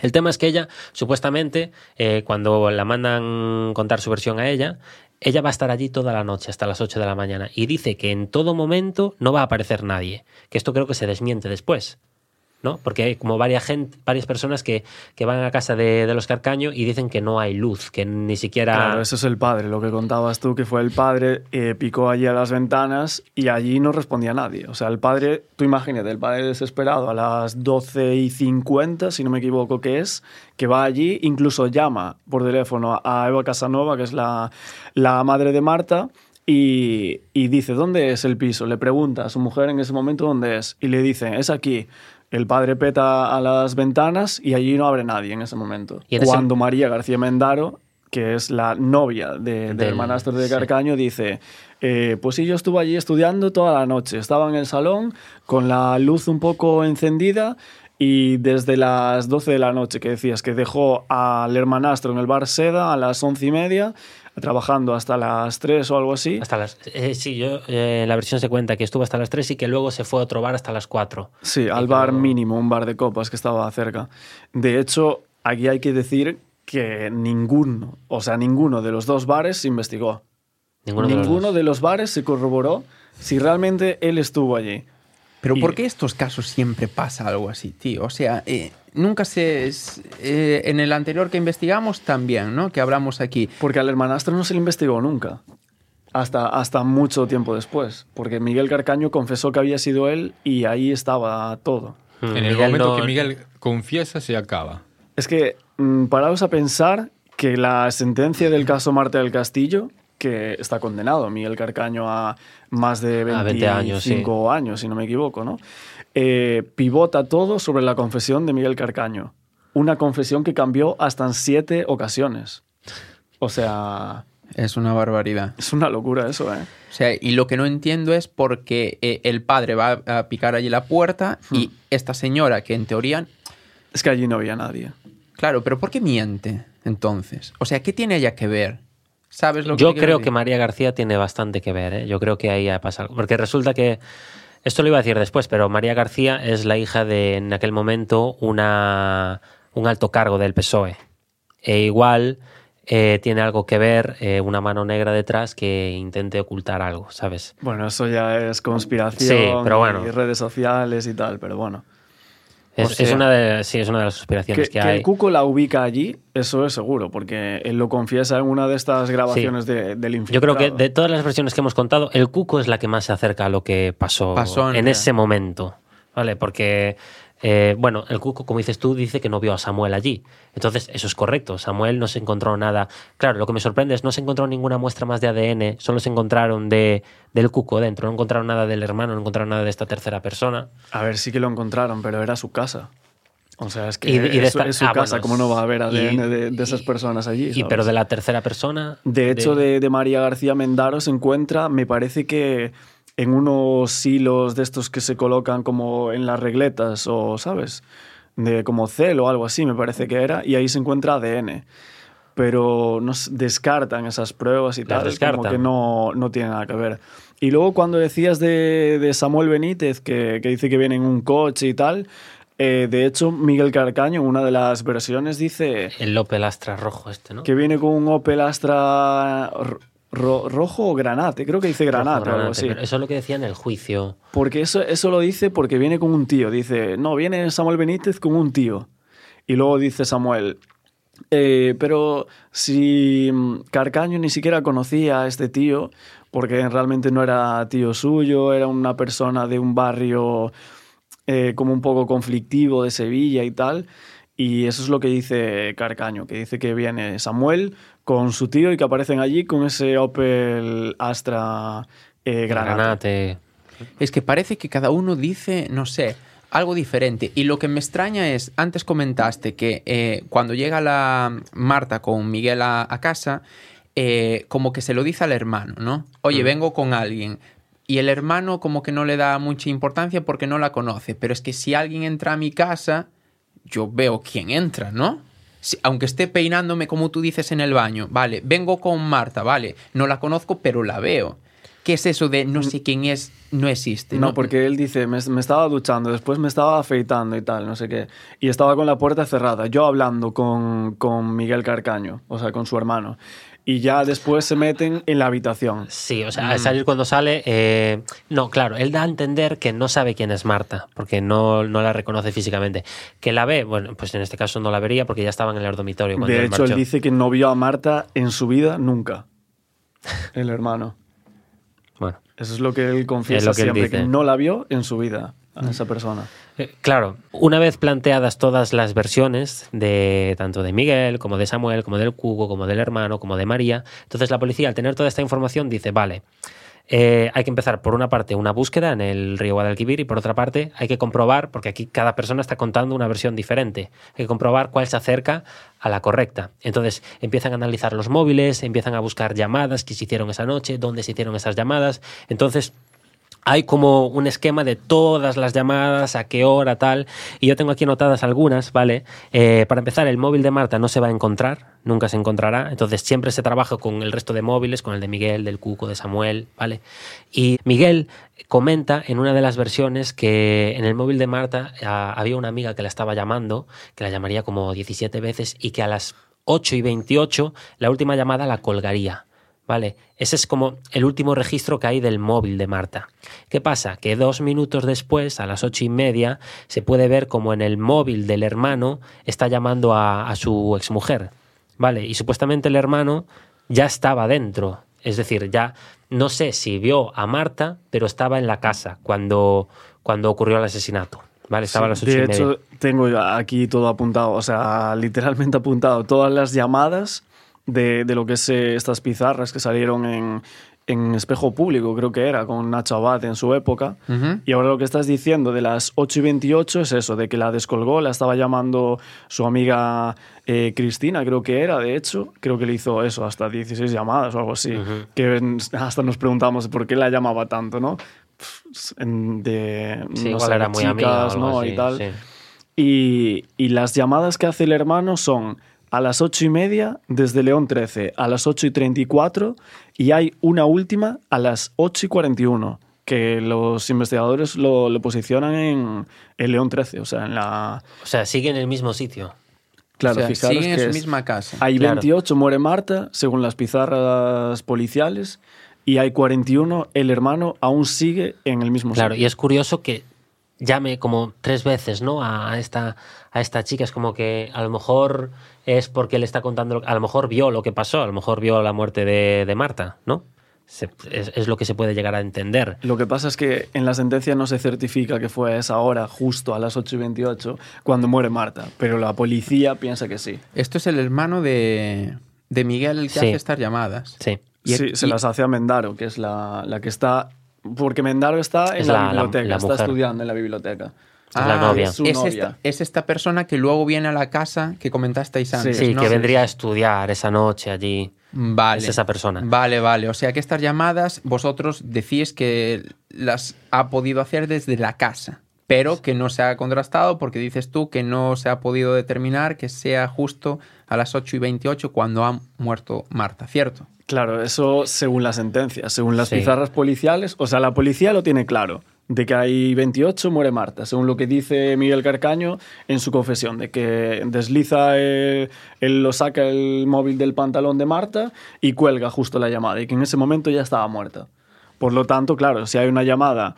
El tema es que ella, supuestamente, eh, cuando la mandan contar su versión a ella, ella va a estar allí toda la noche, hasta las 8 de la mañana, y dice que en todo momento no va a aparecer nadie. Que esto creo que se desmiente después. ¿No? Porque hay como varias, gente, varias personas que, que van a casa de, los Carcaño y dicen que no hay luz, que ni siquiera... Claro, eso es el padre, lo que contabas tú, que fue el padre, eh, picó allí a las ventanas y allí no respondía nadie. O sea, el padre, tú imagínate, el padre desesperado a las 12 y 50, si no me equivoco que es, que va allí, incluso llama por teléfono a Eva Casanova, que es la, la madre de Marta, y, y dice, ¿dónde es el piso? Le pregunta a su mujer en ese momento dónde es, y le dice, es aquí. El padre peta a las ventanas y allí no abre nadie en ese momento. Y en ese- Cuando María García Mendaro, que es la novia de- del, Del- hermanastro de sí. Carcaño, dice, eh, pues sí, yo estuve allí estudiando toda la noche, estaba en el salón con la luz un poco encendida y desde las 12 de la noche que decías que dejó al hermanastro en el bar Seda a las once y media, trabajando hasta las 3 o algo así. Hasta las... eh, sí, yo eh, la versión se cuenta que estuvo hasta las 3 y que luego se fue a otro bar hasta las 4. Sí, Y al bar luego- mínimo, un bar de copas que estaba cerca. De hecho, aquí hay que decir que ninguno, o sea, ninguno de los dos bares se investigó. Ninguno, de los Ninguno dos. de los bares se corroboró si realmente él estuvo allí. Pero Y- ¿por qué estos casos siempre pasa algo así, tío? O sea, eh, nunca se... es- eh, en el anterior que investigamos también, ¿no? Que hablamos aquí. Porque al hermanastro no se le investigó nunca. Hasta, hasta mucho tiempo después. Porque Miguel Carcaño confesó que había sido él y ahí estaba todo. Mm, En el Miguel momento no- que Miguel confiesa, se acaba. Es que, mm, paraos a pensar que la sentencia del caso Marta del Castillo, que está condenado Miguel Carcaño a más de A 25 20 años, sí. años, si no me equivoco, ¿no? Eh, pivota todo sobre la confesión de Miguel Carcaño. Una confesión que cambió hasta en siete ocasiones. O sea, Es una barbaridad. es una locura eso, ¿eh? O sea, y lo que no entiendo es por qué eh, el padre va a picar allí la puerta y esta señora, que en teoría... Es que allí no había nadie. Claro, pero ¿por qué miente entonces? O sea, ¿qué tiene ella que ver? ¿Sabes lo que Yo creo decir? que María García tiene bastante que ver, ¿eh? Yo creo que ahí ha pasado algo. Porque resulta que, esto lo iba a decir después, pero María García es la hija de, en aquel momento, una, un alto cargo del PSOE. E igual eh, tiene algo que ver, eh, una mano negra detrás que intente ocultar algo, ¿sabes? Bueno, eso ya es conspiración Sí, pero bueno. y redes sociales y tal, pero bueno. Es, O sea, es una, de, sí, es una de las Que, conspiraciones que, que hay. el Cuco la ubica allí, eso es seguro, porque él lo confiesa en una de estas grabaciones de- del infierno. Yo creo que de todas las versiones que hemos contado, el Cuco es la que más se acerca a lo que pasó, Pasó en ese momento. ¿Vale? Porque, eh, bueno, el Cuco, como dices tú, dice que no vio a Samuel allí. Entonces, eso es correcto. Samuel no se encontró nada. Claro, lo que me sorprende es no se encontró ninguna muestra más de ADN, solo se encontraron de, del Cuco dentro. No encontraron nada del hermano, no encontraron nada de esta tercera persona. A ver, sí que lo encontraron, pero era su casa. O sea, es que Y y es, su- esta- es su ah, casa, bueno, ¿cómo no va a haber y- ADN de, de esas personas allí? Y, pero de la tercera persona. De hecho, de, de María García Mendaro se encuentra, me parece que en unos hilos de estos que se colocan como en las regletas o, ¿sabes? De como cel o algo así, me parece que era, y ahí se encuentra ADN. Pero nos descartan esas pruebas y tal, como que no, no tiene nada que ver. Y luego cuando decías de, de Samuel Benítez, que, que dice que viene en un coche y tal, eh, de hecho Miguel Carcaño en una de las versiones dice El Opel Astra rojo este, ¿no? que viene con un Opel Astra ro- ro- rojo o granate, creo que dice Rojo granate o algo granate, así. pero Eso es lo que decía en el juicio. Porque eso, eso lo dice porque viene con un tío. Dice, no, viene Samuel Benítez con un tío. Y luego dice Samuel, "Eh, pero si mm, Carcaño ni siquiera conocía a este tío, porque realmente no era tío suyo, era una persona de un barrio eh, como un poco conflictivo de Sevilla y tal. Y eso es lo que dice Carcaño, que dice que viene Samuel con su tío y que aparecen allí con ese Opel Astra eh, granate. Granate. Es que parece que cada uno dice, no sé, algo diferente. Y lo que me extraña es, antes comentaste que eh, cuando llega la Marta con Miguel a, a casa, eh, como que se lo dice al hermano, ¿no? Oye, vengo con alguien. Y el hermano como que no le da mucha importancia porque no la conoce. Pero es que si alguien entra a mi casa, yo veo quién entra, ¿no? Si- aunque esté peinándome como tú dices en el baño, vale, vengo con Marta, vale, no la conozco, pero la veo. ¿Qué es eso de no sé quién es, no existe? No, porque él dice, me, me estaba duchando, después me estaba afeitando y tal, no sé qué. Y estaba con la puerta cerrada, yo hablando con, con Miguel Carcaño, o sea, con su hermano. Y ya después se meten en la habitación. Sí, o Mm. sea, al salir cuando sale. eh, no, claro, él da a entender que no sabe quién es Marta, porque no, no la reconoce físicamente. Que la ve, bueno, pues en este caso no la vería porque ya estaban en el dormitorio cuando De hecho, él dice que no vio a Marta en su vida nunca. <laughs> El hermano. Bueno. Eso es lo que él confiesa que él siempre, dice. que no la vio en su vida a esa persona. Eh, Claro, una vez planteadas todas las versiones de tanto de Miguel como de Samuel, como del Cugo, como del hermano, como de María, entonces la policía al tener toda esta información dice, vale, eh, hay que empezar por una parte una búsqueda en el río Guadalquivir y por otra parte hay que comprobar, porque aquí cada persona está contando una versión diferente, hay que comprobar cuál se acerca a la correcta. Entonces empiezan a analizar los móviles, empiezan a buscar llamadas que se hicieron esa noche, dónde se hicieron esas llamadas. Entonces hay como un esquema de todas las llamadas, a qué hora, tal. Y yo tengo aquí anotadas algunas, ¿vale? Eh, para empezar, el móvil de Marta no se va a encontrar, nunca se encontrará. Entonces siempre se trabaja con el resto de móviles, con el de Miguel, del Cuco, de Samuel, ¿vale? Y Miguel comenta en una de las versiones que en el móvil de Marta ah, había una amiga que la estaba llamando, que la llamaría como 17 veces y que a las 8 y 28 la última llamada la colgaría. ¿Vale? Ese es como el último registro que hay del móvil de Marta. ¿Qué pasa? Que dos minutos después, a las ocho y media, se puede ver como en el móvil del hermano está llamando a, a su exmujer. ¿Vale? Y supuestamente el hermano ya estaba dentro. Es decir, ya no sé si vio a Marta, pero estaba en la casa cuando, cuando ocurrió el asesinato. ¿Vale? Estaba a las ocho de y media. hecho, tengo aquí todo apuntado, o sea, literalmente apuntado todas las llamadas de, de lo que es eh, estas pizarras que salieron en, en espejo público, creo que era, con Nacho Abad en su época. Y ahora lo que estás diciendo de las 8 y 28 es eso, de que la descolgó, la estaba llamando su amiga eh, Cristina, creo que era, de hecho, creo que le hizo eso, hasta 16 llamadas o algo así, que hasta nos preguntamos por qué la llamaba tanto, ¿no? De, Sí, no igual sé, era muy chicas, ¿no? así, y tal. sí. Y, y las llamadas que hace el hermano son a las ocho y media desde León 13 a las 8 y 34 y hay una última a las 8 y 41 que los investigadores lo, lo posicionan en, en León 13, o sea, en la... O sea, sigue en el mismo sitio. Claro, O sea, fijaros siguen en que su es- misma casa. Hay Claro. 28, muere Marta, según las pizarras policiales, y hay 41, el hermano aún sigue en el mismo Claro, sitio. y es curioso que llame como tres veces, ¿no? A esta, a esta chica. Es como que a lo mejor es porque le está contando, a lo mejor vio lo que pasó, a lo mejor vio la muerte de, de Marta, ¿no? Se- es, es lo que se puede llegar a entender. Lo que pasa es que en la sentencia no se certifica que fue a esa hora, justo a las 8 y 28, cuando muere Marta, pero la policía piensa que sí. Esto es el hermano de, de Miguel el que Sí. hace estas llamadas. Sí. Y- sí, se y- las hace a Mendaro, que es la, la que está... Porque Mendaro está en Es la, la- biblioteca, la está estudiando en la biblioteca. Es la novia. Ah, es su es, novia. esta, es esta persona que luego viene a la casa que comentasteis antes. Sí, ¿no? que vendría a estudiar esa noche allí. Vale. es esa persona. Vale, vale. O sea que estas llamadas vosotros decís que las ha podido hacer desde la casa, pero que no se ha contrastado porque dices tú que no se ha podido determinar que sea justo a las 8 y 28 cuando ha muerto Marta, ¿cierto? Claro, eso según la sentencia, según las Sí. pizarras policiales. O sea, la policía lo tiene claro. De que hay 28, muere Marta, según lo que dice Miguel Carcaño en su confesión, de que desliza, eh, él lo saca el móvil del pantalón de Marta y cuelga justo la llamada, y que en ese momento ya estaba muerta. Por lo tanto, claro, si hay una llamada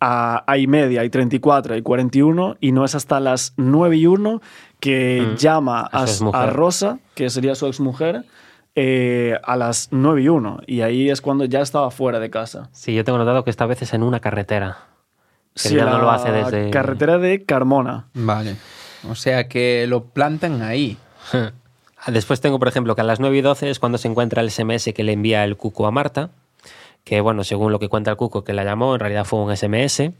a, a y media, hay 34, hay 41, y no es hasta las 9 y 1 que Mm. llama A Rosa, que sería su exmujer, eh, a las 9 y 1. Y ahí es cuando ya estaba fuera de casa. Sí, yo tengo notado que esta vez es en una carretera. Que Sí, ya no la lo hace desde... Carretera de Carmona. Vale. O sea que lo plantan ahí. <laughs> Después tengo, por ejemplo, que a las 9 y 12 es cuando se encuentra el SMS que le envía el cuco a Marta, que bueno, según lo que cuenta el cuco que la llamó, en realidad fue un SMS.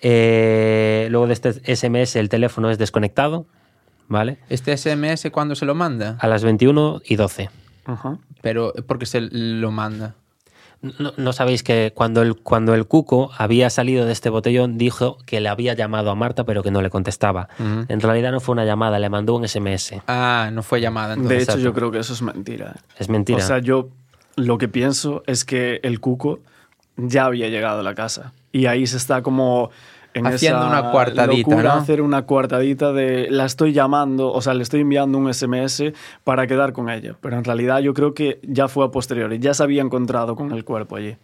Eh, luego de este SMS el teléfono es desconectado, ¿vale? Este SMS cuando se lo manda, A las 21 y 12. Ajá. pero porque se lo manda. No, no sabéis que cuando el, cuando el cuco había salido de este botellón dijo que le había llamado a Marta pero que no le contestaba. En realidad no fue una llamada, le mandó un SMS. Ah, no fue llamada De hecho, exacto. yo creo que eso es mentira. Es mentira. O sea, yo lo que pienso es que el cuco ya había llegado a la casa. Y ahí se está como en Haciendo esa una coartadita, locura, ¿no? hacer una coartadita de la estoy llamando, o sea, le estoy enviando un SMS para quedar con ella. Pero en realidad yo creo que ya fue a posteriori, ya se había encontrado con el cuerpo allí.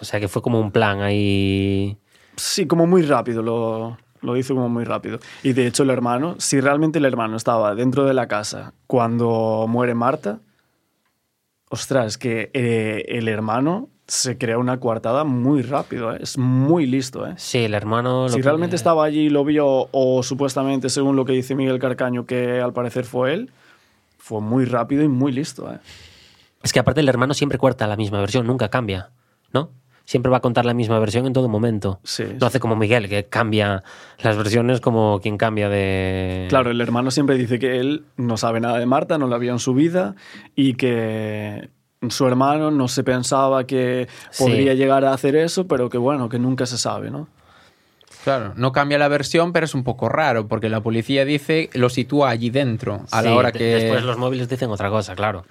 o sea que fue como un plan ahí. Sí, como muy rápido, lo, lo hizo como muy rápido. Y de hecho el hermano, si realmente el hermano estaba dentro de la casa cuando muere Marta, ostras, que eh, el hermano se crea una coartada muy rápido, ¿eh? es muy listo. ¿eh? Sí, el hermano. lo Si que- realmente estaba allí y lo vio, o supuestamente, según lo que dice Miguel Carcaño, que al parecer fue él, fue muy rápido y muy listo. ¿eh? Es que aparte el hermano siempre cuenta la misma versión, nunca cambia, ¿no? Siempre va a contar la misma versión en todo momento. Sí, No hace como Miguel, que cambia las versiones como quien cambia de. Claro, el hermano siempre dice que él no sabe nada de Marta, no la vio en su vida y que su hermano no se pensaba que Sí. podría llegar a hacer eso, pero que bueno, que nunca se sabe, ¿no? Claro, no cambia la versión, pero es un poco raro, porque la policía dice lo sitúa allí dentro, a Sí, la hora que... Después los móviles dicen otra cosa, claro.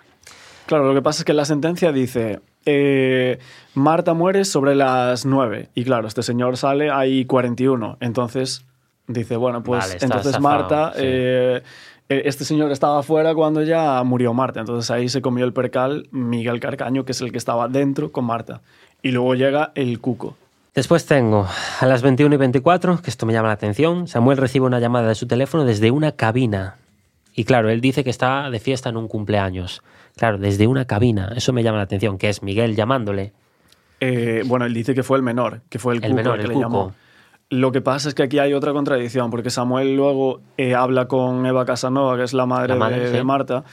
Claro, lo que pasa es que la sentencia dice, eh, Marta muere sobre las 9 y claro, este señor sale ahí 41, entonces dice, bueno, pues Vale, entonces zafado, Marta, sí. eh, este señor estaba afuera cuando ya murió Marta, entonces ahí se comió el percal Miguel Carcaño, que es el que estaba dentro con Marta, y luego llega el cuco. Después tengo a las 21 y 24, que esto me llama la atención. Samuel recibe una llamada de su teléfono desde una cabina. Y claro, él dice que está de fiesta en un cumpleaños. Claro, desde una cabina. Eso me llama la atención, que es Miguel llamándole. Eh, bueno, él dice que fue el menor, que fue el, El cuco menor, que el le cuco. llamó. Lo que pasa es que aquí hay otra contradicción, porque Samuel luego eh, habla con Eva Casanova, que es la madre, La madre, de, sí. de Marta,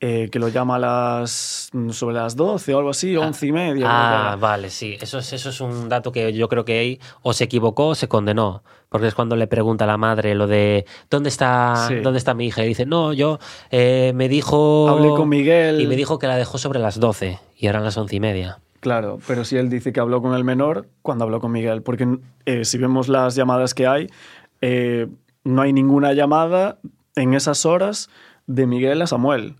eh, que lo llama a las sobre las 12 o algo así, 11 y media. Ah, vale, sí. Eso es, eso es un dato que yo creo que ahí o se equivocó o se condenó. Porque es cuando le pregunta a la madre lo de ¿dónde está, Sí. ¿dónde está mi hija? Y dice, no, yo eh, me dijo... Hablé con Miguel. Y me dijo que la dejó sobre las 12 y eran las once y media. Claro, pero si él dice que habló con el menor, cuando habló con Miguel, porque eh, si vemos las llamadas que hay, eh, no hay ninguna llamada en esas horas de Miguel a Samuel.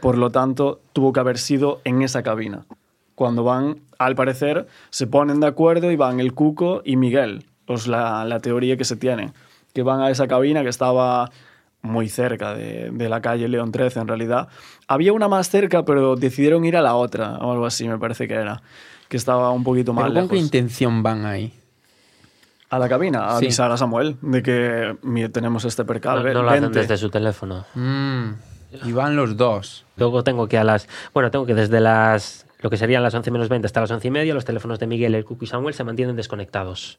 Por lo tanto, tuvo que haber sido en esa cabina. Cuando van, al parecer, se ponen de acuerdo y van el Cuco y Miguel. Pues la, la teoría que se tiene. Que van a esa cabina que estaba muy cerca de, de la calle León 13, en realidad. Había una más cerca, pero decidieron ir a la otra, o algo así, me parece que era. Que estaba un poquito más ¿Pero con qué intención van ahí? A la cabina, a Sí. avisar a Samuel de que mira, tenemos este percal. No, lo hacen desde su teléfono. Mm, y van los dos. Luego tengo que a las. Bueno, tengo que desde las. Lo que serían las 11 menos 20 hasta las 11 y media, los teléfonos de Miguel, el Cuco y Samuel se mantienen desconectados.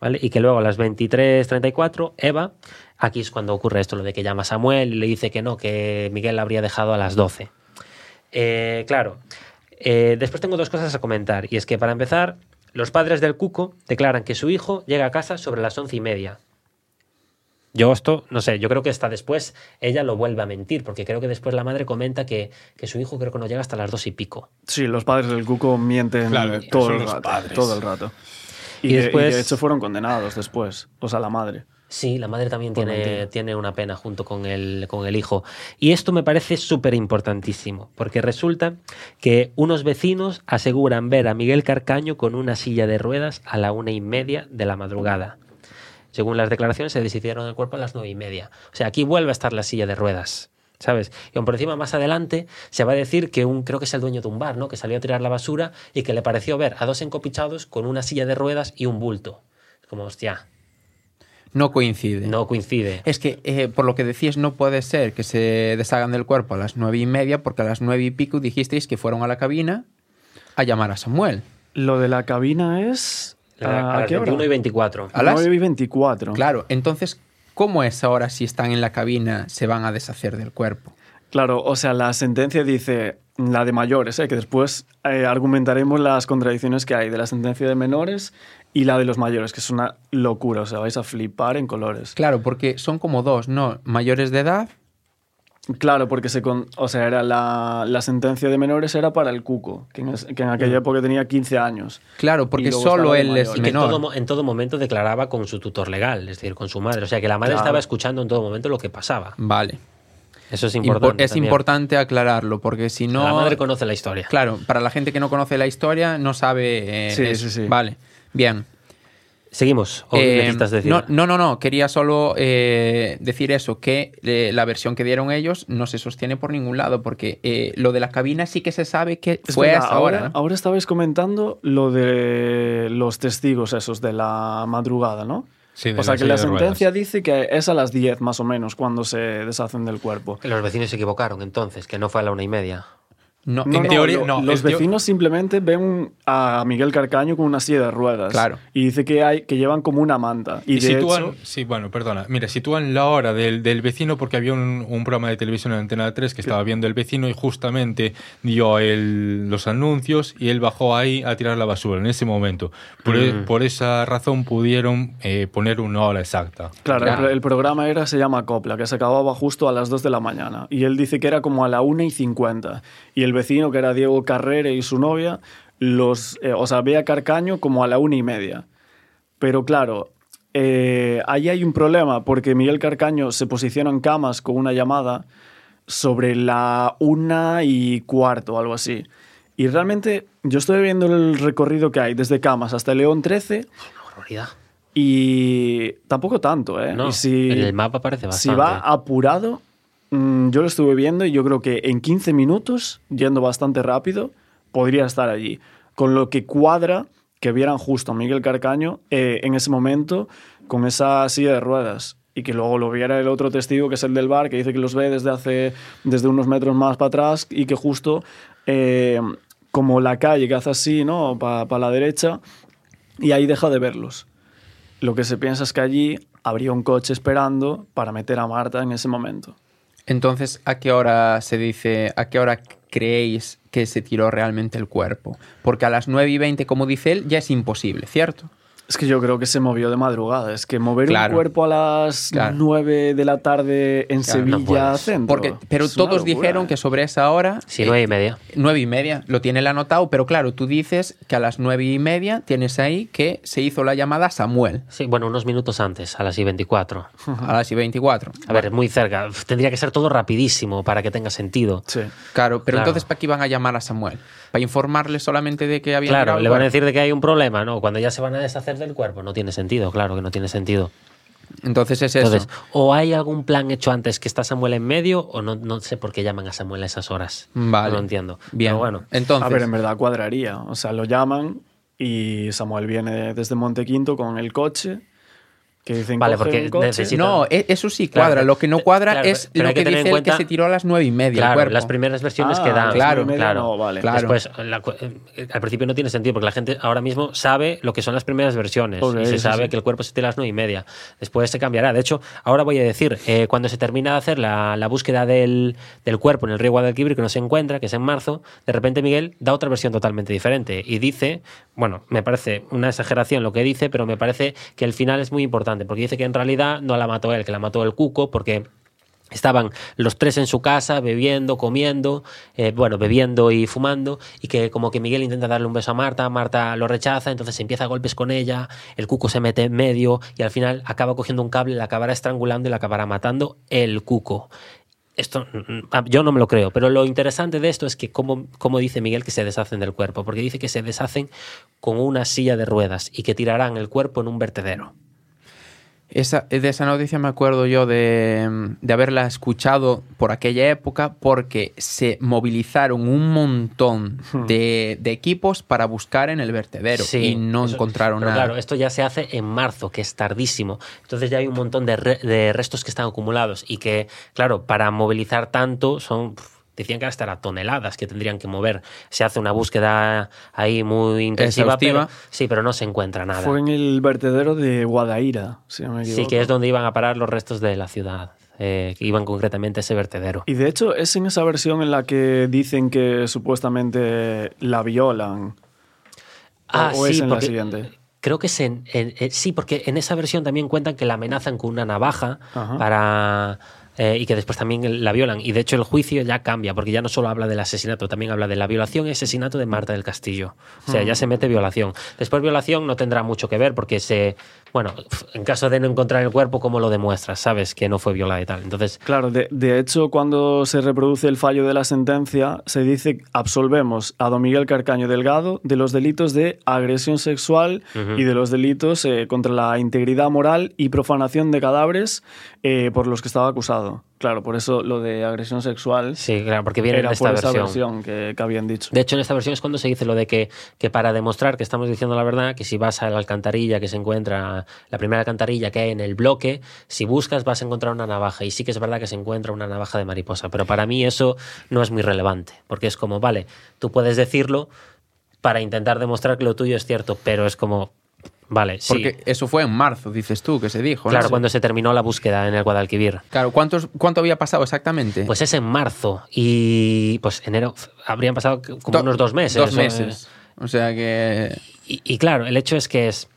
¿Vale? Y que luego a las 23.34, Eva, aquí es cuando ocurre esto, lo de que llama a Samuel y le dice que no, que Miguel la habría dejado a las 12. Eh, claro. Eh, después tengo dos cosas a comentar. Y es que, para empezar, los padres del Cuco declaran que su hijo llega a casa sobre las once y media. Yo esto, no sé, yo creo que hasta después ella lo vuelve a mentir, porque creo que después la madre comenta que, que su hijo creo que no llega hasta las dos y pico. Sí, los padres del Cuco mienten Claro, todo, son el los rato, padres. todo el rato. Y, Y de- y después- de hecho fueron condenados después, o sea, la madre. Sí, la madre también tiene, tiene una pena junto con el, con el hijo. Y esto me parece súper importantísimo, porque resulta que unos vecinos aseguran ver a Miguel Carcaño con una silla de ruedas a la una y media de la madrugada. Según las declaraciones, se deshicieron el cuerpo a las nueve y media. O sea, aquí vuelve a estar la silla de ruedas. ¿Sabes? Y aún por encima, más adelante, se va a decir que un, creo que es el dueño de un bar, ¿no? Que salió a tirar la basura y que le pareció ver a dos encopichados con una silla de ruedas y un bulto. Es como, hostia, No coincide. no coincide. Es que, eh, por lo que decías, no puede ser que se deshagan del cuerpo a las nueve y media, porque a las nueve y pico dijisteis que fueron a la cabina a llamar a Samuel. Lo de la cabina es... A, ¿A, a las qué hora? 21 y 24. ¿A las? 9 y 24. Claro, entonces, ¿cómo es ahora si están en la cabina se van a deshacer del cuerpo? Claro, o sea, la sentencia dice la de mayores, ¿eh? que después eh, argumentaremos las contradicciones que hay de la sentencia de menores y la de los mayores, que es una locura, o sea, vais a flipar en colores. Claro, porque son como dos, ¿no? Mayores de edad. Claro, porque se con- o sea, era la, la sentencia de menores era para el cuco, que en, es- que en aquella época tenía 15 años. Claro, porque solo él es que en todo, mo- en todo momento declaraba con su tutor legal, es decir, con su madre. O sea, que la madre Claro. estaba escuchando en todo momento lo que pasaba. Vale. Eso es Impor- importante. es también. importante aclararlo, porque si no... La madre conoce la historia. Claro, para la gente que no conoce la historia, no sabe... eh, Sí, eso. sí, sí. Vale, bien. Seguimos. ¿O Eh, necesitas decir? no, no, no, no, quería solo eh, decir eso, que eh, la versión que dieron ellos no se sostiene por ningún lado, porque eh, lo de la cabina sí que se sabe que Es fue a verdad, esa ahora, ahora estabais comentando lo de los testigos esos de la madrugada, ¿no? Sí, de o sea, que la ruedas. sentencia dice que es a las 10 más o menos cuando se deshacen del cuerpo. Los vecinos se equivocaron entonces, que no fue a la una y media. No, No, en no, teoría, lo- no, los vecinos simplemente ven a Miguel Carcaño con una silla de ruedas. Claro. Y dice que, hay, que llevan como una manta. Y, Y, de sitúan, hecho, sí, bueno, perdona. Mira, sitúan la hora del, del vecino porque había un, un programa de televisión en Antena 3 que estaba viendo el vecino y justamente dio el- los anuncios y él bajó ahí a tirar la basura en ese momento. Por, e- Mm. por esa razón pudieron eh, poner una hora exacta. claro, Claro. El, el programa era, se llama Copla, que se acababa justo a las 2 de la mañana. Y él dice que era como a la 1 y 50. Y el vecino, que era Diego Carrere y su novia, los, eh, o sea, ve a Carcaño como a la 1 y media. Pero claro, eh, ahí hay un problema porque Miguel Carcaño se posiciona en camas con una llamada sobre la una y cuarto algo así. Y realmente yo estoy viendo el recorrido que hay desde Camas hasta León 13 Una barbaridad. y tampoco tanto, ¿eh? No, y si, en el mapa parece si bastante. va apurado, mm, yo lo estuve viendo y yo creo que en 15 minutos, yendo bastante rápido, podría estar allí. Con lo que cuadra que vieran justo a Miguel Carcaño eh, en ese momento con esa silla de ruedas. Y que luego lo viera el otro testigo, que es el del bar, que dice que los ve desde hace desde unos metros más para atrás y que justo eh, como la calle que hace así, ¿no? Para la derecha, y ahí deja de verlos. Lo que se piensa es que allí habría un coche esperando para meter a Marta en ese momento. Entonces, ¿a qué hora se dice, a qué hora creéis que se tiró realmente el cuerpo? Porque a las 9 y 20, como dice él, ya es imposible, ¿cierto? Es que yo creo que se movió de madrugada. Es que mover Claro. un cuerpo a las Claro. 9 de la tarde en Claro, no Sevilla puedes. Centro. Porque, pero todos locura, dijeron ¿eh? que sobre esa hora... Sí, nueve y media. Nueve y media, lo tiene él anotado, pero claro, tú dices que a las nueve y media tienes ahí que se hizo la llamada a Samuel Sí, bueno, unos minutos antes, a las y 24. <laughs> a las y 24. A ver, muy cerca. Tendría que ser todo rapidísimo para que tenga sentido. Sí. Claro, pero Claro. entonces ¿para qué iban a llamar a Samuel? ¿Para informarle solamente de que había Claro, le van a decir de que hay un problema, ¿no? Cuando ya se van a deshacer del cuerpo, no tiene sentido, claro que no tiene sentido. Entonces es eso. O hay algún plan hecho antes que está Samuel en medio, o no, no sé por qué llaman a Samuel a esas horas. Vale. No lo entiendo. Bien, Pero bueno, entonces... A ver, en verdad cuadraría. O sea, lo llaman y Samuel viene desde Montequinto con el coche. Que dicen, Vale, "Coge porque el coche". necesita- No, e- eso sí Claro, cuadra. lo que no cuadra claro, es lo que que, dice él que cuenta- se tiró a las nueve y media. el claro, cuerpo. las primeras versiones Ah, que dan. Claro, claro. no, vale. Claro. Después, la eh, al principio no tiene sentido porque la gente ahora mismo sabe lo que son las primeras versiones y se sabe sí. que el cuerpo se tira a las nueve y media. Después se cambiará. De hecho, ahora voy a decir, eh, cuando se termina de hacer la, la búsqueda del, del cuerpo en el río Guadalquivir, que no se encuentra, que es en marzo, de repente Miguel da otra versión totalmente diferente y dice, bueno, me parece una exageración lo que dice, pero me parece que el final es muy importante porque dice que en realidad no la mató él, que la mató el cuco, porque Estaban los tres en su casa bebiendo, comiendo, eh, bueno, bebiendo y fumando, y que como que Miguel intenta darle un beso a Marta, Marta lo rechaza, entonces empieza a golpes con ella, el cuco se mete en medio y al final acaba cogiendo un cable, la acabará estrangulando y la acabará matando el cuco. Esto mm, mm, yo no me lo creo, pero lo interesante de esto es que como, como dice Miguel que se deshacen del cuerpo, porque dice que se deshacen con una silla de ruedas y que tirarán el cuerpo en un vertedero. Esa, de esa noticia me acuerdo yo de, de, haberla escuchado por aquella época porque se movilizaron un montón hmm. de, de equipos para buscar en el vertedero y no encontraron nada. Claro, esto ya se hace en marzo, que es tardísimo. Entonces ya hay un montón de, re, de restos que están acumulados y que, claro, para movilizar tanto son decían que hasta a toneladas que tendrían que mover. Se hace una búsqueda ahí muy intensiva, pero, sí, pero no se encuentra nada. Fue en el vertedero de Guadaira, si no me equivoco. Sí, que es donde iban a parar los restos de la ciudad. Eh, que iban concretamente a ese vertedero. Y de hecho es en esa versión en la que dicen que supuestamente la violan. Ah, o, sí, es en porque, la siguiente. Creo que es en, en, en, Sí, porque en esa versión también cuentan que la amenazan con una navaja Ajá. para eh, y que después también la violan. Y de hecho el juicio ya cambia, porque ya no solo habla del asesinato, también habla de la violación y asesinato de Marta del Castillo. O sea, ya se mete violación. Después violación no tendrá mucho que ver, porque se... Bueno, en caso de no encontrar el cuerpo, ¿cómo lo demuestras? Sabes que no fue violada y tal. Entonces... Claro, de, de hecho, cuando se reproduce el fallo de la sentencia, se dice absolvemos a don Miguel Carcaño Delgado de los delitos de agresión sexual uh -huh. y de los delitos eh, contra la integridad moral y profanación de cadáveres eh, por los que estaba acusado. Claro, por eso lo de agresión sexual. Sí, claro, porque viene en esta por esa versión. versión que, que, habían dicho. De hecho, en esta versión es cuando se dice lo de que, que, para demostrar que estamos diciendo la verdad, que si vas a la alcantarilla que se encuentra, la primera alcantarilla que hay en el bloque, si buscas vas a encontrar una navaja. Y sí que es verdad que se encuentra una navaja de mariposa. Pero para mí eso no es muy relevante, porque es como, vale, tú puedes decirlo para intentar demostrar que lo tuyo es cierto, pero es como, Vale, sí. Porque eso fue en marzo, dices tú, que se dijo. Claro, ¿no? cuando se terminó la búsqueda en el Guadalquivir. Claro, ¿cuántos, ¿cuánto había pasado exactamente? Pues es en marzo y pues enero habrían pasado como Do unos dos meses. Dos meses. O sea que... Y, y, claro, el hecho es que es...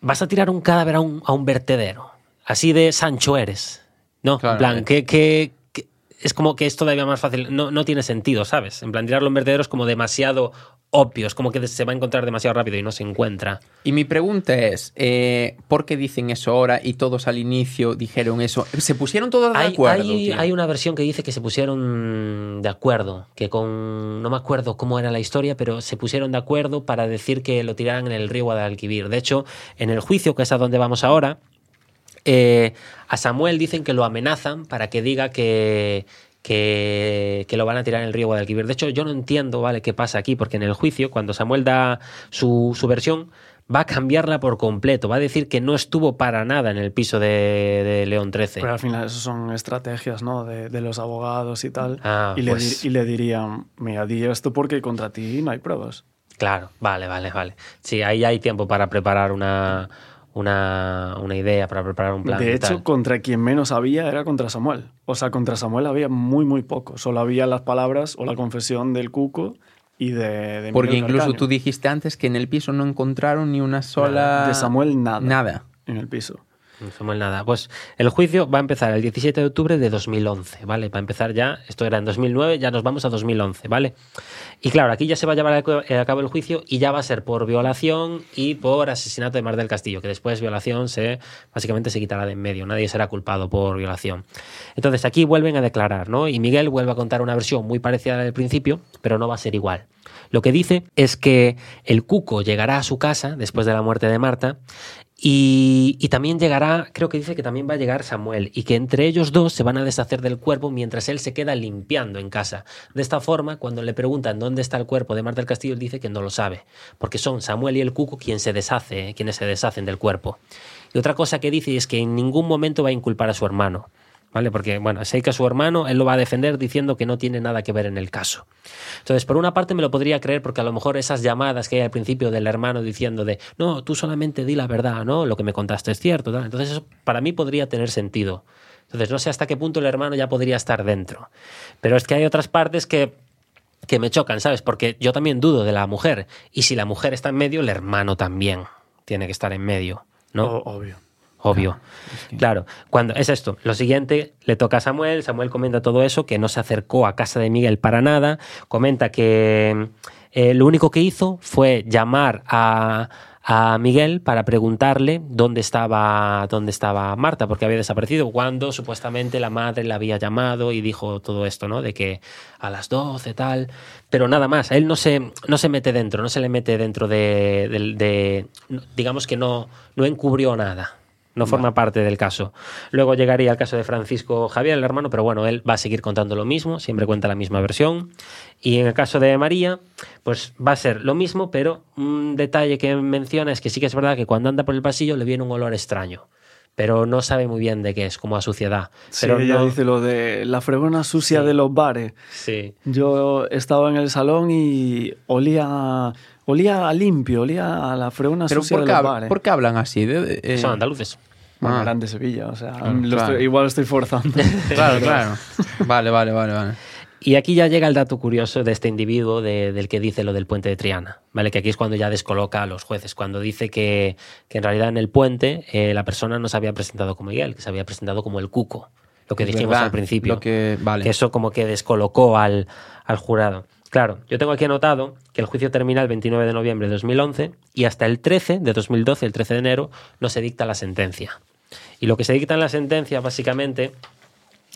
Vas a tirar un cadáver a un, a un vertedero. Así de Sancho eres. ¿No? Claro, en plan, eh. que, es como que es todavía más fácil. No, no tiene sentido, ¿sabes? En plan, tirarlo en vertedero es como demasiado obvio, es como que se va a encontrar demasiado rápido y no se encuentra. Y mi pregunta es, eh, ¿por qué dicen eso ahora y todos al inicio dijeron eso? ¿Se pusieron todos de hay, acuerdo? Hay, hay, una versión que dice que se pusieron de acuerdo, que con... no me acuerdo cómo era la historia, pero se pusieron de acuerdo para decir que lo tiraran en el río Guadalquivir. De hecho, en el juicio, que es a donde vamos ahora, eh, a Samuel dicen que lo amenazan para que diga que, que, que, lo van a tirar en el río Guadalquivir. De hecho, yo no entiendo, ¿vale?, qué pasa aquí, porque en el juicio, cuando Samuel da su, su versión, va a cambiarla por completo. Va a decir que no estuvo para nada en el piso de, de León 13. Pero al final, eso son estrategias, ¿no?, de, de los abogados y tal. Ah, y, pues... le, y le dirían, mira, di esto porque contra ti no hay pruebas. Claro, vale, vale, vale. Sí, ahí hay tiempo para preparar una, una, una, idea, para preparar un plan. De hecho, contra quien menos había era contra Samuel. O sea, contra Samuel había muy, muy poco. Solo había las palabras o la confesión del cuco y de, de Porque incluso Carcaño. tú dijiste antes que en el piso no encontraron ni una sola... De Samuel nada. Nada. En el piso. No Samuel nada. Pues el juicio va a empezar el 17 de octubre de 2011, ¿vale? Va a empezar ya, esto era en 2009, ya nos vamos a 2011, ¿vale? Y claro, aquí ya se va a llevar a cabo el juicio y ya va a ser por violación y por asesinato de Mar del Castillo, que después violación se básicamente se quitará de en medio, nadie será culpado por violación. Entonces aquí vuelven a declarar, ¿no? Y Miguel vuelve a contar una versión muy parecida a la del principio, pero no va a ser igual. Lo que dice es que el cuco llegará a su casa después de la muerte de Marta y, y, también llegará, creo que dice que también va a llegar Samuel y que entre ellos dos se van a deshacer del cuerpo mientras él se queda limpiando en casa. De esta forma, cuando le preguntan dónde está el cuerpo de Marta del Castillo, él dice que no lo sabe, porque son Samuel y el Cuco quien se deshace, quienes se deshacen del cuerpo. Y otra cosa que dice es que en ningún momento va a inculpar a su hermano. ¿Vale? Porque, bueno, sé que a su hermano él lo va a defender diciendo que no tiene nada que ver en el caso. Entonces, por una parte me lo podría creer porque a lo mejor esas llamadas que hay al principio del hermano diciendo de no, tú solamente di la verdad, ¿no? Lo que me contaste es cierto, tal. Entonces, eso para mí podría tener sentido. Entonces, no sé hasta qué punto el hermano ya podría estar dentro. Pero es que hay otras partes que que me chocan, ¿sabes? Porque yo también dudo de la mujer. Y si la mujer está en medio, el hermano también tiene que estar en medio, ¿no? Obvio. Obvio. Claro, cuando es esto, lo siguiente le toca a Samuel, Samuel comenta todo eso, que no se acercó a casa de Miguel para nada, comenta que eh, lo único que hizo fue llamar a, a Miguel para preguntarle dónde estaba, dónde estaba Marta, porque había desaparecido, cuando supuestamente la madre la había llamado y dijo todo esto, ¿no? De que a las 12 tal, pero nada más, él no se, no se mete dentro, no se le mete dentro de, de- de- digamos que no, no encubrió nada. No forma parte del caso. Luego llegaría el caso de Francisco Javier, el hermano, pero bueno, él va a seguir contando lo mismo, siempre cuenta la misma versión. Y en el caso de María, pues va a ser lo mismo, pero un detalle que menciona es que sí que es verdad que cuando anda por el pasillo le viene un olor extraño, pero no sabe muy bien de qué es, como a suciedad. Sí, Pero ella no- dice lo de la fregona sucia Sí. de los bares. Sí. Yo estaba en el salón y olía, olía a limpio, olía a la fregona Pero sucia ¿por de qué, los hab- bares. por qué hablan así? De- de- eh, Son andaluces. Bueno, Ah. eran de Sevilla, o sea, Claro, lo claro. estoy- igual estoy forzando. <laughs> Claro, claro. Vale, vale, vale, vale. Y aquí ya llega el dato curioso de este individuo de- del que dice lo del puente de Triana, ¿vale? Que aquí es cuando ya descoloca a los jueces, cuando dice que, que en realidad en el puente eh, la persona no se había presentado como Miguel, que se había presentado como el cuco, lo que Es dijimos verdad, al principio. lo que- vale. Que eso como que descolocó al, al jurado. Claro, yo tengo aquí anotado que el juicio termina el 29 de noviembre de 2011 y hasta el 13 de 2012, el 13 de enero, no se dicta la sentencia. Y lo que se dicta en la sentencia, básicamente,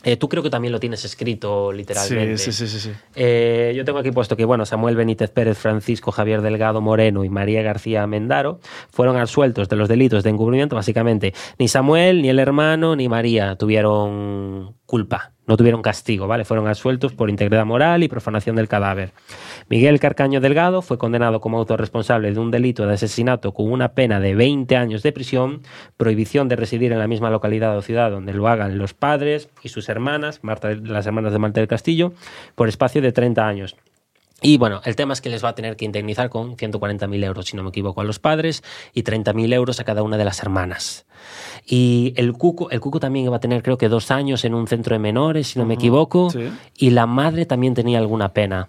eh, tú creo que también lo tienes escrito literalmente. Sí, sí, sí, sí. sí. Eh, yo tengo aquí puesto que bueno, Samuel Benítez Pérez, Francisco Javier Delgado Moreno y María García Mendaro fueron absueltos de los delitos de encubrimiento. Básicamente, ni Samuel, ni el hermano, ni María tuvieron culpa, no tuvieron castigo, ¿vale? Fueron absueltos por integridad moral y profanación del cadáver. Miguel Carcaño Delgado fue condenado como autorresponsable de un delito de asesinato con una pena de 20 años de prisión, prohibición de residir en la misma localidad o ciudad donde lo hagan los padres y sus hermanas, Marta, las hermanas de Marta del Castillo, por espacio de 30 años. Y bueno, el tema es que les va a tener que indemnizar con 140.000 euros, si no me equivoco, a los padres y 30.000 euros a cada una de las hermanas. Y el cuco, el cuco también iba a tener creo que dos años en un centro de menores, si no me equivoco, sí. y la madre también tenía alguna pena.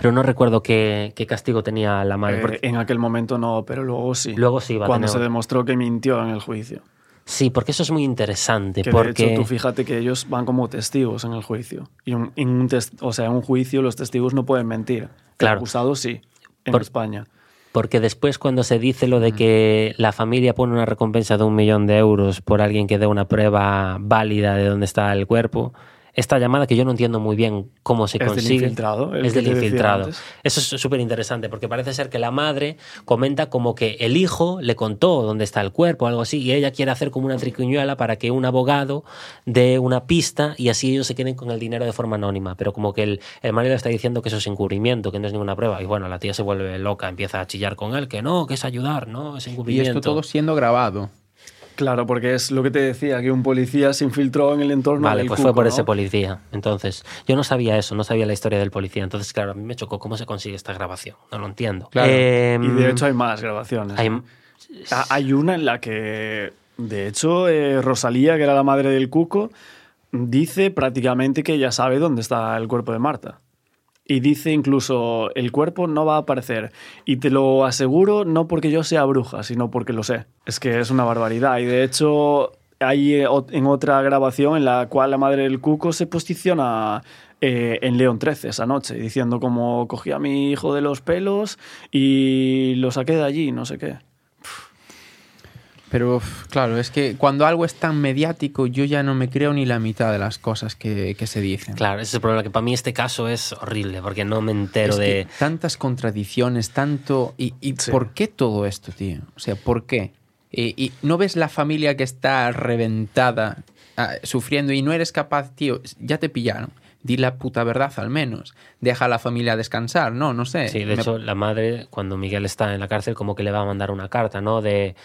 Pero no recuerdo qué, qué castigo tenía la madre. Eh, porque- en aquel momento no, pero luego sí. Luego sí iba a Cuando tener- se demostró que mintió en el juicio. sí, porque eso es muy interesante. Que porque... de hecho tú fíjate que ellos van como testigos en el juicio. Y un- en un o sea, en un juicio los testigos no pueden mentir. El Claro. acusado sí, en Por- España. Porque después cuando se dice lo de que la familia pone una recompensa de un millón de euros por alguien que dé una prueba válida de dónde está el cuerpo, esta llamada que yo no entiendo muy bien cómo se Es del consigue. infiltrado, el es del infiltrado. Eso es súper interesante porque parece ser que la madre comenta como que el hijo le contó dónde está el cuerpo o algo así y ella quiere hacer como una triquiñuela para que un abogado dé una pista y así ellos se queden con el dinero de forma anónima. Pero como que el, el marido está diciendo que eso es encubrimiento, que no es ninguna prueba. Y bueno, la tía se vuelve loca, empieza a chillar con él, que no, que es ayudar, no, es Y encubrimiento. esto todo siendo grabado. Claro, porque es lo que te decía, que un policía se infiltró en el entorno Vale, del pues fue por ¿no? ese policía. Entonces, yo no sabía eso, no sabía la historia del policía. Entonces, claro, a mí me chocó cómo se consigue esta grabación. No lo entiendo. Claro. Em, Y de hecho hay más grabaciones. hay- Ah, Hay una en la que, de hecho, eh, Rosalía, que era la madre del cuco, dice prácticamente que ella sabe dónde está el cuerpo de Marta. Y dice incluso, el cuerpo no va a aparecer. Y te lo aseguro no porque yo sea bruja, sino porque lo sé. Es que es una barbaridad. Y de hecho, hay eh, en otra grabación en la cual la madre del cuco se posiciona eh, en León 13 esa noche, diciendo como cogí a mi hijo de los pelos y lo saqué de allí, no sé qué. Pero claro, es que cuando algo es tan mediático, yo ya no me creo ni la mitad de las cosas que, que se dicen. Claro, ese es el problema, que para mí este caso es horrible, porque no me entero Es que de... tantas contradicciones, tanto... ¿Y, y Sí. por qué todo esto, tío? O sea, ¿por qué? Y, y no ves la familia que está reventada, ah, sufriendo, y no eres capaz, tío, ya te pillaron. Di la puta verdad al menos. Deja a la familia descansar, no, no sé. Sí, de Me- hecho, la madre, cuando Miguel está en la cárcel, como que le va a mandar una carta, ¿no? De...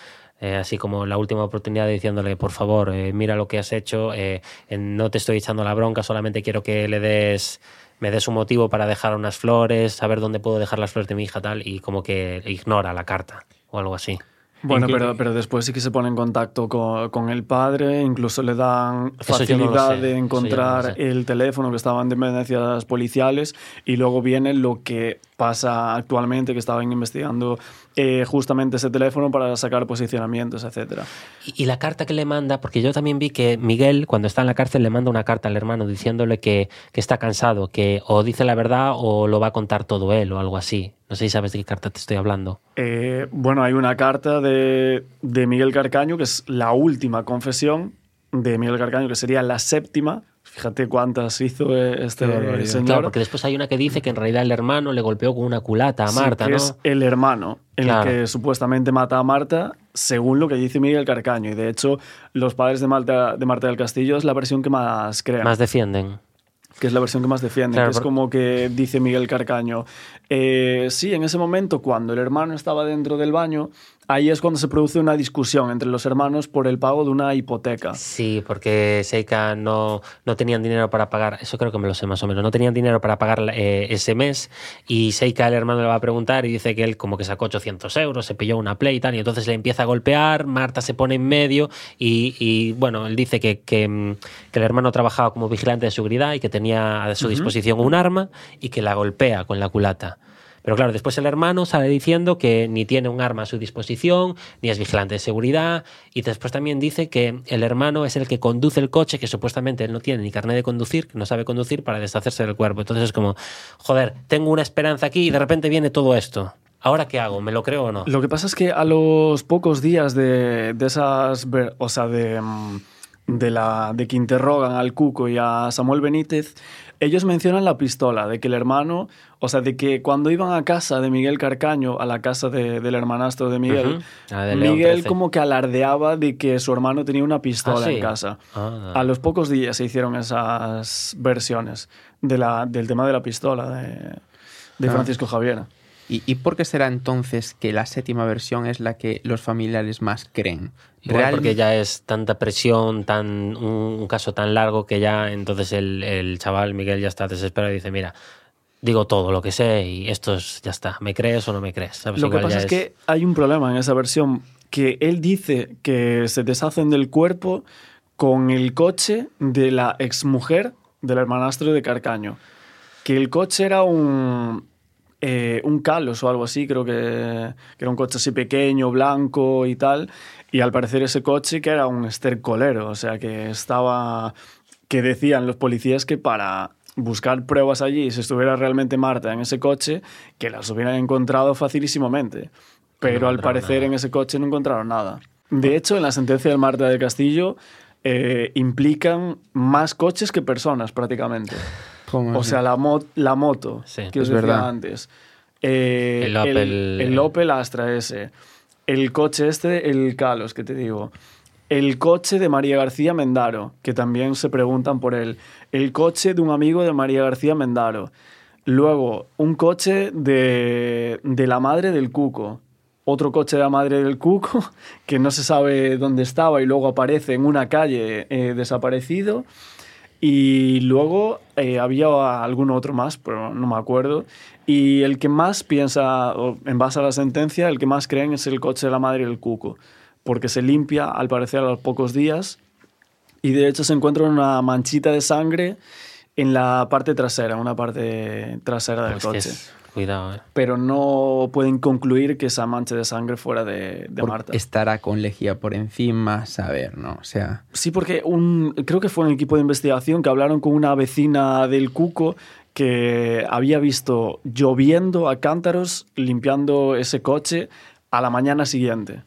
eh, así como la última oportunidad diciéndole, por favor, eh, mira lo que has hecho, eh, no te estoy echando la bronca, solamente quiero que le des, me des un motivo para dejar unas flores, saber dónde puedo dejar las flores de mi hija, tal, y como que ignora la carta o algo así. Bueno, pero, pero después sí que se pone en contacto con, con el padre, incluso le dan no facilidad de no lo encontrar el teléfono que estaba en dependencias policiales y luego viene lo que pasa actualmente, que estaban investigando eh, justamente ese teléfono para sacar posicionamientos, etcétera. Y, y la carta que le manda, porque yo también vi que Miguel, cuando está en la cárcel, le manda una carta al hermano diciéndole que, que está cansado, que o dice la verdad o lo va a contar todo él o algo así. No sé si sabes de qué carta te estoy hablando. Eh, bueno, hay una carta de, de Miguel Carcaño, que es la última confesión de Miguel Carcaño, que sería la séptima. Fíjate cuántas hizo eh, este barbaridad. señor. Claro, porque después hay una que dice que en realidad el hermano le golpeó con una culata a Sí, Marta, que ¿no? es el hermano, el Claro. que supuestamente mata a Marta, según lo que dice Miguel Carcaño. Y de hecho, los padres de Marta, de Marta del Castillo es la versión que más creen, Más defienden. que es la versión que más defienden. Claro, que es por- como que dice Miguel Carcaño. eh, sí, en ese momento, cuando el hermano estaba dentro del baño, ahí es cuando se produce una discusión entre los hermanos por el pago de una hipoteca. Sí, porque Seika no, no tenían dinero para pagar, eso creo que me lo sé más o menos, no tenían dinero para pagar eh, ese mes y Seika el hermano le va a preguntar y dice que él como que sacó 800 euros, se pilló una play y tal, y entonces le empieza a golpear, Marta se pone en medio y, y, bueno, él dice que, que, mm, que el hermano trabajaba como vigilante de seguridad y que tenía a su disposición un arma y que la golpea con la culata. Pero claro, después el hermano sale diciendo que ni tiene un arma a su disposición, ni es vigilante de seguridad, y después también dice que el hermano es el que conduce el coche, que supuestamente él no tiene ni carnet de conducir, que no sabe conducir para deshacerse del cuerpo. Entonces es como, joder, tengo una esperanza aquí y de repente viene todo esto. ¿Ahora qué hago? ¿Me lo creo o no? Lo que pasa es que a los pocos días de, de esas, o sea, de, de, la, de que interrogan al Cuco y a Samuel Benítez, ellos mencionan la pistola, de que el hermano, o sea, de que cuando iban a casa de Miguel Carcaño, a la casa de- del hermanastro de Miguel, Ujú, la de León Miguel 13. como que alardeaba de que su hermano tenía una pistola ¿Ah, sí? en casa. Ah. A los pocos días se hicieron esas versiones de la, del tema de la pistola de, de Ah. Francisco Javier. ¿Y, ¿Y por qué será entonces que la séptima versión es la que los familiares más creen? Igual porque ya es tanta presión, tan un, un caso tan largo que ya entonces el, el chaval Miguel ya está desesperado y dice, mira, digo todo lo que sé y esto es, ya está, ¿me crees o no me crees? ¿Sabes? Lo que pasa es que hay un problema en esa versión, que él dice que se deshacen del cuerpo con el coche de la exmujer del hermanastro de Carcaño. Que el coche era un, eh, un Calos o algo así, creo que, que era un coche así pequeño, blanco y tal. Y al parecer ese coche que era un estercolero, o sea que estaba... que decían los policías que para buscar pruebas allí, si estuviera realmente Marta en ese coche, que las hubieran encontrado facilísimamente. Pero No al parecer nada. en ese coche no encontraron nada. De hecho, en la sentencia de Marta del Castillo eh, implican más coches que personas prácticamente. ¿Cómo O así? sea, la, mo- la moto Sí, que os decía verdad. antes. Eh, El Opel- el Opel Astra ese. El coche este, el Calos, que te digo. El coche de María García Mendaro, que también se preguntan por él. El coche de un amigo de María García Mendaro. Luego, un coche de, de la madre del Cuco. Otro coche de la madre del Cuco, <laughs> que no se sabe dónde estaba y luego aparece en una calle eh, desaparecido. Y luego eh, había alguno otro más, pero no me acuerdo. Y el que más piensa, en base a la sentencia, el que más creen es el coche de la madre del Cuco. Porque se limpia, al parecer, a los pocos días. Y de hecho se encuentra una manchita de sangre en la parte trasera, una parte trasera del Pues coche. es- cuidado, eh. Pero no pueden concluir que esa mancha de sangre fuera de, de Marta. Estará con lejía por encima, saber, ¿no? O sea, Sí, porque un, creo que fue un equipo de investigación que hablaron con una vecina del Cuco que había visto lloviendo a cántaros limpiando ese coche a la mañana siguiente.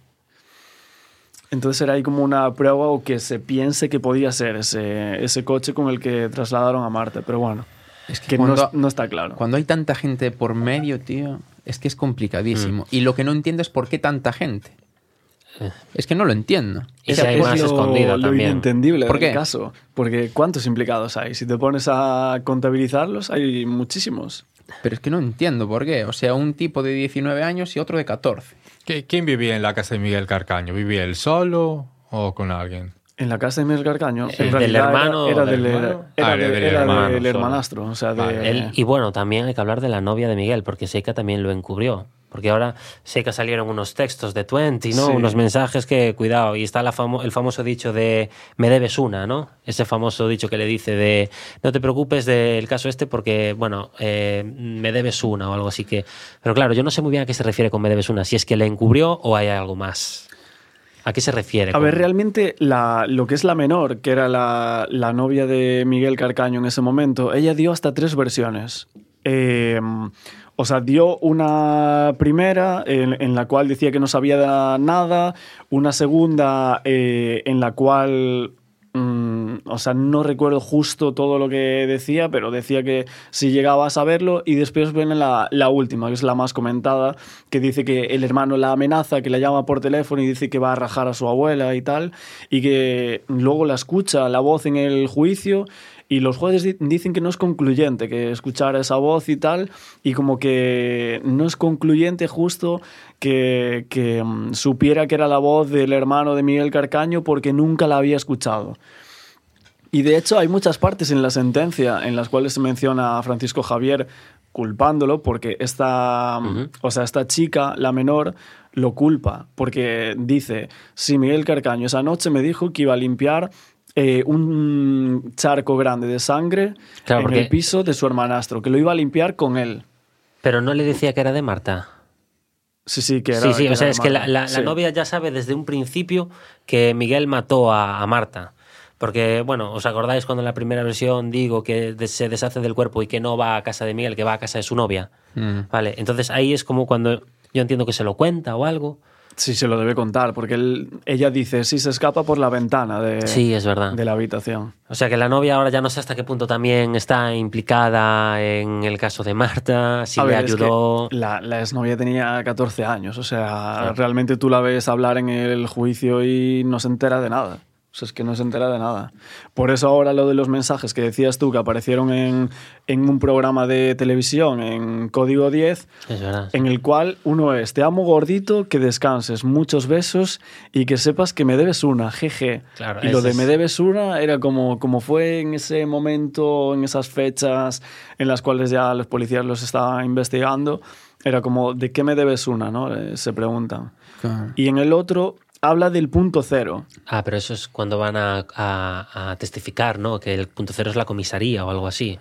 Entonces era ahí como una prueba o que se piense que podía ser ese, ese coche con el que trasladaron a Marta. Pero bueno, es que, que no, cuando, es- no está claro. cuando hay tanta gente por medio, tío, es que es complicadísimo. Mm. Y lo que no entiendo es por qué tanta gente. Es que no lo entiendo. Y si hay más lo, escondida lo también. inentendible ¿Por del qué? caso. Porque ¿cuántos implicados hay? Si te pones a contabilizarlos, hay muchísimos. Pero es que no entiendo por qué. O sea, un tipo de 19 años y otro de 14. ¿Qui- ¿Quién vivía en la casa de Miguel Carcaño? ¿Vivía él solo o con alguien? En la casa de Miguel Carcaño. ¿El en del realidad hermano Era, del del, hermano? era Ah, de- del era hermano del hermanastro. O sea, de, Vale. Él- y bueno, también hay que hablar de la novia de Miguel, porque Seika también lo encubrió. Porque ahora sé que salieron unos textos de Twenty, ¿no? Sí. Unos mensajes que, cuidado, y está la famo- el famoso dicho de me debes una, ¿no? Ese famoso dicho que le dice de no te preocupes del caso este porque, bueno, eh, me debes una o algo así que... Pero claro, yo no sé muy bien a qué se refiere con me debes una, si es que le encubrió o hay algo más. ¿A qué se refiere? A ver, realmente la, lo que es la menor, que era la, la novia de Miguel Carcaño en ese momento, ella dio hasta tres versiones. Eh, o sea, dio una primera en, la cual decía que no sabía nada, una segunda eh, en la cual mm, o sea, no recuerdo justo todo lo que decía, pero decía que si llegaba a saberlo. Y después viene la, la última, que es la más comentada, que dice que el hermano la amenaza, que la llama por teléfono y dice que va a rajar a su abuela y tal. Y que luego la escucha la voz en el juicio. Y los jueces di- dicen que no es concluyente, que escuchar esa voz y tal, y como que no es concluyente justo que, que, mm, supiera que era la voz del hermano de Miguel Carcaño porque nunca la había escuchado. Y de hecho hay muchas partes en la sentencia en las cuales se menciona a Francisco Javier culpándolo porque esta, o sea, esta chica, la menor, lo culpa porque dice, si Miguel Carcaño esa noche me dijo que iba a limpiar eh, un charco grande de sangre Claro, en porque- el piso de su hermanastro, que lo iba a limpiar con él. Pero no le decía que era de Marta. Sí, sí, que era. sí, sí, que o sea, es que la, la- la Sí. novia ya sabe desde un principio que Miguel mató a, a Marta. Porque, bueno, ¿os acordáis cuando en la primera versión digo que se deshace del cuerpo y que no va a casa de Miguel, que va a casa de su novia? Mm. Vale, entonces ahí es como cuando yo entiendo que se lo cuenta o algo. Sí, se lo debe contar, porque él- ella dice, sí, se escapa por la ventana de, Sí, es verdad. de la habitación. O sea que la novia ahora ya no sé hasta qué punto también está implicada en el caso de Marta, si A le ver, es que ayudó. la, la exnovia tenía 14 años, o sea, Claro. realmente tú la ves hablar en el juicio y no se entera de nada. O sea, es que no se entera de nada. Por eso ahora lo de los mensajes que decías tú, que aparecieron en, en un programa de televisión, en Código 10, Es verdad. en el cual uno es, te amo gordito, que descanses, muchos besos y que sepas que me debes una, jeje. Claro, y lo de es- me debes una era como, como fue en ese momento, en esas fechas en las cuales ya los policías los estaban investigando, era como, ¿de qué me debes una? ¿no? Eh, se preguntan. Claro. Y en el otro habla del punto cero. Ah, pero eso es cuando van a, a- a testificar, ¿no? Que el punto cero es la comisaría o algo así.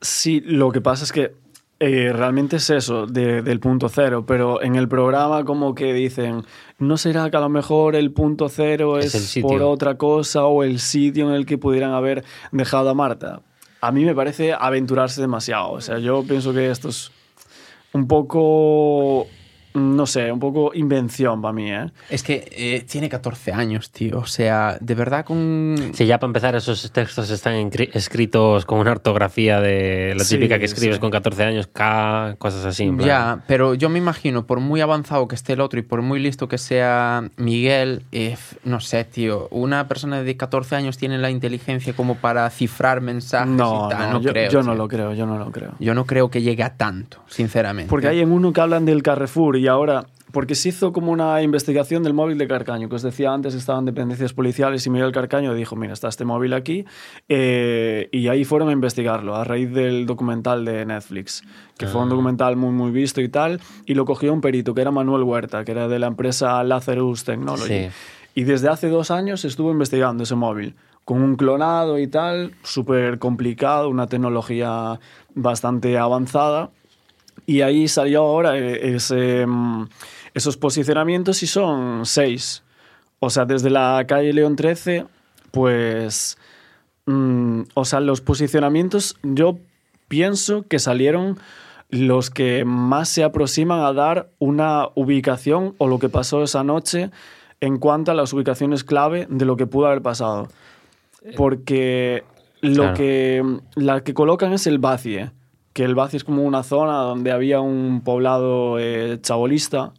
Sí, lo que pasa es que eh, realmente es eso, de- del punto cero, pero en el programa como que dicen, ¿no será que a lo mejor el punto cero Es es, el sitio. por otra cosa o el sitio en el que pudieran haber dejado a Marta? A mí me parece aventurarse demasiado. O sea, yo pienso que esto es un poco, no sé, un poco invención para mí, ¿eh? Es que eh, tiene 14 años, tío. O sea, de verdad con... Sí, ya para empezar, esos textos están escritos con una ortografía de la Sí, típica que escribes sí. con 14 años, K, cosas así. en plan. Ya, pero yo me imagino, por muy avanzado que esté el otro y por muy listo que sea Miguel, eh, no sé, tío, una persona de 14 años tiene la inteligencia como para cifrar mensajes No, y tal. no, No, yo, creo. yo no lo creo, yo no lo creo. Yo no creo que llegue a tanto, sinceramente. Porque hay en uno que hablan del Carrefour y ahora, porque se hizo como una investigación del móvil de Carcaño, que os decía antes, estaban dependencias policiales y Miguel Carcaño dijo, mira, está este móvil aquí, eh, y ahí fueron a investigarlo a raíz del documental de Netflix, que fue un documental muy, muy visto y tal, y lo cogió un perito, que era Manuel Huerta, que era de la empresa Lazarus Technology. Sí. Y desde hace dos años estuvo investigando ese móvil, con un clonado y tal, súper complicado, una tecnología bastante avanzada. Y ahí salió ahora eh, ese, mm, esos posicionamientos y son seis. O sea, desde la calle León 13, pues... mm, o sea, los posicionamientos yo pienso que salieron los que más se aproximan a dar una ubicación o lo que pasó esa noche en cuanto a las ubicaciones clave de lo que pudo haber pasado. Porque lo Claro. que la que colocan es el Bacie, que el Bacie es como una zona donde había un poblado eh, chabolista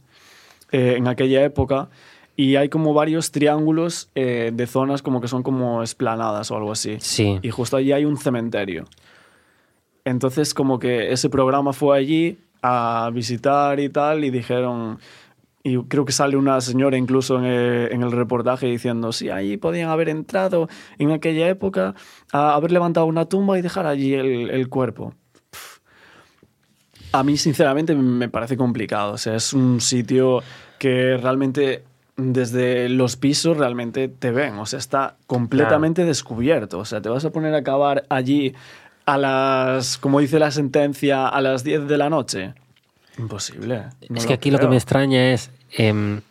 eh, en aquella época y hay como varios triángulos eh, de zonas como que son como esplanadas o algo así. Sí. Y justo allí hay un cementerio. Entonces como que ese programa fue allí a visitar y tal y dijeron... Y creo que sale una señora incluso en el, en el reportaje diciendo, sí, allí podían haber entrado en aquella época a haber levantado una tumba y dejar allí el, el cuerpo. A mí sinceramente me parece complicado. O sea, es un sitio que realmente desde los pisos realmente te ven. O sea, está completamente descubierto. O sea, te vas a poner a acabar allí a las, como dice la sentencia, a las 10 de la noche. Imposible. No es que aquí lo que me extraña es. em,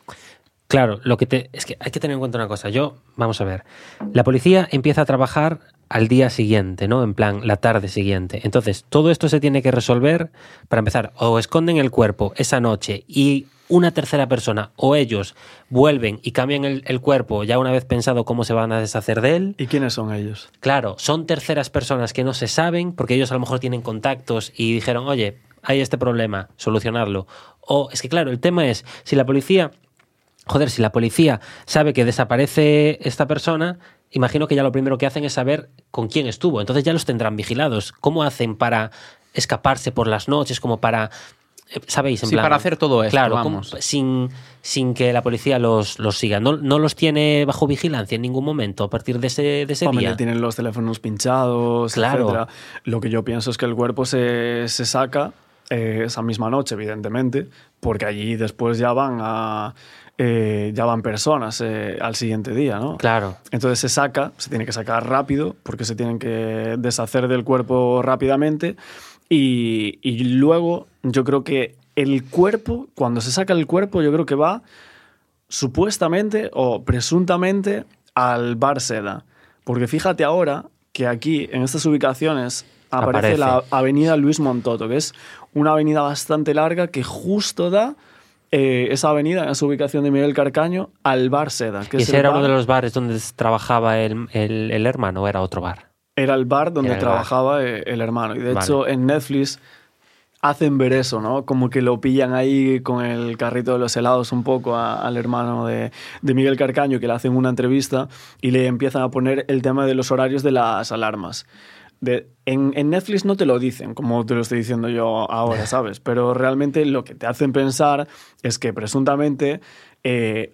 claro, lo que te. Es que hay que tener en cuenta una cosa. Yo, vamos a ver. La policía empieza a trabajar al día siguiente, ¿no? En plan, la tarde siguiente. Entonces, todo esto se tiene que resolver para empezar. O esconden el cuerpo esa noche y una tercera persona o ellos vuelven y cambian el, el cuerpo ya una vez pensado cómo se van a deshacer de él. ¿Y quiénes son ellos? Claro, son terceras personas que no se saben porque ellos a lo mejor tienen contactos y dijeron, oye, hay este problema, solucionarlo. O es que claro, el tema es, si la policía, joder, si la policía sabe que desaparece esta persona, imagino que ya lo primero que hacen es saber con quién estuvo. Entonces ya los tendrán vigilados. ¿Cómo hacen para escaparse por las noches, como para... eh, ¿Sabéis? En Sí, plan- para hacer todo esto, Claro, como- sin, sin que la policía los, los siga. No, no los tiene bajo vigilancia en ningún momento a partir de ese, de ese Hombre, día. tienen los teléfonos pinchados, Claro. etcétera. Lo que yo pienso es que el cuerpo se, se saca eh, esa misma noche, evidentemente, porque allí después ya van a eh, ya van personas eh, al siguiente día, ¿no? Claro. Entonces se saca, se tiene que sacar rápido, porque se tienen que deshacer del cuerpo rápidamente. Y, y luego yo creo que el cuerpo, cuando se saca el cuerpo, yo creo que va supuestamente o presuntamente al bar Seda. Porque fíjate ahora que aquí, en estas ubicaciones, aparece, Aparece. la avenida Luis Montoto, que es una avenida bastante larga que justo da eh, esa avenida, esa ubicación de Miguel Carcaño, al bar Seda. Que ¿Y es ese era bar- uno de los bares donde trabajaba el, el- el hermano o era otro bar? Era el bar donde bar. trabajaba eh, el hermano. Y de Vale. hecho, en Netflix hacen ver eso, ¿no? Como que lo pillan ahí con el carrito de los helados un poco a- al hermano de, de Miguel Carcaño, que le hacen una entrevista y le empiezan a poner el tema de los horarios de las alarmas. De, en, en Netflix no te lo dicen, como te lo estoy diciendo yo ahora, <laughs> ¿sabes? Pero realmente lo que te hacen pensar es que presuntamente eh,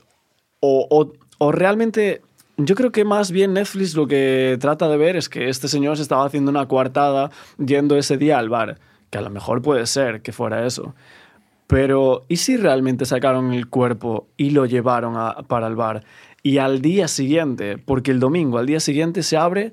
o, o- o realmente yo creo que más bien Netflix lo que trata de ver es que este señor se estaba haciendo una coartada yendo ese día al bar, que a lo mejor puede ser que fuera eso. Pero ¿y si realmente sacaron el cuerpo y lo llevaron a- para el bar? Y al día siguiente, porque el domingo, al día siguiente se abre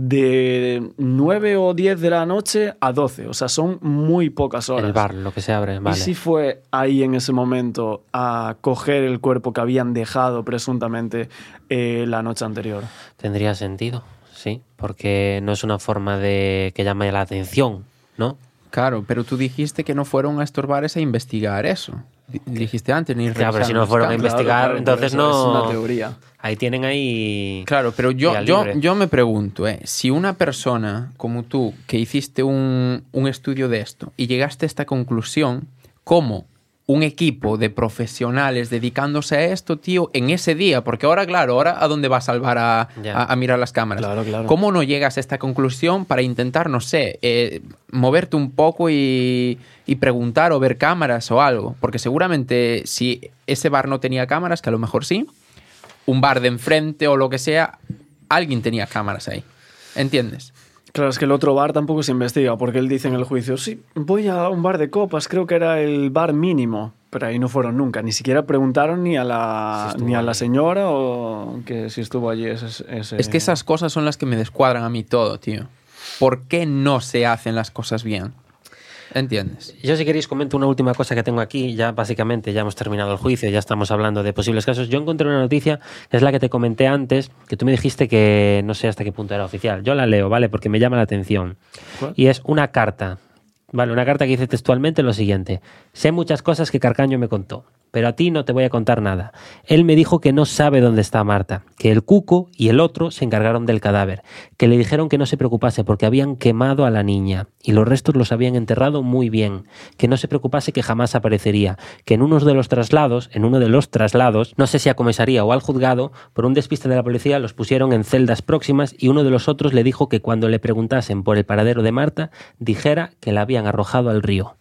de 9 o 10 de la noche a 12, o sea, son muy pocas horas. El bar, lo que se abre, vale. ¿Y si fue ahí en ese momento a coger el cuerpo que habían dejado presuntamente eh, la noche anterior? Tendría sentido, sí, porque no es una forma de que llame la atención, ¿no? Claro, pero tú dijiste que no fueron a estos bares a investigar eso. Di- Dijiste antes, ni Ya, pero si no fueron a investigar, entonces no- Es una teoría. Ahí tienen ahí... Claro, pero yo, yo, yo me pregunto, eh, si una persona como tú, que hiciste un, un estudio de esto y llegaste a esta conclusión, ¿cómo un equipo de profesionales dedicándose a esto, tío, en ese día? Porque ahora, claro, ahora a dónde vas a salvar a- a mirar las cámaras. Claro, claro. ¿Cómo no llegas a esta conclusión para intentar, no sé, eh, moverte un poco y, y preguntar o ver cámaras o algo? Porque seguramente si ese bar no tenía cámaras, que a lo mejor sí, un bar de enfrente o lo que sea, alguien tenía cámaras ahí. ¿Entiendes? Claro, es que el otro bar tampoco se investiga, porque él dice en el juicio, sí, voy a un bar de copas, creo que era el bar mínimo, pero ahí no fueron nunca, ni siquiera preguntaron ni a la, Si ni a la señora o que si estuvo allí ese... ese- Es que esas cosas son las que me descuadran a mí todo, tío. ¿Por qué no se hacen las cosas bien? ¿Entiendes? Yo si queréis comento una última cosa que tengo aquí, ya básicamente ya hemos terminado el juicio, ya estamos hablando de posibles casos. Yo encontré una noticia, que es la que te comenté antes, que tú me dijiste que no sé hasta qué punto era oficial. Yo la leo, ¿vale? Porque me llama la atención. ¿Cuál? Y es una carta, ¿vale? Una carta que dice textualmente lo siguiente. Sé muchas cosas que Carcaño me contó, pero a ti no te voy a contar nada. Él me dijo que no sabe dónde está Marta, que el cuco y el otro se encargaron del cadáver, que le dijeron que no se preocupase porque habían quemado a la niña y los restos los habían enterrado muy bien, que no se preocupase que jamás aparecería, que en uno de los traslados, en uno de los traslados, no sé si a comisaría o al juzgado, por un despiste de la policía los pusieron en celdas próximas y uno de los otros le dijo que cuando le preguntasen por el paradero de Marta, dijera que la habían arrojado al río.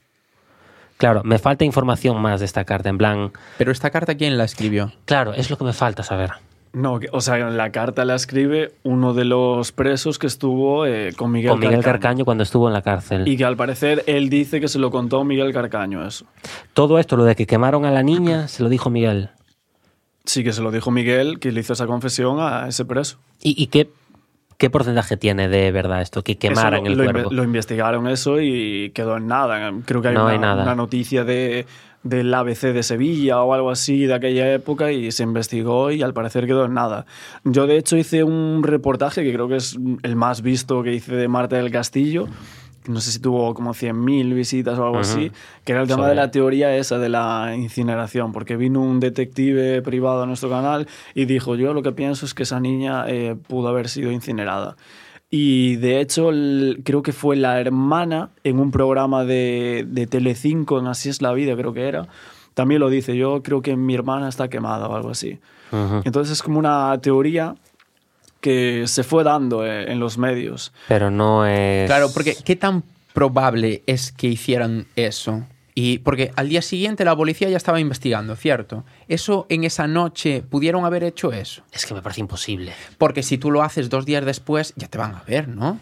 Claro, me falta información más de esta carta, en plan, Pero esta carta, ¿quién la escribió? claro, es lo que me falta saber. No, o sea, la carta la escribe uno de los presos que estuvo eh, con Miguel, Con Miguel Carcaño. Carcaño cuando estuvo en la cárcel. Y que al parecer él dice que se lo contó Miguel Carcaño, eso. Todo esto, lo de que quemaron a la niña, se lo dijo Miguel. Sí que se lo dijo Miguel, que le hizo esa confesión a ese preso. ¿Y, y qué, qué porcentaje tiene de verdad esto? Que quemaran Eso el lo, lo cuerpo. inve- lo investigaron eso y quedó en nada. Creo que hay, No una, hay nada. una noticia de, del ABC de Sevilla o algo así de aquella época y se investigó y al parecer quedó en nada. Yo de hecho hice un reportaje que creo que es el más visto que hice de Marta del Castillo. No sé si tuvo como 100.000 visitas o algo así, que era el tema de la teoría esa de la incineración, porque vino un detective privado a nuestro canal y dijo, yo lo que pienso es que esa niña eh, pudo haber sido incinerada. Y de hecho, el- creo que fue la hermana en un programa de, de Telecinco, en Así es la vida, creo que era. También lo dice, yo creo que mi hermana está quemada o algo así. Entonces es como una teoría que se fue dando eh, en los medios. Pero no es. Claro, porque ¿qué tan probable es que hicieran eso? Y porque al día siguiente la policía ya estaba investigando, ¿cierto? Eso en esa noche pudieron haber hecho eso. Es que me parece imposible. Porque si tú lo haces dos días después, ya te van a ver, ¿no?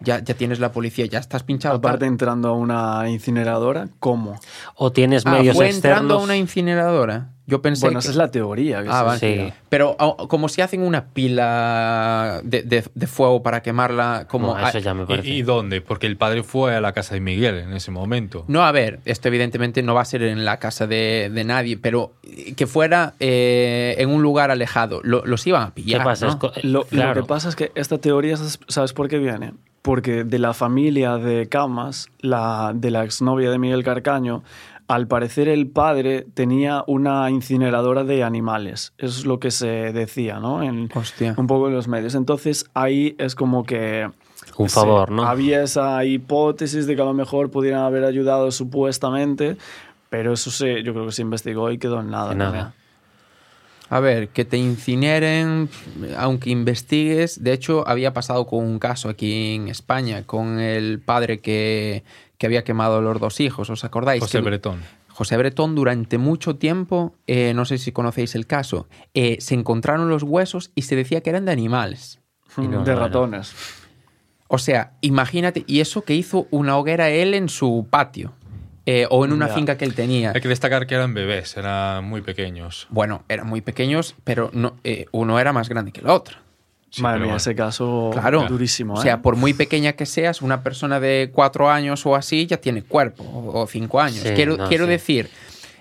Ya, ya tienes la policía, ya estás pinchado. Aparte tal. entrando a una incineradora, ¿cómo? O tienes Ah, medios fue entrando externos. a una incineradora. Yo pensé Bueno, que... esa es la teoría. que Ah, se vale. Sí. Pero ah, como si hacen una pila de, de- de fuego para quemarla, como... No, eso ya me ¿Y, parece. y dónde? Porque el padre fue a la casa de Miguel en ese momento. No, a ver, esto evidentemente no va a ser en la casa de, de nadie, pero que fuera eh, en un lugar alejado. Lo- los iban a ¿Qué pillar. pasa? ¿no? Lo, lo claro. que pasa es que esta teoría, ¿sabes- ¿sabes por qué viene? Porque de la familia de Camas, la, de la exnovia de Miguel Carcaño, al parecer el padre tenía una incineradora de animales. Eso es lo que se decía, ¿no? En, Hostia. un poco en los medios. Entonces ahí es como que... Un favor, ¿no? Había esa hipótesis de que a lo mejor pudieran haber ayudado supuestamente, pero eso se, yo creo que se investigó y quedó en nada. De nada. A ver, que te incineren, aunque investigues. De hecho, había pasado con un caso aquí en España, con el padre que, que había quemado a los dos hijos. ¿Os acordáis? José Que- Bretón. José Bretón durante mucho tiempo, eh, no sé si conocéis el caso, eh, se encontraron los huesos y se decía que eran de animales. No, de ratones. O sea, imagínate, y eso que hizo una hoguera él en su patio eh, o en una Ya. finca que él tenía. Hay que destacar que eran bebés, eran muy pequeños. Bueno, eran muy pequeños, pero no, eh, uno era más grande que el otro. Sí, Madre mía, bueno. ese caso Claro. durísimo. O ¿eh? sea, por muy pequeña que seas, una persona de cuatro años o así ya tiene cuerpo, o, cinco años. Sí, quiero no, quiero sí. decir,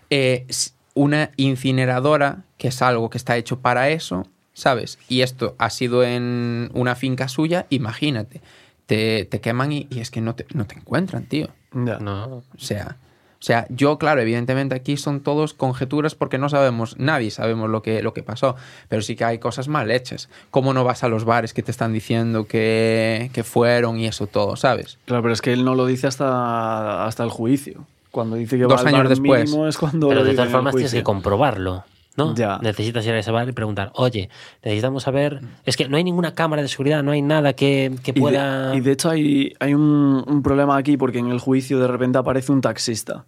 eh, una incineradora, que es algo que está hecho para eso, ¿sabes? Y esto ha sido en una finca suya, imagínate, te, te queman y, y es que no te, no te encuentran, tío. Ya. No. O sea, o sea, yo, claro, evidentemente aquí son todos conjeturas porque no sabemos, nadie sabemos lo que, lo que pasó, pero sí que hay cosas mal hechas. ¿Cómo no vas a los bares que te están diciendo que, que fueron y eso todo, sabes? Claro, pero es que él no lo dice hasta, hasta el juicio. Cuando dice que Dos va al años bar después. mínimo es cuando Pero lo de todas formas tienes que comprobarlo. ¿No? Ya. Necesitas ir a ese bar y preguntar, oye, necesitamos saber. Es que no hay ninguna cámara de seguridad, no hay nada que, que Y de- pueda. Y de, hecho hay, hay un, un problema aquí porque en el juicio de repente aparece un taxista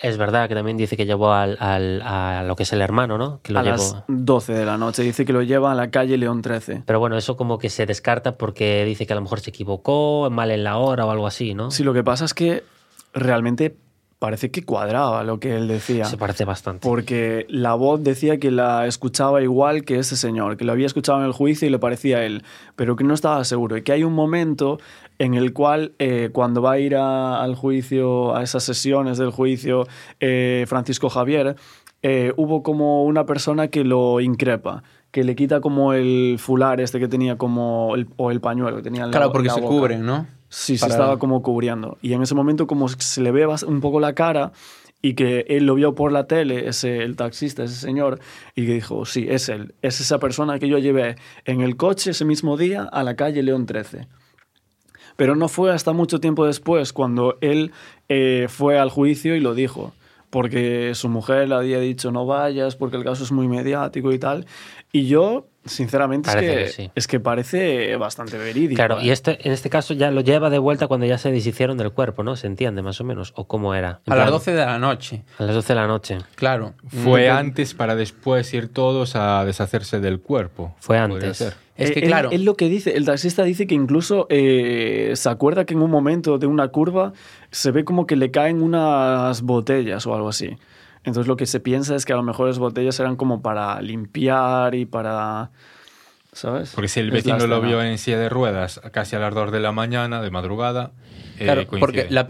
Es verdad que también dice que llevó al, al- a lo que es el hermano, ¿no? Que lo a llevó. las 12 de la noche. Dice que lo lleva a la calle León 13. Pero bueno, eso como que se descarta porque dice que a lo mejor se equivocó, mal en la hora o algo así, ¿no? Sí, lo que pasa es que realmente parece que cuadraba lo que él decía. Se parece bastante. Porque la voz decía que la escuchaba igual que ese señor, que lo había escuchado en el juicio y le parecía a él, pero que no estaba seguro. Y que hay un momento en el cual, eh, cuando va a ir a- al juicio, a esas sesiones del juicio, eh, Francisco Javier, eh, hubo como una persona que lo increpa, que le quita como el fular este que tenía como, el- o el pañuelo que tenía en la- Claro, porque la se boca. cubren, ¿no? Sí, Para- se estaba como cubriendo. Y en ese momento como se le ve un poco la cara y que él lo vio por la tele, ese, el taxista, ese señor, y que dijo, sí, es él, es esa persona que yo llevé en el coche ese mismo día a la calle León 13. Pero no fue hasta mucho tiempo después cuando él eh, fue al juicio y lo dijo, porque su mujer le había dicho no vayas porque el caso es muy mediático y tal, Y yo, sinceramente, es que, que sí. es que parece bastante verídico. Claro, ¿eh? y este, en este caso ya lo lleva de vuelta cuando ya se deshicieron del cuerpo, ¿no? Se entiende más o menos. ¿O cómo era? En A las plan, 12 de la noche, A las 12 de la noche. claro. Fue antes para después ir todos a deshacerse del cuerpo. Fue antes. ser. Es Eh, que él- claro, Él, lo que dice, el taxista dice que incluso eh, se acuerda que en un momento de una curva se ve como que le caen unas botellas o algo así. Entonces lo que se piensa es que a lo mejor las botellas eran como para limpiar y para... ¿Sabes? Porque si el vecino lo vio en silla de ruedas casi a las 2 de la mañana, de madrugada, eh, claro, coincide. porque la,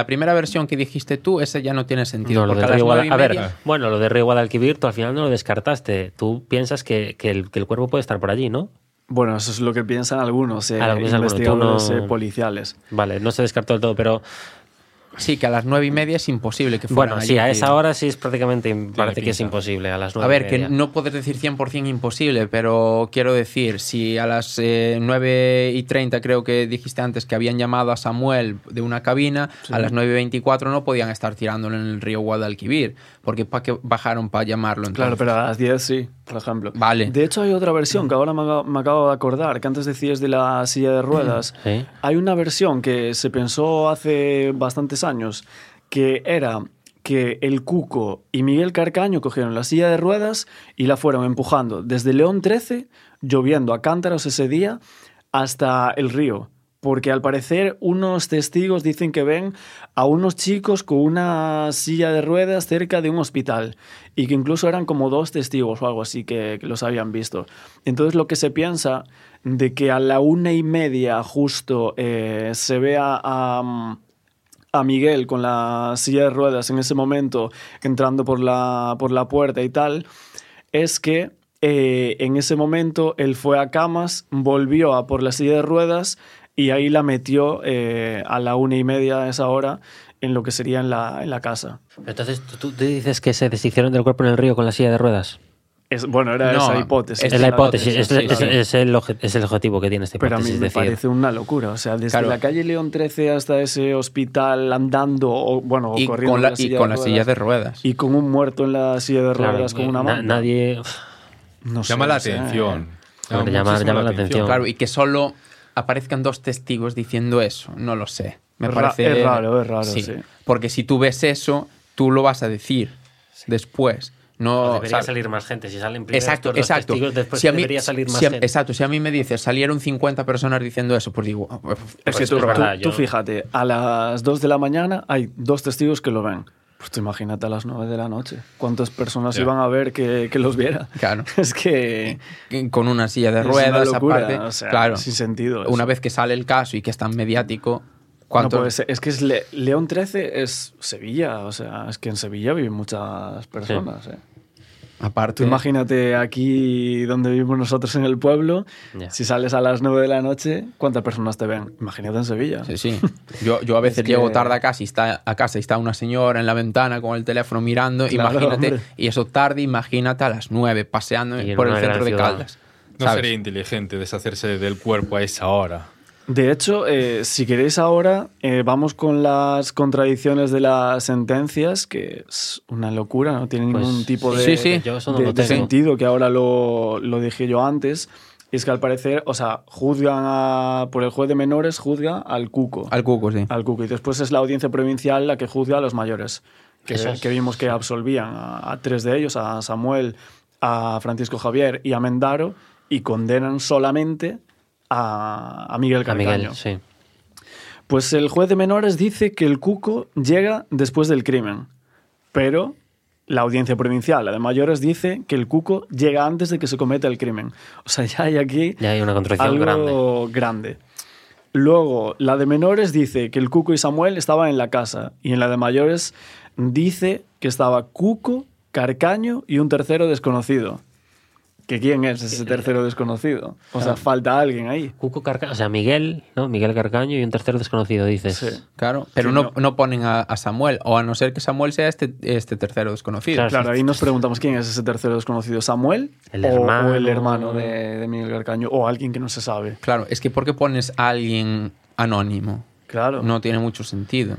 eh, primera versión que dijiste tú, esa ya no tiene sentido. No, lo de a Guadal- ver, bueno, lo de Río Guadalquivir, tú al final no lo descartaste. Tú piensas que, que el, que el cuerpo puede estar por allí, ¿no? Bueno, eso es lo que piensan algunos eh, Ah, lo que piensan algunos, no- eh, policiales. Vale, no se descartó del todo, pero Sí, que a las nueve y media es imposible que fuera. bueno, sí, a esa hora sí es prácticamente, parece que es pinta. imposible, a las nueve A ver, y que media. no puedes decir 100% imposible, pero quiero decir, si a las eh, 9 y 30 creo que dijiste antes que habían llamado a Samuel de una cabina, a las 9 y 24 no podían estar tirándolo en el río Guadalquivir, porque ¿para qué bajaron para llamarlo entonces? Claro, pero a las 10 sí, por ejemplo. Vale. De hecho, hay otra versión que ahora me, acabo- me acabo de acordar, que antes decías de la silla de ruedas. Sí. Hay una versión que se pensó hace bastantes años, que era que el Cuco y Miguel Carcaño cogieron la silla de ruedas y la fueron empujando desde León 13, lloviendo a cántaros ese día, hasta el río. Porque al parecer unos testigos dicen que ven a unos chicos con una silla de ruedas cerca de un hospital y que incluso eran como dos testigos o algo así que, que los habían visto. Entonces lo que se piensa de que a la una y media justo eh, se vea a, a Miguel con la silla de ruedas en ese momento entrando por la, por la puerta y tal, es que eh, en ese momento él fue a camas, volvió a por la silla de ruedas y ahí la metió eh, a la una y media a esa hora en lo que sería en la, en la casa. Entonces, ¿tú, tú dices que se deshicieron del cuerpo en el río con la silla de ruedas. Es, bueno, era No, esa hipótesis. es Es la hipótesis, es, hipótesis, sí, el, es el objetivo que tiene esta Pero a mí hipótesis. me decir, parece una locura. O sea, desde Claro. la calle León 13 hasta ese hospital andando, o bueno, o y corriendo con la, y con de la silla de ruedas, ruedas. Y con un muerto en la silla de claro, ruedas con una na- mano. nadie. No sé, Llama la atención. Llama- llama la atención. Claro, y que solo aparezcan dos testigos diciendo eso, no lo sé. Me Es ra- parece es raro, es raro, sí. Porque si tú ves eso, tú lo vas a decir después. No, debería ¿sabes? salir más gente. Si salen primero Exacto, estos exacto. testigos, después Si a mí- debería salir más si a- gente. Exacto, si a mí me dices, salieron 50 personas diciendo eso, pues digo, ah, pues, Es Pues que es tú, verdad, tú- yo- tú fíjate, a las 2 de la mañana hay dos testigos que lo ven. Pues tú imagínate a las 9 de la noche. ¿Cuántas personas Ya. iban a ver que, que los viera? Claro. <laughs> Es que... con una silla de Es una ruedas, locura, aparte. o sea, claro, sin sentido eso. Una vez que sale el caso y que es tan mediático, No ¿cuántos- puede ser. Es que es Le- León 13 es Sevilla. O sea, es que en Sevilla viven muchas personas. ¿eh? aparte, Tú imagínate aquí donde vivimos nosotros en el pueblo, Ya. si sales a las 9 de la noche, ¿cuántas personas te ven? Imagínate en Sevilla. Sí, sí. Yo, yo a <laughs> veces Es que- llego tarde a casa y está a casa y está una señora en la ventana con el teléfono mirando, Claro, imagínate, hombre. y eso tarde, imagínate a las 9 paseando por el centro de. Caldas. No ¿sabes? sería inteligente deshacerse del cuerpo a esa hora. De hecho, eh, si queréis ahora, eh, vamos con las contradicciones de las sentencias, que es una locura, no tiene Pues, ningún tipo de, sí, sí. Yo eso no de- de sentido, que ahora lo, lo dije yo antes. Es que al parecer, o sea, juzgan a- por el juez de menores, juzga al cuco. Al cuco, sí. al cuco. Y después es la audiencia provincial la que juzga a los mayores. Que, Eso es. que vimos que absolvían a, a tres de ellos, a Samuel, a Francisco Javier y a Mendaro, y condenan solamente a, a Miguel A Carcaño. Miguel, sí. Pues el juez de menores dice que el cuco llega después del crimen, pero la audiencia provincial, la de mayores, dice que el cuco llega antes de que se cometa el crimen. O sea, ya hay aquí Ya hay una contradicción algo grande. grande. Luego, la de menores dice que el Cuco y Samuel estaban en la casa. Y en la de mayores dice que estaba Cuco, Carcaño y un tercero desconocido. ¿Que quién es ese tercero desconocido? O sea, falta alguien ahí. Cuco Carcaño, o sea, Miguel, ¿no? Miguel Carcaño y un tercero desconocido, dices. Sí. Claro, pero Sí, no, no. no ponen a, a Samuel, o a no ser que Samuel sea este, este tercero desconocido. Claro. Claro, ahí nos preguntamos quién es ese tercero desconocido. ¿Samuel? El o- hermano. O, el hermano de, de Miguel Carcaño. O alguien que no se sabe. Claro, es que ¿por qué pones a alguien anónimo? Claro. No tiene mucho sentido.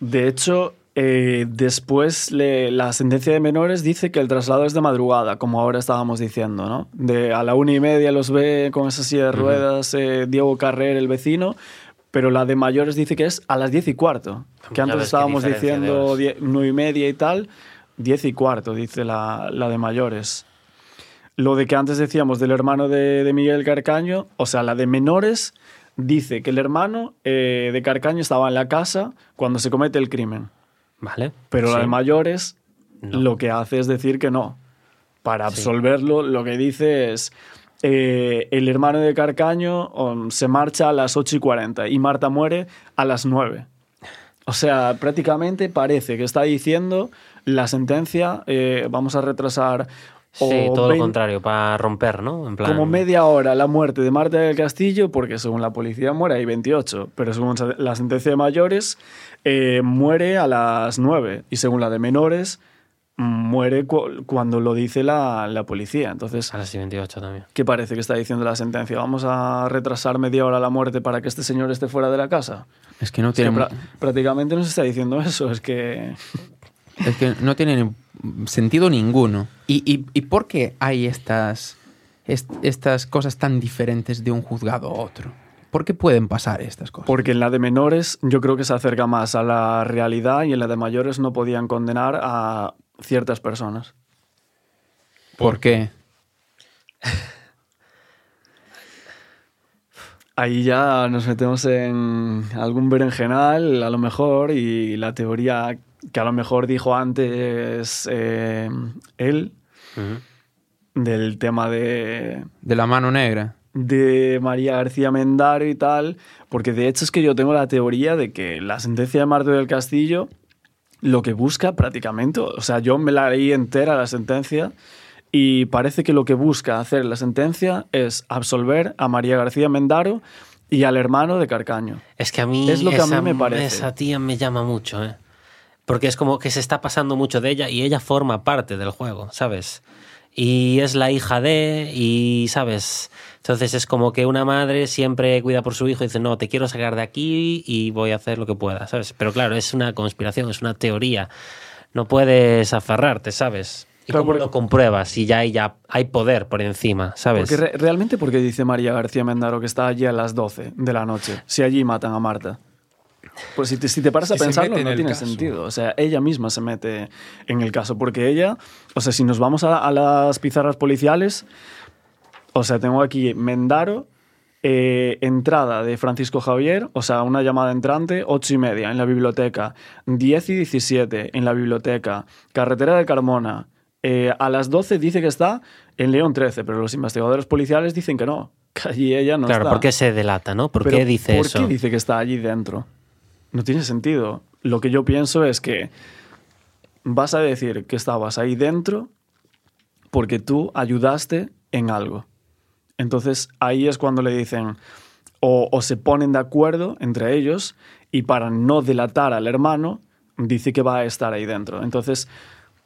De hecho, Eh, después le- la sentencia de menores dice que el traslado es de madrugada, como ahora estábamos diciendo, ¿no? De a la una y media los ve con esa silla de ruedas eh, Diego Carrer, el vecino, pero la de mayores dice que es a las diez y cuarto. Que antes estábamos diciendo die- nueve y media y tal, diez y cuarto, dice la, la de mayores. Lo de que antes decíamos del hermano de, de Miguel Carcaño, o sea, la de menores dice que el hermano eh, de Carcaño estaba en la casa cuando se comete el crimen. ¿Vale? Pero la Sí. de mayores No. lo que hace es decir que no. Para absolverlo, lo que dice es. eh, el hermano de Carcaño um, se marcha a las 8 y 40 y Marta muere a las 9. O sea, prácticamente parece que está diciendo la sentencia, eh, vamos a retrasar. Sí, o todo lo vein- contrario, para romper, ¿no? En plan, como media hora la muerte de Marta del Castillo, porque según la policía muere ahí 28, pero según la sentencia de mayores eh, muere a las 9 y según la de menores muere cu- cuando lo dice la, la policía. Entonces, A las 28 también. ¿qué parece que está diciendo la sentencia? ¿Vamos a retrasar media hora la muerte para que este señor esté fuera de la casa? Es que no Es que tiene, pra- prácticamente no se está diciendo eso, es que... <laughs> es que no tiene sentido ninguno. ¿Y, y, y por qué hay estas, est- estas cosas tan diferentes de un juzgado a otro? ¿Por qué pueden pasar estas cosas? Porque en la de menores yo creo que se acerca más a la realidad y en la de mayores no podían condenar a ciertas personas. ¿Por qué? Ahí ya nos metemos en algún berenjenal, a lo mejor, y la teoría que a lo mejor dijo antes eh, él, del tema de, De la mano negra. De María García Mendaro y tal, porque de hecho es que yo tengo la teoría de que la sentencia de Marte del Castillo lo que busca prácticamente, o sea, yo me la leí entera la sentencia y parece que lo que busca hacer la sentencia es absolver a María García Mendaro y al hermano de Carcaño. Es que a mí, Es lo que a mí esa, me parece. esa tía me llama mucho, ¿eh? Porque es como que se está pasando mucho de ella y ella forma parte del juego, ¿sabes? Y es la hija de, y, ¿sabes? Entonces es como que una madre siempre cuida por su hijo y dice, no, te quiero sacar de aquí y voy a hacer lo que pueda, ¿sabes? Pero claro, es una conspiración, es una teoría. No puedes aferrarte, ¿sabes? ¿Y Claro, cómo porque- lo compruebas si ya hay, ya hay poder por encima, ¿sabes? Porque re- realmente, ¿por qué dice María García Mendaro que está allí a las 12 de la noche? Si allí matan a Marta. Pues si te, si te paras a pensarlo, no tiene caso. sentido. O sea, ella misma se mete en el caso. Porque ella, o sea, si nos vamos a, a las pizarras policiales, o sea, tengo aquí Mendaro, eh, entrada de Francisco Javier, o sea, una llamada entrante, ocho y media en la biblioteca, 10 y 17 en la biblioteca, carretera de Carmona, eh, a las 12 dice que está en León 13, pero los investigadores policiales dicen que no, <laughs> que allí ella no claro, está. ¿por qué se delata, no? ¿Por Pero, qué dice ¿por eso? qué dice que está allí dentro? No tiene sentido. Lo que yo pienso es que vas a decir que estabas ahí dentro porque tú ayudaste en algo. Entonces ahí es cuando le dicen o, o se ponen de acuerdo entre ellos y para no delatar al hermano dice que va a estar ahí dentro. Entonces,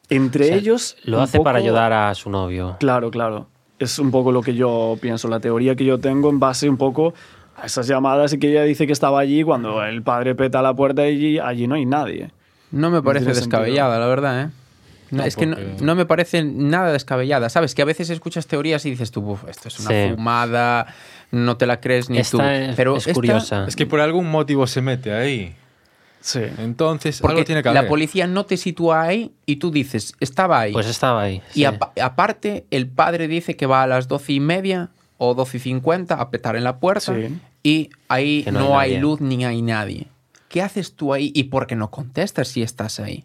entre O sea, ellos... Lo hace para ayudar a su novio. Claro, claro. Es un poco lo que yo pienso, la teoría que yo tengo en base un poco a esas llamadas y que ella dice que estaba allí cuando el padre peta la puerta y allí, allí no hay nadie. No me parece descabellada, la verdad, ¿eh? No, es que no, me parece nada descabellada. Sabes que a veces escuchas teorías y dices tú, "Buf, esto es una Sí. fumada, no te la crees ni Esta tú. es- Pero es esta- curiosa. Es que por algún motivo se mete ahí. Sí. Entonces, Porque algo tiene que la haber. policía no te sitúa ahí y tú dices, estaba ahí. Pues estaba ahí. y sí. aparte, el padre dice que va a las doce y media o doce y cincuenta a petar en la puerta Sí. y ahí Que no, no hay hay, luz ni hay nadie. ¿Qué haces tú ahí y por qué no contestas si estás ahí?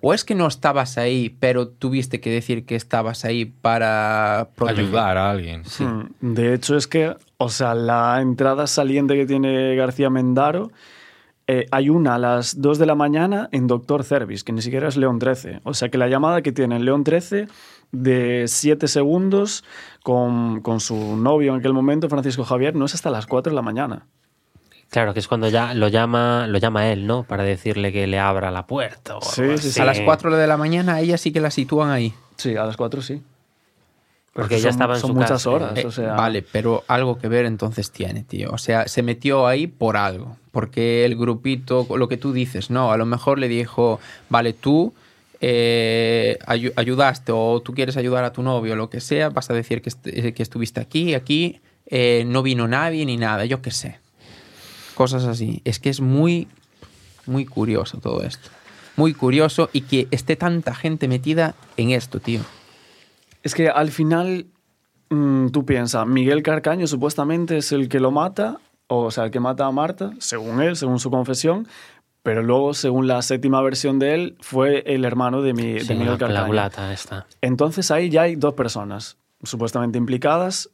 ¿O es que no estabas ahí, pero tuviste que decir que estabas ahí para proteger? ayudar a alguien. Hmm. De hecho, es que, o sea, la entrada saliente que tiene García Mendaro, eh, hay una a las 2 de la mañana en Doctor Service, que ni siquiera es León 13. O sea, que la llamada que tiene en León 13 de 7 segundos con, con su novio en aquel momento, Francisco Javier, no es hasta las 4 de la mañana. Claro, que es cuando ya lo llama, lo llama él, ¿no? Para decirle que le abra la puerta. o Sí, algo sí, sí. A las 4 de la mañana ella sí que la sitúan ahí. Sí, a las 4 sí. Porque ya son, estaba en son su muchas casa. horas, Eh, o sea... Vale, pero algo que ver entonces tiene, tío. O sea, se metió ahí por algo. Porque el grupito, lo que tú dices, no, a lo mejor le dijo, vale, tú eh, ayu- ayudaste o tú quieres ayudar a tu novio o lo que sea, vas a decir que, est- que estuviste aquí, aquí, eh, no vino nadie ni nada, yo qué sé. Cosas así. Es que es muy, muy curioso todo esto. Muy curioso y que esté tanta gente metida en esto, tío. Es que al final mm, tú piensas, Miguel Carcaño supuestamente es el que lo mata, o sea, el que mata a Marta, según él, según su confesión, pero luego, según la séptima versión de él, fue el hermano de, mi, Sí, de Miguel la, la Carcaño. esta. Entonces ahí ya hay dos personas supuestamente implicadas.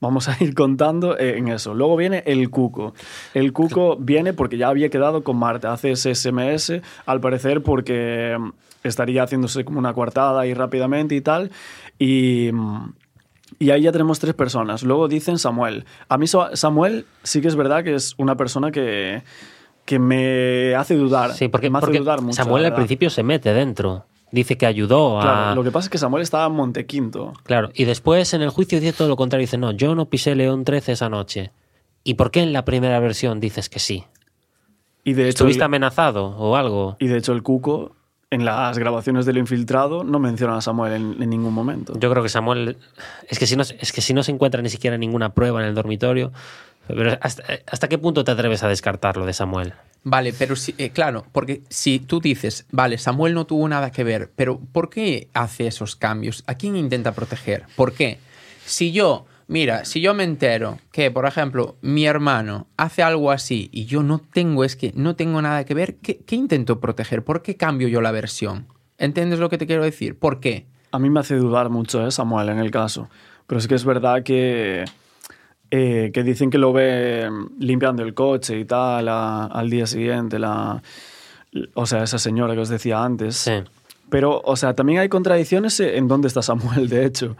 Vamos a ir contando eh, en eso. Luego viene el Cuco. El Cuco viene porque ya había quedado con Marta. Hace ese SMS, al parecer, porque mm, estaría haciéndose como una coartada ahí rápidamente y tal. Y, mm, y ahí ya tenemos tres personas. Luego dicen Samuel. A mí Samuel sí que es verdad que es una persona que, que me hace dudar. Sí, porque, me hace porque dudar mucho. Samuel al principio se mete dentro. Dice que ayudó a... Claro, lo que pasa es que Samuel estaba en Montequinto. Claro, y después en el juicio dice todo lo contrario. Dice, no, yo no pisé León 13 esa noche. ¿Y por qué en la primera versión dices que sí? Y de hecho, ¿Estuviste el- amenazado o algo? Y de hecho el Cuco, en las grabaciones del infiltrado, no menciona a Samuel en, en ningún momento. Yo creo que Samuel... Es que, si no, es que si no se encuentra ni siquiera ninguna prueba en el dormitorio... Pero ¿hasta, ¿Hasta qué punto te atreves a descartarlo de Samuel? Vale, pero sí, eh, claro, porque si tú dices, vale, Samuel no tuvo nada que ver, pero ¿por qué hace esos cambios? ¿A quién intenta proteger? ¿Por qué? Si yo, mira, si yo me entero que, por ejemplo, mi hermano hace algo así y yo no tengo, es que no tengo nada que ver, ¿qué, qué intento proteger? ¿Por qué cambio yo la versión? ¿Entiendes lo que te quiero decir? ¿Por qué? A mí me hace dudar mucho, ¿eh, Samuel, en el caso. Pero sí que es verdad que, eh, que dicen que lo ve mm, limpiando el coche y tal a- al día siguiente, la, o sea, esa señora que os decía antes. Sí. Pero, o sea, también hay contradicciones en dónde está Samuel, de hecho.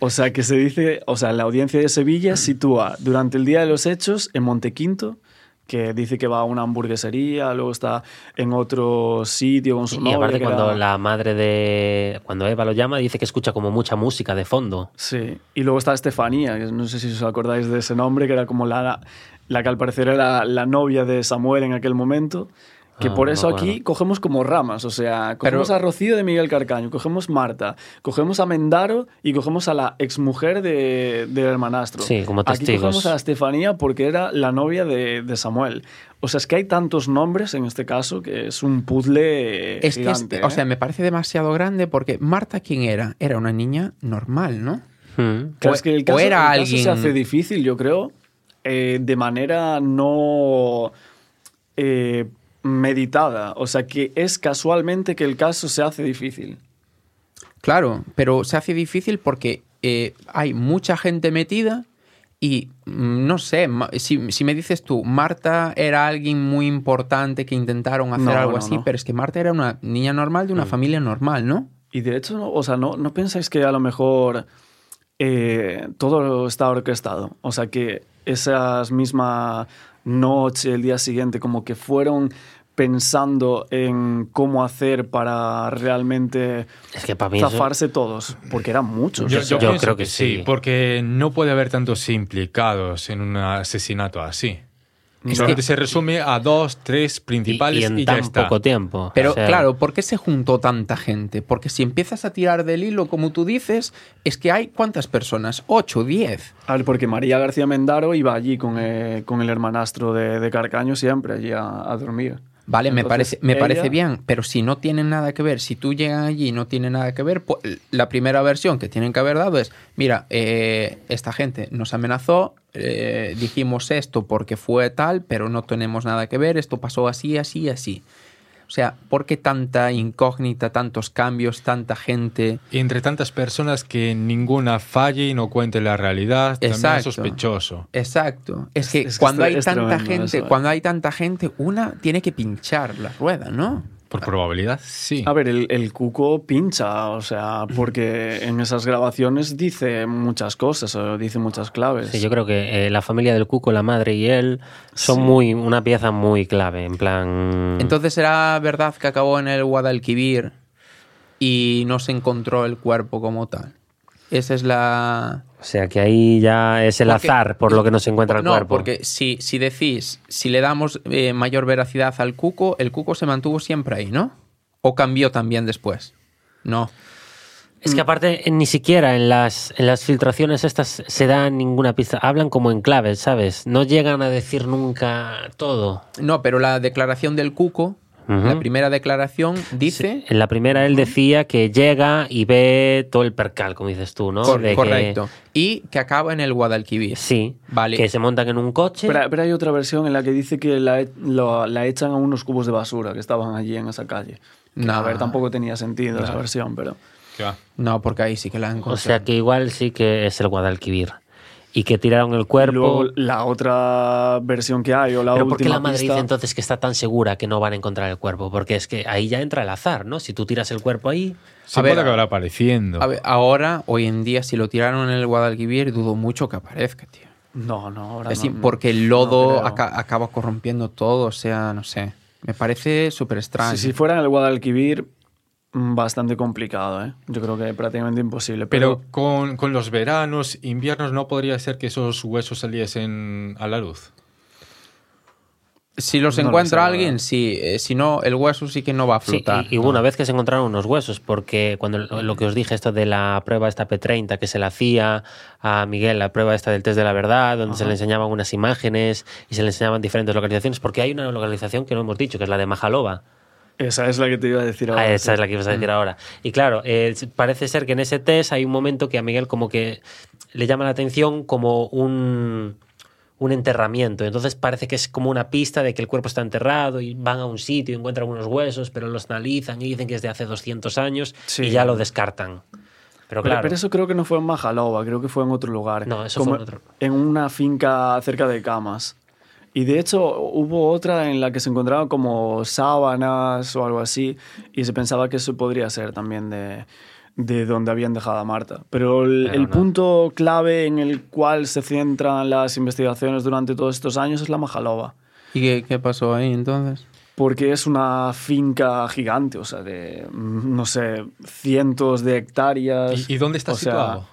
O sea, que se dice, o sea, la audiencia de Sevilla sitúa durante el día de los hechos en Montequinto, que dice que va a una hamburguesería, luego está en otro sitio con su Y novia. aparte que cuando era- la madre de... Cuando Eva lo llama dice que escucha como mucha música de fondo. Sí, y luego está Estefanía, que no sé si os acordáis de ese nombre, que era como la, la que al parecer era la novia de Samuel en aquel momento. Que Ah, por eso aquí cogemos como ramas, o sea, cogemos Pero- a Rocío de Miguel Carcaño, cogemos Marta, cogemos a Mendaro y cogemos a la exmujer de, del hermanastro. Sí, como Aquí testigos. cogemos a Estefanía porque era la novia de, de Samuel. O sea, es que hay tantos nombres en este caso que es un puzzle Es que, es- o sea, ¿eh? me parece demasiado grande porque Marta, ¿quién era? Era una niña normal, ¿no? Hmm. Claro, o- es que el o caso, era el caso se alguien- hace difícil, yo creo, eh, de manera no eh, meditada. O sea, que es casualmente que el caso se hace difícil. Claro, pero se hace difícil porque eh, hay mucha gente metida y mm, no sé, si, si me dices tú, Marta era alguien muy importante que intentaron hacer No, algo no, así, no. pero es que Marta era una niña normal de una familia normal, ¿no? Y de hecho, no- o sea, no, no pensáis que a lo mejor eh, todo está orquestado. O sea, que esas mismas noches, el día siguiente, como que fueron pensando en cómo hacer para realmente Es que para mí eso- zafarse todos, porque eran muchos. Yo, creo que, que sí, sí. porque no puede haber tantos implicados en un asesinato así. Solamente que- se resume a dos, tres principales y y, en ya tan está. poco tiempo. Pero O sea, claro, ¿por qué se juntó tanta gente? Porque si empiezas a tirar del hilo, como tú dices, es que hay cuántas personas, ocho, diez. A ver, porque María García Mendaro iba allí con, eh, con el hermanastro de, de Carcaño siempre, allí a, a dormir. Vale, me parece, me ella- parece bien, pero si no tienen nada que ver, si tú llegan allí y no tienen nada que ver, pues, la primera versión que tienen que haber dado es, mira, eh, esta gente nos amenazó, eh, dijimos esto porque fue tal, pero no tenemos nada que ver, esto pasó así, así, así. O sea, ¿por qué tanta incógnita, tantos cambios, tanta gente? Y entre tantas personas que ninguna falle y no cuente la realidad, también Exacto. es sospechoso. Exacto. Es que Es que cuando hay tanta gente, eso, eh. cuando hay tanta gente, una tiene que pinchar la rueda, ¿no? Por probabilidad, sí. A ver, el, el Cuco pincha, o sea, porque en esas grabaciones dice muchas cosas, o dice muchas claves. Sí, yo creo que eh, la familia del Cuco, la madre y él son Sí. muy una pieza muy clave, en plan... Entonces será verdad que acabó en el Guadalquivir y no se encontró el cuerpo como tal. Esa es la... O sea que ahí ya es el Porque- azar por lo que no se encuentra el no, cuerpo. porque si, si decís, si le damos eh, mayor veracidad al cuco, el cuco se mantuvo siempre ahí, ¿no? ¿O cambió también después? No. Es que aparte eh, ni siquiera en las, en las filtraciones estas se da ninguna pista. Hablan como en claves, ¿sabes? No llegan a decir nunca todo. No, pero la declaración del cuco, Ujú. la primera declaración, dice... En la primera él decía que llega y ve todo el percal, como dices tú, ¿no? Cor- De que- correcto. Y que acaba en el Guadalquivir. sí. Vale. Que se montan en un coche. Pero, pero hay otra versión en la que dice que la, e- lo- la echan a unos cubos de basura que estaban allí en esa calle. Que, No. A ver, tampoco tenía sentido esa versión, pero... ¿Qué va? No, porque ahí sí que la han o sea que igual sí que es el Guadalquivir. Y que tiraron el cuerpo. Luego la otra versión que hay o la Pero ¿por qué la madre pista- dice entonces que está tan segura que no van a encontrar el cuerpo? Porque es que ahí ya entra el azar, ¿no? Si tú tiras el cuerpo ahí. Se A puede acabar apareciendo. A ver, ahora, hoy en día, si lo tiraron en el Guadalquivir, dudo mucho que aparezca, tío. No, no, ahora Es no, decir, porque el lodo no creo. aca- acaba corrompiendo todo, o sea, no sé. Me parece súper extraño. Si, si fuera en el Guadalquivir, bastante complicado, ¿eh? Yo creo que prácticamente imposible. Pero Pero, con, con los veranos, inviernos, ¿no podría ser que esos huesos saliesen a la luz? Si los No lo encuentra sé, alguien, sí. Eh, si no, el hueso sí que no va a Sí, flotar. y, y hubo una vez que se encontraron unos huesos, porque cuando lo, que os dije, esto de la prueba esta P30 que se le hacía a Miguel, la prueba esta del test de la verdad, donde se le enseñaban unas imágenes y se le enseñaban diferentes localizaciones, porque hay una localización que no hemos dicho, que es la de Majalova. Esa es la que te iba a decir ahora. Ah, esa sí. es la que ibas a decir ahora. Y claro, eh, parece ser que en ese test hay un momento que a Miguel como que le llama la atención como un, un enterramiento. Entonces parece que es como una pista de que el cuerpo está enterrado y van a un sitio y encuentran unos huesos, pero los analizan y dicen que es de hace 200 años Sí. y ya lo descartan. Pero claro, pero eso creo que no fue en Majalova, creo que fue en otro lugar. No, eso Como fue en otro. En una finca cerca de Camas. Y de hecho hubo otra en la que se encontraban como sábanas o algo así y se pensaba que eso podría ser también de, de donde habían dejado a Marta. Pero el, Pero el no. punto clave en el cual se centran las investigaciones durante todos estos años es la Majalova. ¿Y qué, qué pasó ahí entonces? Porque es una finca gigante, o sea, de, no sé, cientos de hectáreas. ¿Y, y dónde está O sea, situado?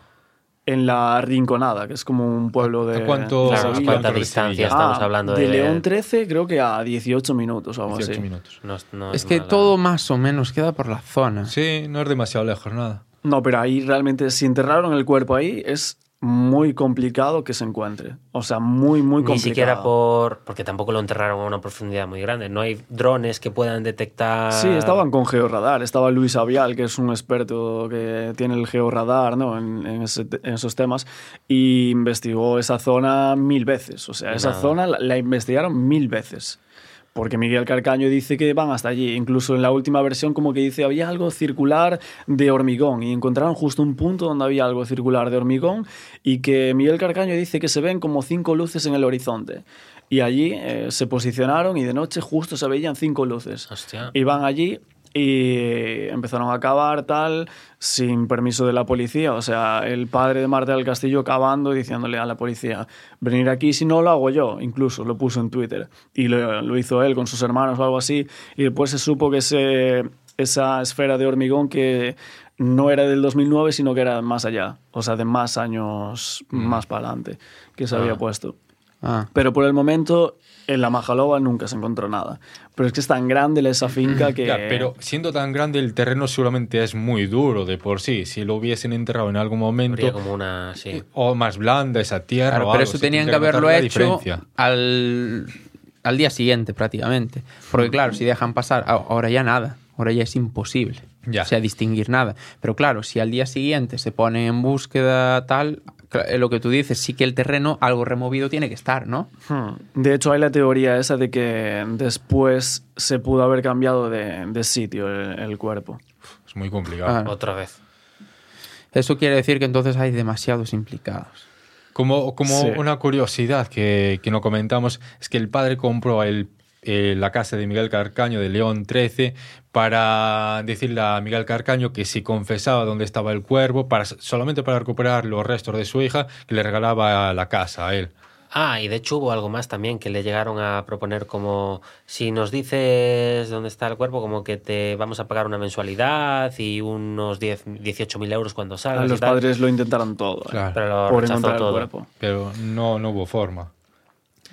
En la Rinconada, que es como un pueblo de... ¿A cuánto- claro, cuánta distancia Sevilla? estamos Ah, hablando de de... León 13 creo que a 18 minutos o algo 18 así. minutos. No es- no Es que mala. todo más o menos queda por la zona. Sí, no es demasiado lejos, nada. No, pero ahí realmente, si enterraron el cuerpo ahí, es muy complicado que se encuentre. O sea, muy, muy complicado. Ni siquiera por... Porque tampoco lo enterraron a una profundidad muy grande. No hay drones que puedan detectar... Sí, estaban con georradar. Estaba Luis Avial, que es un experto que tiene el georradar ¿no? en, en ese- en esos temas, y investigó esa zona mil veces. O sea, esa zona la, la investigaron mil veces. Porque Miguel Carcaño dice que van hasta allí. Incluso en la última versión como que dice había algo circular de hormigón y encontraron justo un punto donde había algo circular de hormigón y que Miguel Carcaño dice que se ven como cinco luces en el horizonte. Y allí eh, se posicionaron y de noche justo se veían cinco luces. Hostia. Iban allí y empezaron a cavar tal, sin permiso de la policía. O sea, el padre de Marta del Castillo cavando y diciéndole a la policía, venir aquí si no lo hago yo. Incluso lo puso en Twitter. Y lo, lo hizo él con sus hermanos o algo así. Y después se supo que ese, esa esfera de hormigón que no era del 2009, sino que era más allá. O sea, de más años más para adelante que se había Ah. puesto. Ah. Pero por el momento, en la Majalova nunca se encontró nada. Pero es que es tan grande esa finca que... Ya, pero siendo tan grande, el terreno seguramente es muy duro de por sí. Si lo hubiesen enterrado en algún momento, Habría como una... Sí. o más blanda esa tierra. Claro, o pero algo, eso tenían que haberlo hecho al, al día siguiente prácticamente. Porque claro, si dejan pasar, ahora ya nada, ahora ya es imposible. Ya. O sea, distinguir nada. Pero claro, si al día siguiente se pone en búsqueda tal, eh, lo que tú dices, sí que el terreno, algo removido tiene que estar, ¿no? Hmm. De hecho, hay la teoría esa de que después se pudo haber cambiado de, de sitio el, el cuerpo. Es muy complicado. Ah. Otra vez. Eso quiere decir que entonces hay demasiados implicados. Como, como Sí. una curiosidad que, que no comentamos, es que el padre compró el, eh, la casa de Miguel Carcaño de León 13 para decirle a Miguel Carcaño que si confesaba dónde estaba el cuervo, para, solamente para recuperar los restos de su hija, que le regalaba la casa a él. Ah, y de hecho hubo algo más también que le llegaron a proponer como si nos dices dónde está el cuerpo, como que te vamos a pagar una mensualidad y unos 10, 18 mil euros cuando salgas. Los y tal. padres lo intentaron todo. ¿eh? Claro. Pero lo por rechazó encontrar el todo. cuerpo. Pero no, no hubo forma.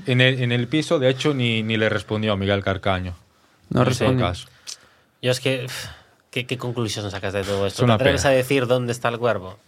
En el, en el piso, de hecho, ni, ni le respondió a Miguel Carcaño. No ese respondió. caso. Yo es que, ¿qué, qué conclusión sacas de todo esto? Es una ¿Te atreves pena. a decir dónde está el cuerpo?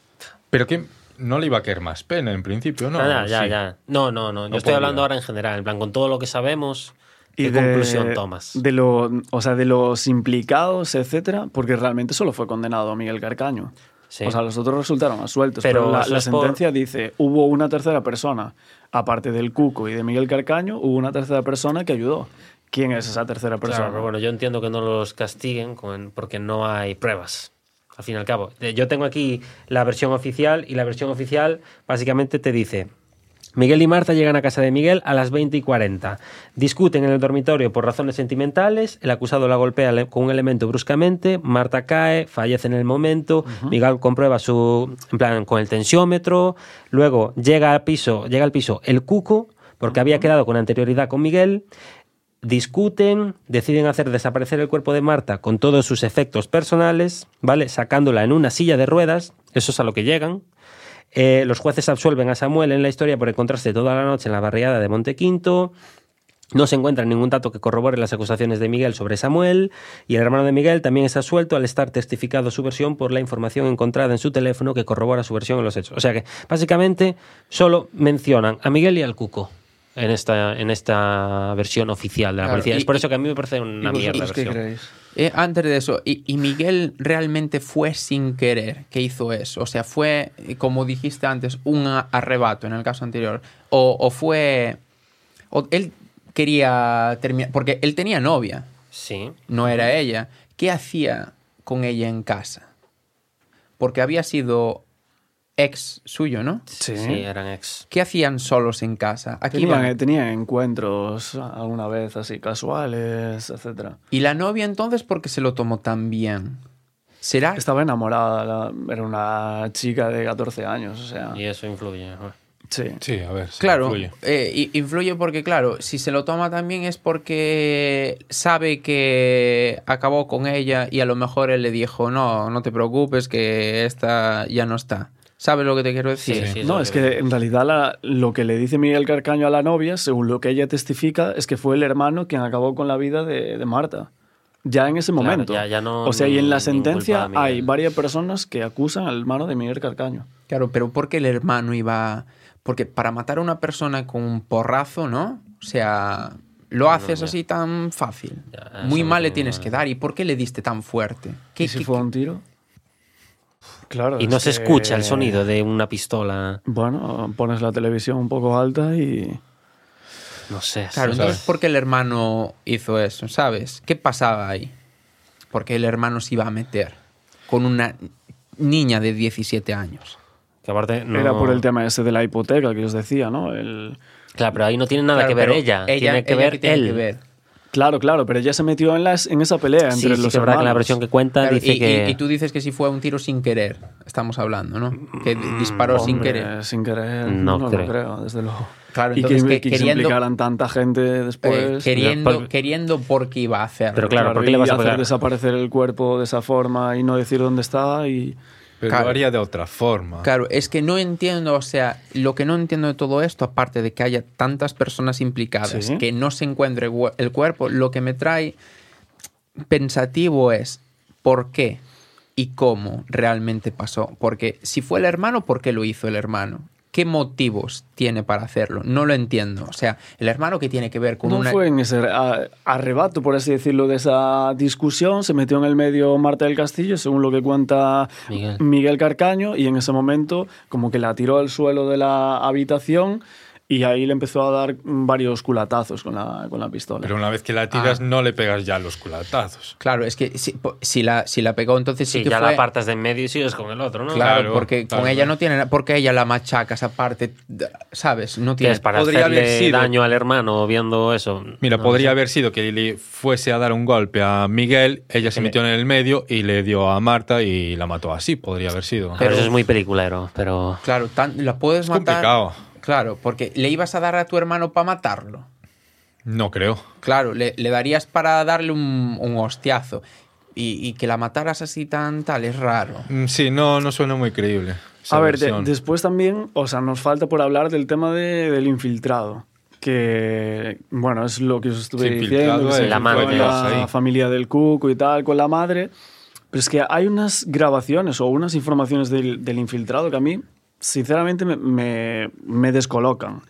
Pero que no le iba a caer más pena en principio, ¿no? Ah, ya, Sí. ya. No, no, no. Yo No estoy hablando ahora en general, en plan, con todo lo que sabemos, Y ¿qué de, conclusión tomas? De, lo, o sea, de los implicados, etcétera, porque realmente solo fue condenado Miguel Carcaño. Sí. O sea, los otros resultaron absueltos. Pero Pero, la, por- sentencia dice, hubo una tercera persona, aparte del Cuco y de Miguel Carcaño, hubo una tercera persona que ayudó. ¿Quién es esa tercera persona? Claro, pero bueno, yo entiendo que no los castiguen con- porque no hay pruebas. Al fin y al cabo. Yo tengo aquí la versión oficial y la versión oficial básicamente te dice. Miguel y Marta llegan a casa de Miguel a las 20 y 40. Discuten en el dormitorio por razones sentimentales. El acusado la golpea con un elemento bruscamente. Marta cae, fallece en el momento. Miguel comprueba su. En plan, con el tensiómetro. Luego llega al piso, llega al piso el cuco, porque había quedado con anterioridad con Miguel discuten, deciden hacer desaparecer el cuerpo de Marta con todos sus efectos personales, ¿vale? Sacándola en una silla de ruedas, eso es a lo que llegan. Eh, los jueces absuelven a Samuel en la historia por encontrarse toda la noche en la barriada de Montequinto. No se encuentra ningún dato que corrobore las acusaciones de Miguel sobre Samuel y el hermano de Miguel también está suelto al estar testificado su versión por la información encontrada en su teléfono que corrobora su versión en los hechos. O sea que básicamente solo mencionan a Miguel y al Cuco en esta, en esta versión oficial de la Claro, policía. y- es por eso que a mí me parece una ¿Y mierda. qué versión. creéis? Eh, antes de eso, y, y Miguel realmente fue sin querer que hizo eso? O sea, fue, como dijiste antes, un a- arrebato en el caso anterior. O, o fue... O él quería terminar... Porque él tenía novia, Sí. no era ella. ¿Qué hacía con ella en casa? Porque había sido ex suyo, ¿no? Sí. Sí, eran ex. ¿Qué hacían solos en casa? Aquí Tenían, van. tenían encuentros alguna vez así casuales, etcétera. ¿Y la novia entonces por qué se lo tomó tan bien? ¿Será Estaba enamorada, la- era una chica de 14 años, o sea, Y eso influye. ¿no? sí. Sí, a ver. sí, Claro, influye. eh, influye porque, claro, si se lo toma también es porque sabe que acabó con ella y a lo mejor él le dijo, no, no te preocupes, que esta ya no está. ¿Sabes lo que te quiero decir? Sí, sí. No, es que- que en realidad la- lo que le dice Miguel Carcaño a la novia, según lo que ella testifica, es que fue el hermano quien acabó con la vida de, de Marta. Ya en ese Claro, momento. ya- ya no- o sea, y en la sentencia hay varias personas que acusan al hermano de Miguel Carcaño. Claro, pero ¿por qué el hermano iba...? Porque para matar a una persona con un porrazo, ¿no? O sea, lo haces así tan fácil. Ya, Muy mal le tienes que dar. ¿Y por qué le diste tan fuerte? ¿Qué, ¿Y si qué- fue un tiro? Claro. Y no es se que- escucha el sonido de una pistola. Bueno, pones la televisión un poco alta y... No sé. Claro, sí. entonces, ¿por qué el hermano hizo eso? ¿Sabes? ¿Qué pasaba ahí? Porque el hermano se iba a meter con una niña de 17 años. Que aparte no- Era por el tema ese de la hipoteca que os decía, ¿no? El... Claro, pero ahí no tiene nada Claro, que ver pero ella. Tiene que ella ver ¿qué tiene él. que ver? Claro, claro, pero ella se metió en, las, en esa pelea Sí, entre sí, los que es verdad que la versión que cuenta Claro, dice y, que. y- y tú dices que si fue un tiro sin querer, estamos hablando, ¿no? Que disparó sin Hombre, querer. Sin querer, No no, creo. lo creo, desde luego. Claro, y que, entonces, que- que queriendo- implicaran tanta gente después. Eh, queriendo, queriendo porque iba a hacerlo. Pero claro, ¿por qué y le vas a hacer pegar? desaparecer el cuerpo de esa forma y no decir dónde está y... Pero Claro. lo haría de otra forma. Claro, es que no entiendo, o sea, lo que no entiendo de todo esto, aparte de que haya tantas personas implicadas, Sí. que no se encuentre el cuerpo, lo que me trae pensativo es por qué y cómo realmente pasó. Porque si fue el hermano, ¿por qué lo hizo el hermano? ¿Qué motivos tiene para hacerlo? No lo entiendo. O sea, el hermano que tiene que ver con no una... fue en ese arrebato, por así decirlo, de esa discusión. Se metió en el medio Marta del Castillo, según lo que cuenta Miguel. Miguel Carcaño, y en ese momento como que la tiró al suelo de la habitación y ahí le empezó a dar varios culatazos con la, con la pistola. Pero una vez que la tiras, Ah. no le pegas ya los culatazos. Claro, es que si, la, si la pegó, entonces sí, Sí, que ya fue... la apartas de en medio y sigues con el otro, ¿no? Claro, Claro, porque claro, con ella no tiene... Porque ella la machaca esa parte, ¿sabes? No Que tiene... es para Podría haber hacerle sido- daño al hermano viendo eso. Mira, No podría sé. haber sido que le fuese a dar un golpe a Miguel, ella se metió en el medio y le dio a Marta y la mató así, podría haber sido. Pero Pero- eso es muy peliculero, pero. Claro, tan- la puedes es matar... complicado. Claro, porque le ibas a dar a tu hermano para matarlo. No creo. Claro, le, le darías para darle un, un hostiazo. Y, y que la mataras así tan tal es raro. Mm, Sí, no, no suena muy creíble. A ver, de- después también, o sea, nos falta por hablar del tema de- del infiltrado. Que, bueno, es lo que os estuve Sí, diciendo. es la madre. familia del Cuco y tal, con la madre. Pero es que hay unas grabaciones o unas informaciones del, del infiltrado que a mí, sinceramente, me, me- descolocan.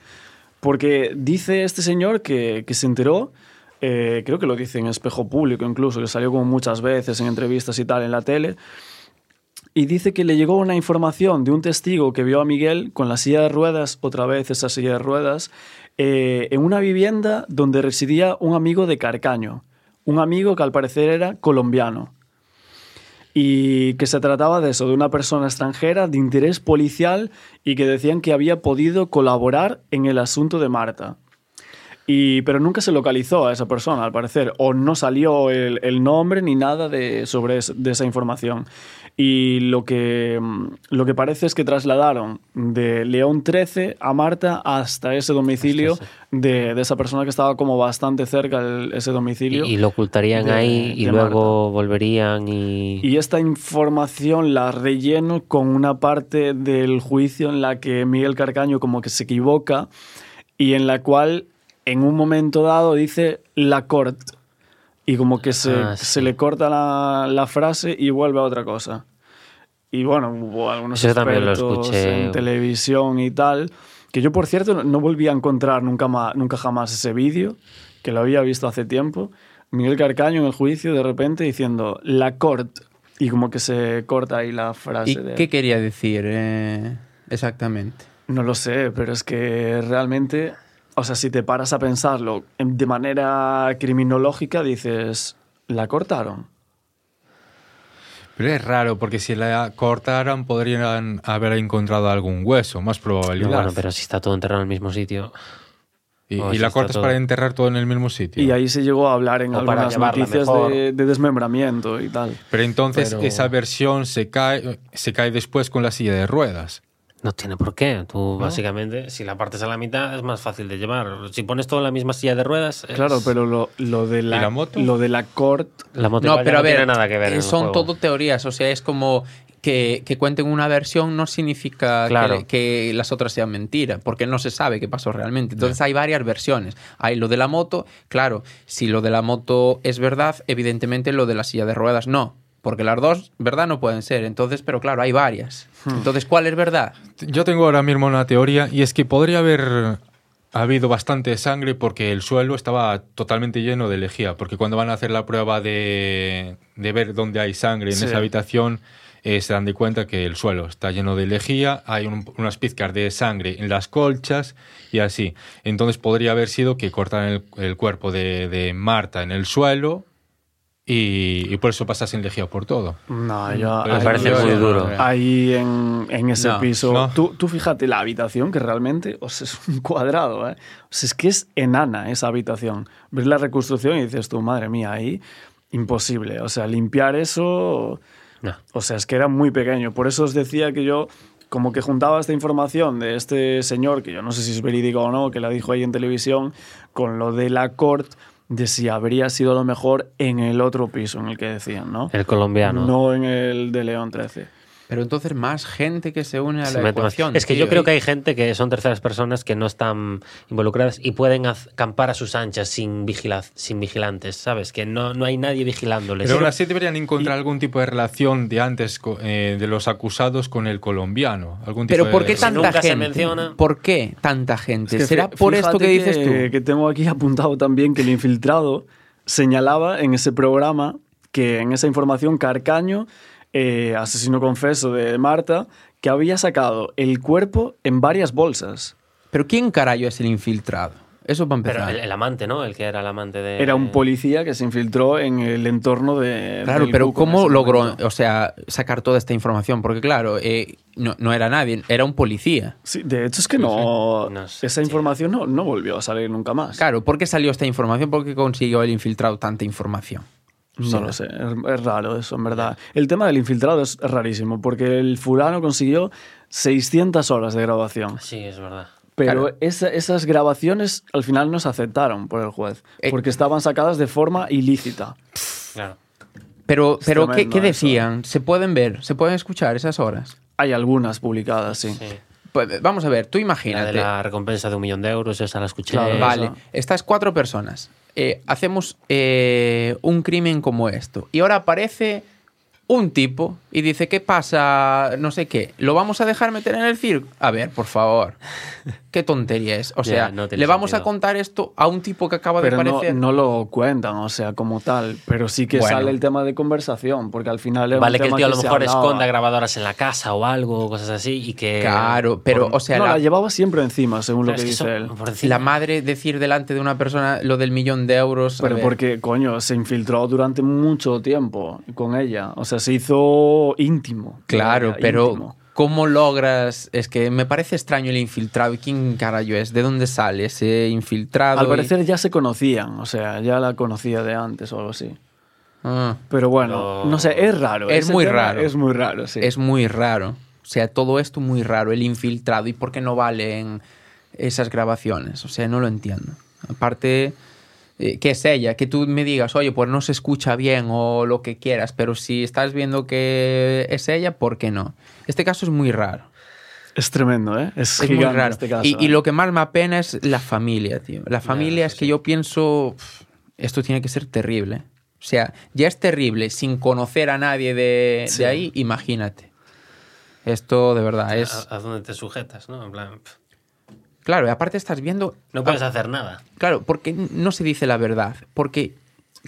Porque dice este señor que, que se enteró, eh, creo que lo dice en espejo público incluso, que salió como muchas veces en entrevistas y tal en la tele, y dice que le llegó una información de un testigo que vio a Miguel con la silla de ruedas, otra vez esa silla de ruedas, eh, en una vivienda donde residía un amigo de Carcaño, un amigo que al parecer era colombiano. Y que se trataba de eso, de una persona extranjera de interés policial y que decían que había podido colaborar en el asunto de Marta. Y, pero nunca se localizó a esa persona, al parecer, o no salió el, el nombre ni nada de, sobre de esa información. Y lo que, mm, lo que parece es que trasladaron de León 13 a Marta hasta ese domicilio de, de esa persona que estaba como bastante cerca de ese domicilio. y lo ocultarían de- ahí y luego volverían y... Y esta información la relleno con una parte del juicio en la que Miguel Carcaño como que se equivoca y en la cual en un momento dado dice la cort y como que se, Ah, se le corta la, la frase y vuelve a otra cosa. Y bueno, hubo algunos Eso también lo expertos escuché. en televisión y tal, que yo por cierto no- volví a encontrar nunca, ma- nunca jamás ese vídeo, que lo había visto hace tiempo. Miguel Carcaño en el juicio de repente diciendo la cort y como que se corta ahí la frase. ¿Y de- qué quería decir eh, exactamente? No lo sé, pero es que realmente, o sea, si te paras a pensarlo en- de manera criminológica, dices, la cortaron. Pero es raro, porque si la cortaran podrían haber encontrado algún hueso, más probabilidad. Bueno, pero si está todo enterrado en el mismo sitio... y, o y si la cortas todo- para enterrar todo en el mismo sitio. Y ahí se llegó a hablar en O algunas noticias de, de desmembramiento y tal. Pero entonces Pero- esa versión se cae, se cae después con la silla de ruedas. No tiene por qué. Tú, básicamente, si la partes a la mitad, es más fácil de llevar. Si pones todo en la misma silla de ruedas. es- Claro, pero lo, lo de la, ¿Y la moto? lo de la cort La moto No, pero a ver, tiene nada que ver. en eh, son todo teorías, o sea, es como que, que cuenten una versión no significa Claro. que, que las otras sean mentira, porque no se sabe qué pasó realmente. Entonces hay varias versiones. Hay lo de la moto, claro, si lo de la moto es verdad, evidentemente lo de la silla de ruedas no, porque las dos, verdad, no pueden ser. Entonces, pero claro, hay varias. Hmm. Entonces, ¿cuál es verdad? Yo tengo ahora mismo una teoría y es que podría haber habido bastante sangre porque el suelo estaba totalmente lleno de lejía. Porque cuando van a hacer la prueba de, de ver dónde hay sangre en Sí. esa habitación, eh, se dan de cuenta que el suelo está lleno de lejía, hay un- unas pizcas de sangre en las colchas y así. Entonces podría haber sido que cortaran el, el cuerpo de, de Marta en el suelo y, y por eso pasasen lejía por todo. No, yo... Me parece yo- muy duro. Ahí en, en ese No, piso, no. Tú, tú fíjate la habitación que realmente o sea, es un <laughs> cuadrado. ¿eh? O sea, es que es enana esa habitación. Ves la reconstrucción y dices tú, madre mía, ahí imposible. O sea, limpiar eso... No. O sea, es que era muy pequeño. Por eso os decía que yo como que juntaba esta información de este señor, que yo no sé si es verídico o no, que la dijo ahí en televisión, con lo de la cort, de si habría sido lo mejor en el otro piso en el que decían, ¿no? El colombiano. No en el de León 13. Pero entonces más gente que se une a Se la ecuación. Es que tío. yo creo Y- que hay gente que son terceras personas que no están involucradas y pueden acampar a sus anchas sin, vigila- sin vigilantes, ¿sabes? Que no, no hay nadie vigilándoles. Pero aún así deberían encontrar algún tipo de relación de antes eh, de los acusados con el colombiano. Algún tipo Pero de ¿por qué relación. tanta nunca se gente? menciona. ¿Por qué tanta gente? Es que ¿Será por esto que dices tú? Que tengo aquí apuntado también que el infiltrado señalaba en ese programa que en esa información Carcaño, eh, asesino confeso de Marta, que había sacado el cuerpo en varias bolsas. Pero ¿quién carajo es el infiltrado? Eso para Pero empezar. el, el amante, ¿no? El que era el amante de. Era un policía que se infiltró en el entorno de. Claro, pero ¿cómo logró, momento. o sea, sacar toda esta información? Porque claro, eh, no, no era nadie, era un policía. Sí, de hecho es que no, No sé, esa tío. información no, no volvió a salir nunca más. Claro, ¿por qué salió esta información? ¿Por qué consiguió el infiltrado tanta información? No lo sé, es, es raro eso, en verdad. El tema del infiltrado es rarísimo, porque el fulano consiguió 600 horas de grabación. Sí, es verdad. Pero Claro. esa- esas grabaciones al final no se aceptaron por el juez, Eh. porque estaban sacadas de forma ilícita. Claro. Pero, Es pero ¿qué, eso. decían? ¿Se pueden ver? ¿Se pueden escuchar esas horas? Hay algunas publicadas, sí. Sí. Pues, vamos a ver, tú La de imagínate. la recompensa de un millón de euros, esa la escuché. Claro, Vale, estas cuatro personas. Eh, hacemos eh, un crimen como esto. Y ahora aparece un tipo y dice, ¿qué pasa? No sé qué. ¿Lo vamos a dejar meter en el circo? A ver, por favor. ¿Qué tontería es? O sea, no le vamos a contar esto a un tipo que acaba Pero de no, aparecer. no lo cuentan, o sea, como tal. Pero sí que Bueno. sale el tema de conversación, porque al final un Vale que el tío a lo mejor esconda grabadoras en la casa o algo, cosas así, y que... Claro, pero, por- o sea, no, la... la, llevaba siempre encima, según lo que es que dice eso, él. la madre decir delante de una persona lo del millón de euros. Pero porque, coño, se infiltró durante mucho tiempo con ella. O sea, se hizo íntimo. Claro, pero íntimo. ¿cómo logras? Es que me parece extraño el infiltrado. ¿Y quién carajo es? ¿De dónde sale ese infiltrado? Al Y- parecer ya se conocían, o sea, ya la conocía de antes o algo así. Ah, Pero bueno, Pero- no sé, es raro. Es muy raro. Es muy raro, sí. Es muy raro. O sea, todo esto muy raro. El infiltrado. ¿Y por qué no valen esas grabaciones? O sea, no lo entiendo. Aparte, eh, ¿qué es ella? Que tú me digas, oye, pues no se escucha bien o lo que quieras, pero si estás viendo que es ella, ¿por qué no? Este caso es muy raro. Es tremendo, ¿eh? Es, Es muy raro. este caso. y, y ¿eh? lo que más me apena es la familia, tío. La familia es que yo pienso, "Uf, esto tiene que ser terrible. O sea, ya es terrible sin conocer a nadie de, de Sí. ahí, imagínate. Esto de verdad es... ¿A, a dónde te sujetas, no? En plan, Claro, y aparte estás viendo... no puedes hacer nada. Claro, porque no se dice la verdad. Porque,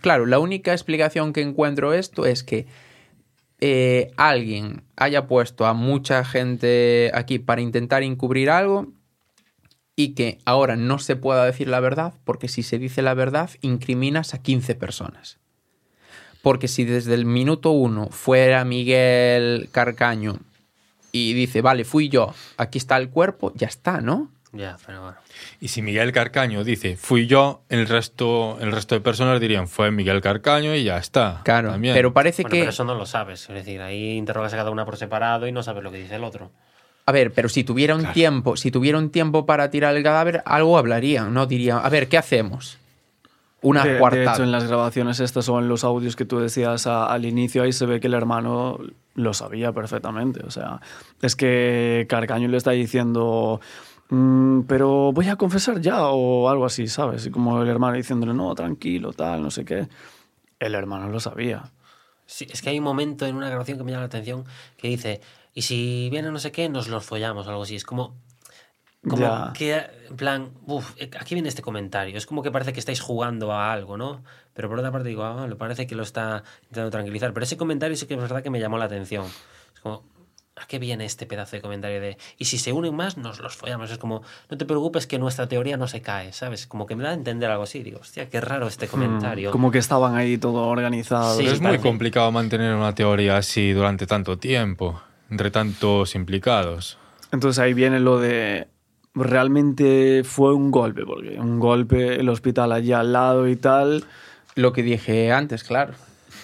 claro, la única explicación que encuentro esto es que eh, alguien haya puesto a mucha gente aquí para intentar encubrir algo y que ahora no se pueda decir la verdad, porque si se dice la verdad, incriminas a 15 personas. Porque si desde el minuto uno fuera Miguel Carcaño y dice, vale, fui yo, aquí está el cuerpo, ya está, ¿no? Ya, pero bueno. Y si Miguel Carcaño dice, fui yo, el resto, el resto de personas dirían, fue Miguel Carcaño y ya está. Claro, También. pero parece Bueno, que... pero eso no lo sabes. Es decir, ahí interrogas a cada una por separado y no sabes lo que dice el otro. A ver, pero si tuviera un tiempo, si tuviera un tiempo para tirar el cadáver, algo hablarían, ¿no? Dirían, a ver, ¿qué hacemos? Una de, de cuartada. hecho, en las grabaciones estas o en los audios que tú decías a- al inicio, ahí se ve que el hermano lo sabía perfectamente. O sea, es que Carcaño le está diciendo, "Mm, pero voy a confesar ya o algo así, ¿sabes? Y como el hermano diciéndole, no, tranquilo, tal, no sé qué. El hermano lo sabía. Sí, es que hay un momento en una grabación que me llama la atención que dice, y si viene no sé qué, nos los follamos o algo así. Es como, como Ya. que, en plan, uff, aquí viene este comentario. Es como que parece que estáis jugando a algo, ¿no? Pero por otra parte digo, ah, le parece que lo está intentando tranquilizar. Pero ese comentario sí que es verdad que me llamó la atención. Es como, ¿a qué viene este pedazo de comentario de, y si se unen más, nos los follamos? Es como, no te preocupes que nuestra teoría no se cae, ¿sabes? Como que me da a entender algo así. Digo, hostia, qué raro este comentario. Mm, Como que estaban ahí todo. Sí, Pero es muy complicado mantener una teoría así durante tanto tiempo, entre tantos implicados. Entonces ahí viene lo de realmente fue un golpe, porque un golpe, el hospital allí al lado y tal. Lo que dije antes, claro.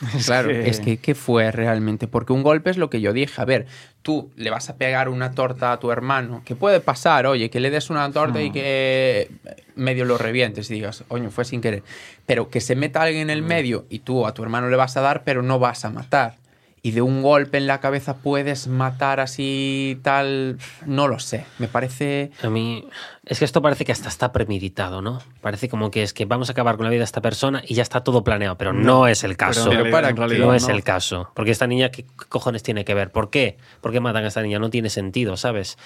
<laughs> Claro, es que ¿qué fue realmente? Porque un golpe es lo que yo dije. A ver, tú le vas a pegar una torta a tu hermano, que puede pasar, oye, que le des una torta y que medio lo revientes y digas, oye, fue sin querer. Pero que se meta alguien en el medio y tú a tu hermano le vas a dar, pero no vas a matar. Y de un golpe en la cabeza puedes matar así tal, no lo sé. Me parece... A mí es que esto parece que hasta está premeditado, ¿no? Parece como que es que vamos a acabar con la vida de esta persona y ya está todo planeado, pero no, es el caso. Pero en realidad- para en qué? realidad no es el caso. Porque esta niña, ¿qué cojones tiene que ver? ¿Por qué? ¿Por qué matan a esta niña? No tiene sentido, ¿sabes?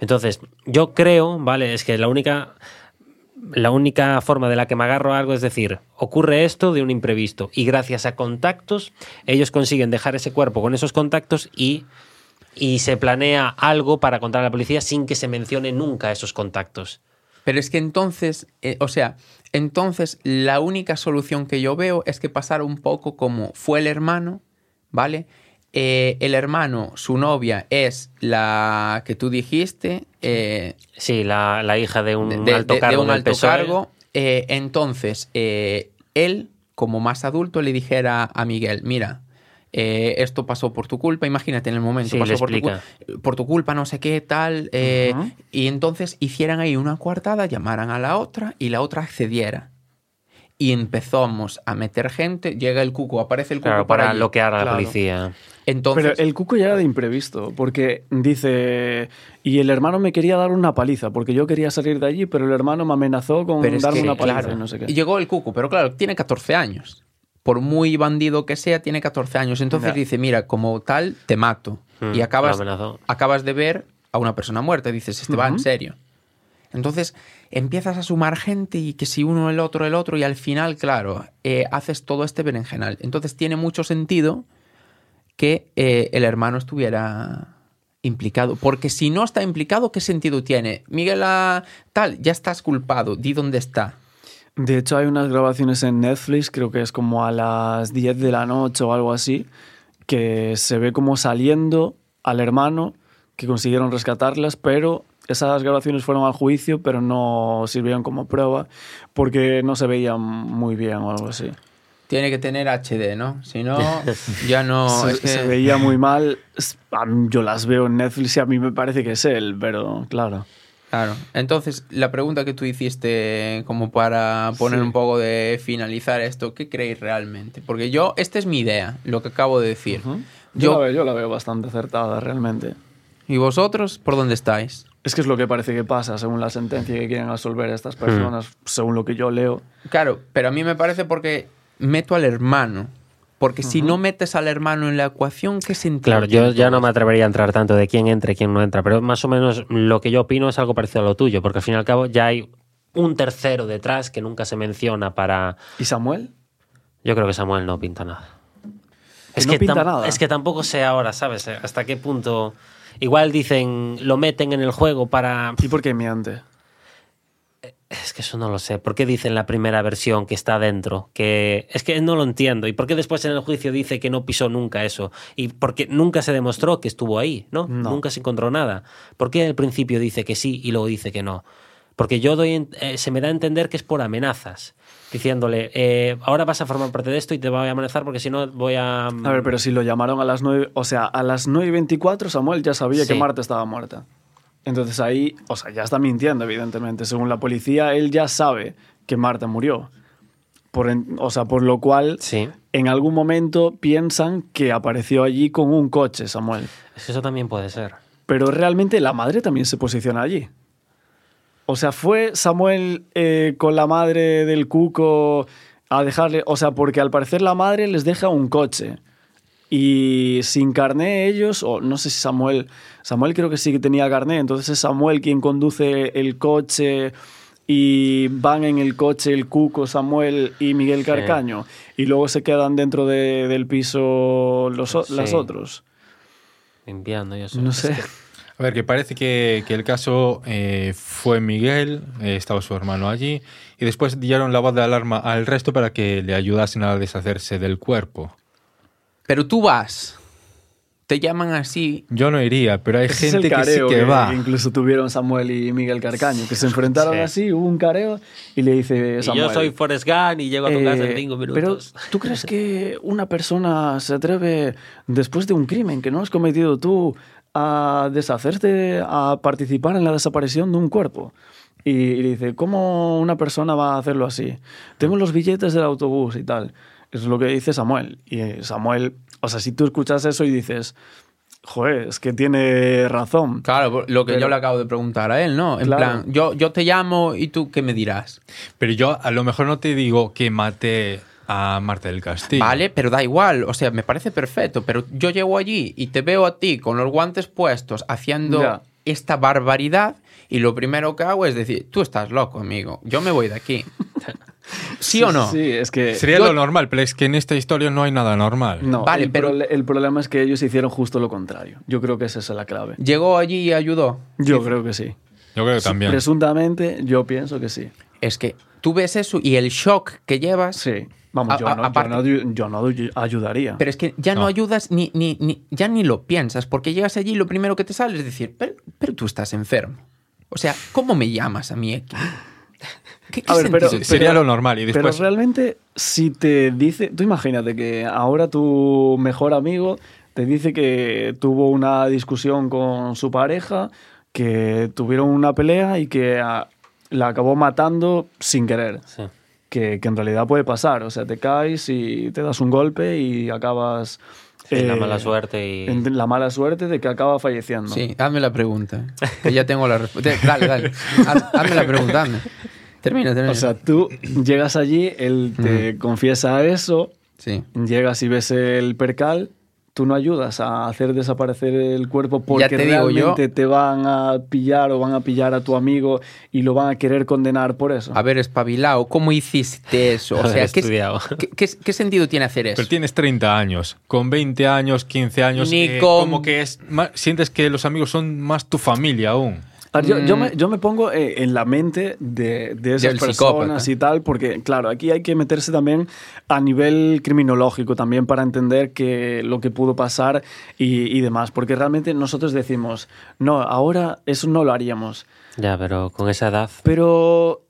Entonces, yo creo, ¿vale? Es que la única. La única forma de la que me agarro a algo es decir, ocurre esto de un imprevisto y gracias a contactos ellos consiguen dejar ese cuerpo con esos contactos y, y se planea algo para contar a la policía sin que se mencione nunca esos contactos. Pero es que entonces, eh, o sea, entonces la única solución que yo veo es que pasara un poco como fue el hermano, ¿vale? Eh, el hermano, su novia es la que tú dijiste, eh, Sí, la, la hija de un de, alto de cargo un alto PSOE. cargo. eh, entonces, él, como más adulto, le dijera a Miguel, mira, eh, esto pasó por tu culpa, imagínate en el momento, Sí, pasó por tu, por tu culpa, no sé qué, tal, eh, y entonces hicieran ahí una coartada, llamaran a la otra y la otra accediera. Y empezamos a meter gente, llega el cuco, aparece el cuco Claro, para bloquear a la Claro. policía. Entonces, Pero el cuco ya era de imprevisto, porque dice, y el hermano me quería dar una paliza, porque yo quería salir de allí, pero el hermano me amenazó con darme que, una paliza claro, y no sé qué. y llegó el cuco, pero claro, tiene 14 años. Por muy bandido que sea, tiene 14 años. Entonces Ya. dice, mira, como tal, te mato. Mm, y acabas, acabas de ver a una persona muerta. Dices, este va en serio. Entonces empiezas a sumar gente y que si uno, el otro, el otro, y al final, claro, eh, haces todo este berenjenal. Entonces tiene mucho sentido que eh, el hermano estuviera implicado. Porque si no está implicado, ¿qué sentido tiene? Miguel, ah, tal, ya estás culpado, di dónde está. De hecho, hay unas grabaciones en Netflix, creo que es como a las 10 de la noche o algo así, que se ve como saliendo al hermano, que consiguieron rescatarlas, pero esas grabaciones fueron al juicio, pero no sirvieron como prueba, porque no se veían muy bien o algo así. Tiene que tener HD, ¿no? Si no, <laughs> ya no. se, es que- se veía muy <laughs> mal. Yo las veo en Netflix y a mí me parece que es él, pero claro. Claro. Entonces, la pregunta que tú hiciste, como para poner Sí. un poco de finalizar esto, ¿qué creéis realmente? Porque yo, esta es mi idea, lo que acabo de decir. Yo, Yo, la veo, yo la veo bastante acertada, realmente. ¿Y vosotros por dónde estáis? Es que es lo que parece que pasa según la sentencia que quieren absolver a estas personas, según lo que yo leo. Claro, pero a mí me parece porque meto al hermano. Porque si no metes al hermano en la ecuación, ¿qué sentido Claro, yo ya no me atrevería a entrar tanto de quién entra y quién no entra, pero más o menos lo que yo opino es algo parecido a lo tuyo, porque al fin y al cabo ya hay un tercero detrás que nunca se menciona para... ¿Y Samuel? Yo creo que Samuel no pinta nada. Que no pinta tam- nada. Es que tampoco sé ahora, ¿sabes? Hasta qué punto... Igual dicen, lo meten en el juego para... ¿Y por qué miente? Es que eso no lo sé. ¿Por qué dice en la primera versión que está dentro? Que es que no lo entiendo. ¿Y por qué después en el juicio dice que no pisó nunca eso? Y porque nunca se demostró que estuvo ahí, ¿no? No. Nunca se encontró nada. ¿Por qué al principio dice que sí y luego dice que no? Porque yo doy, eh, se me da a entender que es por amenazas, diciéndole, eh, ahora vas a formar parte de esto y te voy a amenazar porque si no voy a... A ver, pero si lo llamaron a las 9, o sea, a las 9 y 24 Samuel ya sabía Sí. que Marta estaba muerta. Entonces ahí, o sea, ya está mintiendo, evidentemente. Según la policía, él ya sabe que Marta murió. Por o sea, por lo cual, Sí. en algún momento piensan que apareció allí con un coche, Samuel. Es que eso también puede ser. Pero realmente la madre también se posiciona allí. O sea, fue Samuel eh, con la madre del cuco a dejarle. O sea, porque al parecer la madre les deja un coche. Y sin carné ellos, o no sé si Samuel. Samuel creo que sí que tenía carné, entonces es Samuel quien conduce el coche y van en el coche el Cuco, Samuel y Miguel Carcaño. Y luego se quedan dentro de- del piso los, Sí. las otros. Limpiando, yo sé. No sé. <laughs> A ver, que parece que, que el caso eh, fue Miguel, eh, estaba su hermano allí, y después dieron la voz de alarma al resto para que le ayudasen a deshacerse del cuerpo. Pero tú vas, te llaman así. Yo no iría, pero hay Ese es gente que sí careo que va. incluso tuvieron Samuel y Miguel Carcaño, que se enfrentaron Sí. así, hubo un careo y le dice Y Samuel. yo soy Forrest Gump y llego a tu casa en eh, cinco Pero, minutos. ¿tú <laughs> crees que una persona se atreve, después de un crimen que no has cometido tú, a deshacerte, a participar en la desaparición de un cuerpo? Y, y dice, ¿cómo una persona va a hacerlo así? Tengo los billetes del autobús y tal. Es lo que dice Samuel. Y eh, Samuel, o sea, si tú escuchas eso y dices, joder, es que tiene razón. Claro, lo que Pero- yo le acabo de preguntar a él, ¿no? En Claro. plan, yo, yo te llamo y tú qué me dirás. Pero yo a lo mejor no te digo que maté a Marta del Castillo. Vale, pero da igual, o sea, me parece perfecto, pero yo llego allí y te veo a ti con los guantes puestos haciendo Ya. esta barbaridad y lo primero que hago es decir, tú estás loco, amigo, yo me voy de aquí. <laughs> ¿Sí, o no? Sí, es que... Sería Yo- lo normal, pero es que en esta historia no hay nada normal. No, Vale, el, pero- el problema es que ellos hicieron justo lo contrario. Yo creo que esa es la clave. Llegó allí y ayudó. Yo creo que sí. Yo creo que también. Presuntamente, yo pienso que sí. Es que tú ves eso y el shock que llevas, Sí. Vamos, A- yo, a- no, yo no yo ayudaría. pero es que ya no, No. ayudas ni, ni, ni- ya ni lo piensas, porque llegas allí y lo primero que te sale es decir, pero, pero tú estás enfermo. O sea, ¿cómo me llamas a mí aquí? ¿Qué, qué A ver, pero- sentido? Sería lo normal. Y después. Pero realmente, si te dice. Tú imagínate que ahora tu mejor amigo te dice que tuvo una discusión con su pareja, que tuvieron una pelea y que ah, la acabó matando sin querer. Sí. Que, que en realidad puede pasar. O sea, te caes y te das un golpe y acabas. Sí, la eh, mala suerte y... en la mala suerte de que acaba falleciendo. Sí, hazme la pregunta. Que ya tengo la respuesta. <laughs> Dale, dale. Haz- Hazme la pregunta, hazme. Termina, termina. O sea, tú llegas allí, él te confiesa eso, sí. llegas y ves el percal, tú no ayudas a hacer desaparecer el cuerpo porque te yo- realmente te van a pillar o van a pillar a tu amigo y lo van a querer condenar por eso. A ver, espabilado, ¿cómo hiciste eso? O <laughs> sea, ¿qué, estudiado. qué, qué- qué sentido tiene hacer eso? Pero tienes 30 años. Con 20 años, 15 años. Ni eh, con- Como que es más- sientes que los amigos son más tu familia aún. Ver, Yo, yo Mm. me, yo me pongo eh, en la mente de, de esas Del personas psicópata. y tal, porque claro, aquí hay que meterse también a nivel criminológico también para entender que lo que pudo pasar y, y demás, porque realmente nosotros decimos, no, ahora eso no lo haríamos, Ya, pero con esa edad... pero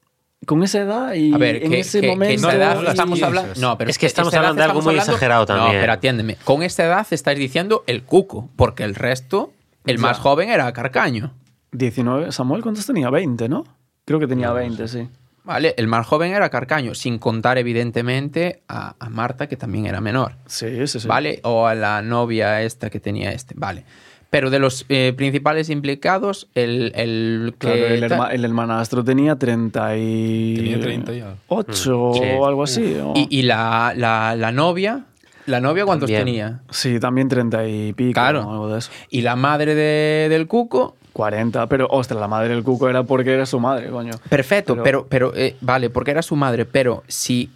con esa edad y A ver, en que, ese que- que momento... esa edad no estamos hablando. No, pero Es que estamos hablando de algo muy exagerado No, también. pero atiéndeme. Con esta edad estáis diciendo el cuco, porque el resto, el Ya. más joven era Carcaño. 19, Samuel, ¿cuántos tenía? 20, ¿no? Creo que tenía 20, sí. ¿Vale? El más joven era Carcaño, sin contar, evidentemente, a, a Marta, que también era menor. Sí, sí, sí. ¿Vale? O a la novia esta que tenía este. Vale. Pero de los eh, principales implicados, el, el que. Claro, el, herma- el hermanastro tenía 30 y... Tenía 30 ya. 8 Sí. o algo así. o- Y, y la, la, la novia. ¿La novia cuántos También. tenía? Sí, también 30 y pico Claro. o algo de eso. Y la madre de- del cuco. 40, pero ostras, la madre del cuco era porque era su madre, coño. Perfecto, Pero- pero, pero, eh, vale, porque era su madre, pero si.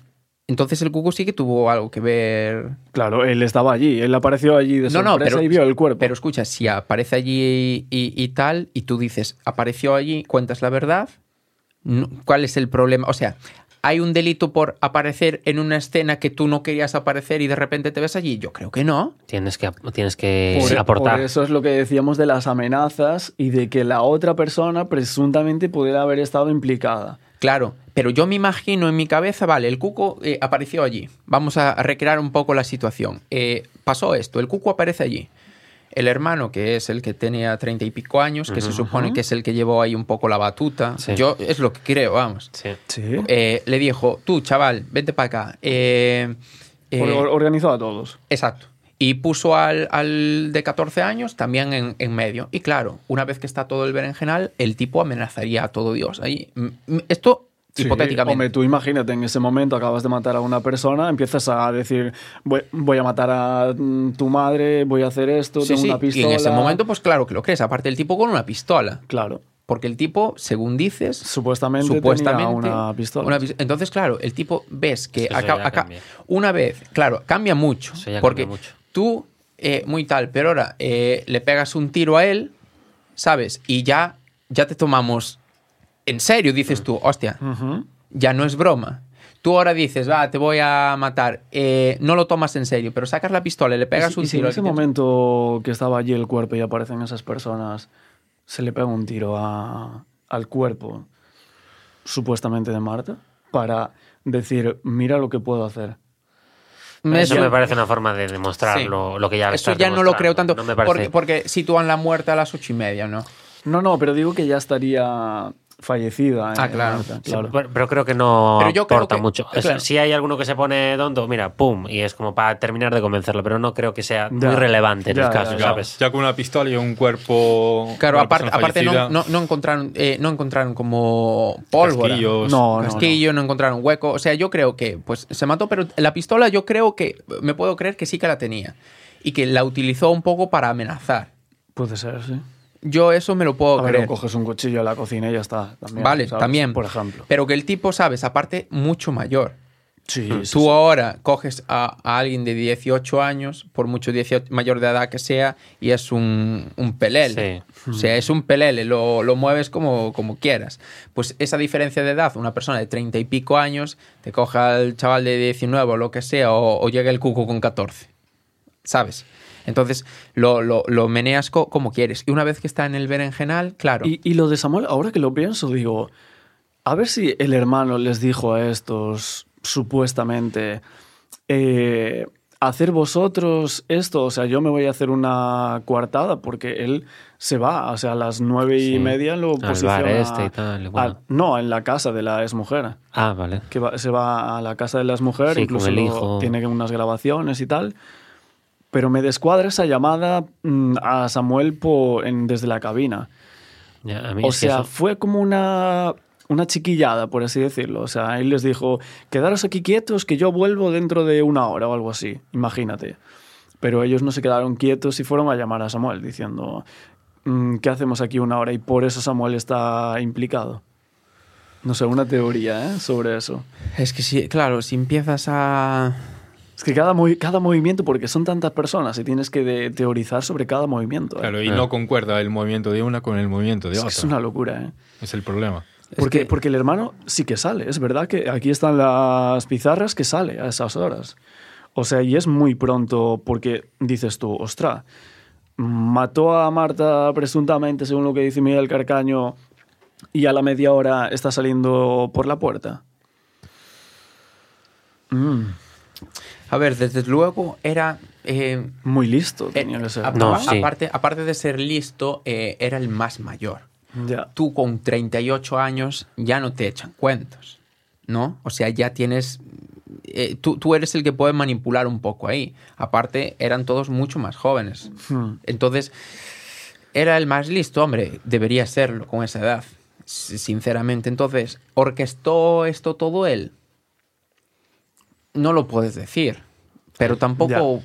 Entonces el cuco sí que tuvo algo que ver. Claro, él estaba allí, él apareció allí de No, no, sorpresa pero- y vio el cuerpo. Pero escucha, si aparece allí y, y- y tal, y tú dices, apareció allí, cuentas la verdad, no- ¿cuál es el problema? O sea, ¿hay un delito por aparecer en una escena que tú no querías aparecer y de repente te ves allí? Yo creo que no. Tienes que, tienes que por, aportar. por eso es lo que decíamos de las amenazas y de que la otra persona presuntamente pudiera haber estado implicada. Claro, pero yo me imagino en mi cabeza, vale, el cuco eh, apareció allí. Vamos a recrear un poco la situación. Eh, pasó esto, el cuco aparece allí. El hermano, que es el que tenía treinta y pico años, que se supone que es el que llevó ahí un poco la batuta. Sí. Yo es lo que creo, vamos. Sí. Sí. Eh, le dijo, tú, chaval, vente para acá. Eh, eh, Or- or- organizó a todos. exacto. Y puso al, al de 14 años también en, en medio. Y claro, una vez que está todo el berenjenal, el tipo amenazaría a todo Dios. Ahí, esto Sí, hipotéticamente. Hombre, tú imagínate, en ese momento acabas de matar a una persona, empiezas a decir, voy, voy a matar a mm, tu madre, voy a hacer esto, Sí, tengo sí, una Y pistola. en ese momento, pues claro que lo crees. Aparte, el tipo con una pistola. Claro. Porque el tipo, según dices, Supuestamente, supuestamente tenía una pistola. una entonces, claro, el tipo ves que acá- una vez, claro, cambia mucho. Eso ya porque cambia mucho. tú, eh, muy tal, pero ahora eh, le pegas un tiro a él, ¿sabes? Y ya, ya te tomamos en serio, dices tú, hostia, ya no es broma. Tú ahora dices, va, te voy a matar. Eh, no lo tomas en serio, pero sacas la pistola y le pegas Y un y si tiro. en al ese te- momento que estaba allí el cuerpo y aparecen esas personas, se le pega un tiro a- al cuerpo, supuestamente de Marta, para decir, mira lo que puedo hacer. Eso Eso- me parece una forma de demostrar Sí. lo, lo que ya Eso ya no lo creo tanto. No me parece. porque, porque sitúan la muerte a las ocho y media, ¿no? No, no, pero digo que ya estaría fallecida. eh, Ah, claro. Marta, Sí, claro. pero, pero creo que no Pero yo creo aporta que- mucho. Es-. Si hay alguno que se pone tonto, mira, pum, y es como para terminar de convencerlo, pero no creo que sea Ya. muy relevante en Ya, el caso, ya. ¿sabes? Ya con una pistola y un cuerpo. Claro, aparte, no, no, no encontraron, eh, no encontraron como pólvora. casquillos. No, no, Casquillo, no. encontraron hueco. O sea, yo creo que pues se mató, pero la pistola yo creo que, me puedo creer que sí que la tenía. Y que la utilizó un poco para amenazar. Puede ser, sí. Yo eso me lo puedo A ver, creer. o coges un cuchillo a la cocina y ya está. También, vale, ¿sabes? también. Por ejemplo. Pero que el tipo, sabes, aparte, mucho mayor. Sí, sí, Tú sí. ahora coges a, a alguien de 18 años, por mucho 18 mayor de edad que sea, y es un, un pelele. O sea, es un pelele, lo, lo mueves como, como quieras. Pues esa diferencia de edad, una persona de 30 y pico años, te coja al chaval de 19 o lo que sea, o, o llega el cuco con 14. ¿Sabes? Entonces lo, lo, lo meneas co- como quieres. Y una vez que está en el berenjenal, claro. Y, y lo de Samuel, ahora que lo pienso, digo, A ver si el hermano les dijo a estos, supuestamente, eh, hacer vosotros esto, o sea, yo me voy a hacer una coartada porque él se va, o sea, a las nueve y Sí. media lo Al bar posiciona... este y tal, bueno. al- no, en la casa de la exmujer. Ah, vale. Que va- se va a la casa de la exmujer, Sí, incluso con el hijo. tiene unas grabaciones y tal. Pero me descuadra esa llamada mm, a Samuel po- en- desde la cabina. Ya, a mí O es que sea, eso- fue como una, una chiquillada, por así decirlo. O sea, él les dijo, quedaros aquí quietos que yo vuelvo dentro de una hora o algo así. Imagínate. Pero ellos no se quedaron quietos y fueron a llamar a Samuel diciendo, "Mm, ¿qué hacemos aquí una hora? Y por eso Samuel está implicado. No sé, una teoría ¿eh? sobre eso. Es que sí, claro, si empiezas a... Es que cada, movi- cada movimiento, porque son tantas personas y tienes que de- teorizar sobre cada movimiento. ¿eh? Claro, y Ah. no concuerda el movimiento de una con el movimiento de es, otra. es una locura, ¿eh? Es el problema. Porque, que- porque el hermano sí que sale, es verdad que aquí están las pizarras que sale a esas horas. O sea, y es muy pronto porque dices tú, ostra, mató a Marta presuntamente, según lo que dice Miguel Carcaño, y a la media hora está saliendo por la puerta. Mm, A ver, desde luego era... eh, muy listo eh, tenía que ser. a- No, a- sí. aparte, aparte de ser listo, eh, era el más mayor. Tú con 38 años ya no te echan cuentos, ¿no? O sea, ya tienes... eh, tú, tú eres el que puede manipular un poco ahí. Aparte, eran todos mucho más jóvenes. Hmm. Entonces, era el más listo, hombre, debería serlo con esa edad, sinceramente. Entonces, ¿orquestó esto todo él? No lo puedes decir, pero tampoco,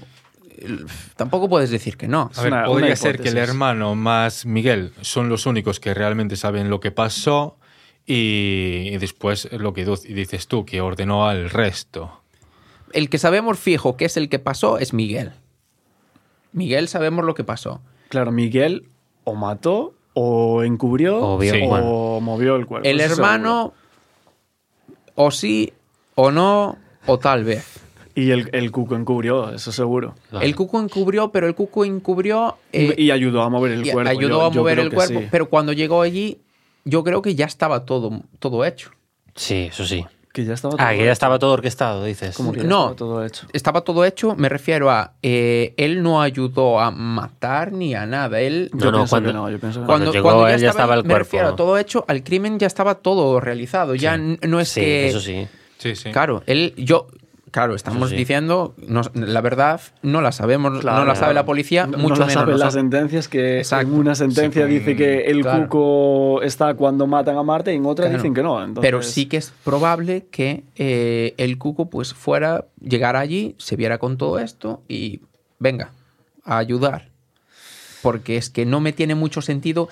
tampoco puedes decir que no. A ver, una- podría una ser que el hermano más Miguel son los únicos que realmente saben lo que pasó y, y después lo que dices tú, que ordenó al resto. El que sabemos fijo que es el que pasó es Miguel. Miguel sabemos lo que pasó. Claro, Miguel o mató o encubrió O Sí. movió el cuerpo. El hermano, o sí, o no, o tal vez. Y el, el cuco encubrió, eso seguro. El cuco encubrió, pero el cuco encubrió... eh, y ayudó a mover el y cuerpo. ayudó yo- a mover el cuerpo, sí. pero cuando llegó allí, yo creo que ya estaba todo, todo hecho. Sí, eso sí. Que ya estaba Ah, todo que ya estaba todo orquestado, dices. Como que ya No. estaba todo hecho. Estaba todo hecho, me refiero a, eh, él no ayudó a matar ni a nada. Él, No, Yo no, pienso cuando- que no, yo pienso que no. Cuando llegó él ya estaba el Me refiero a cuerpo. todo hecho, al crimen ya estaba todo realizado. Ya Sí. no es Sí, que... eso sí. Sí, sí. Claro, él, yo, claro, estamos sí. diciendo, no- la verdad no la sabemos, Claro. no la sabe la policía, No- mucho no la menos saben las nosotros. sentencias que Exacto. en una sentencia Sí, dice que el claro. cuco está cuando matan a Marte y en otra Claro. dicen que no. Entonces, Pero sí que es probable que eh, el cuco pues fuera, llegara allí, se viera con todo esto y venga, a ayudar. Porque es que no me tiene mucho sentido.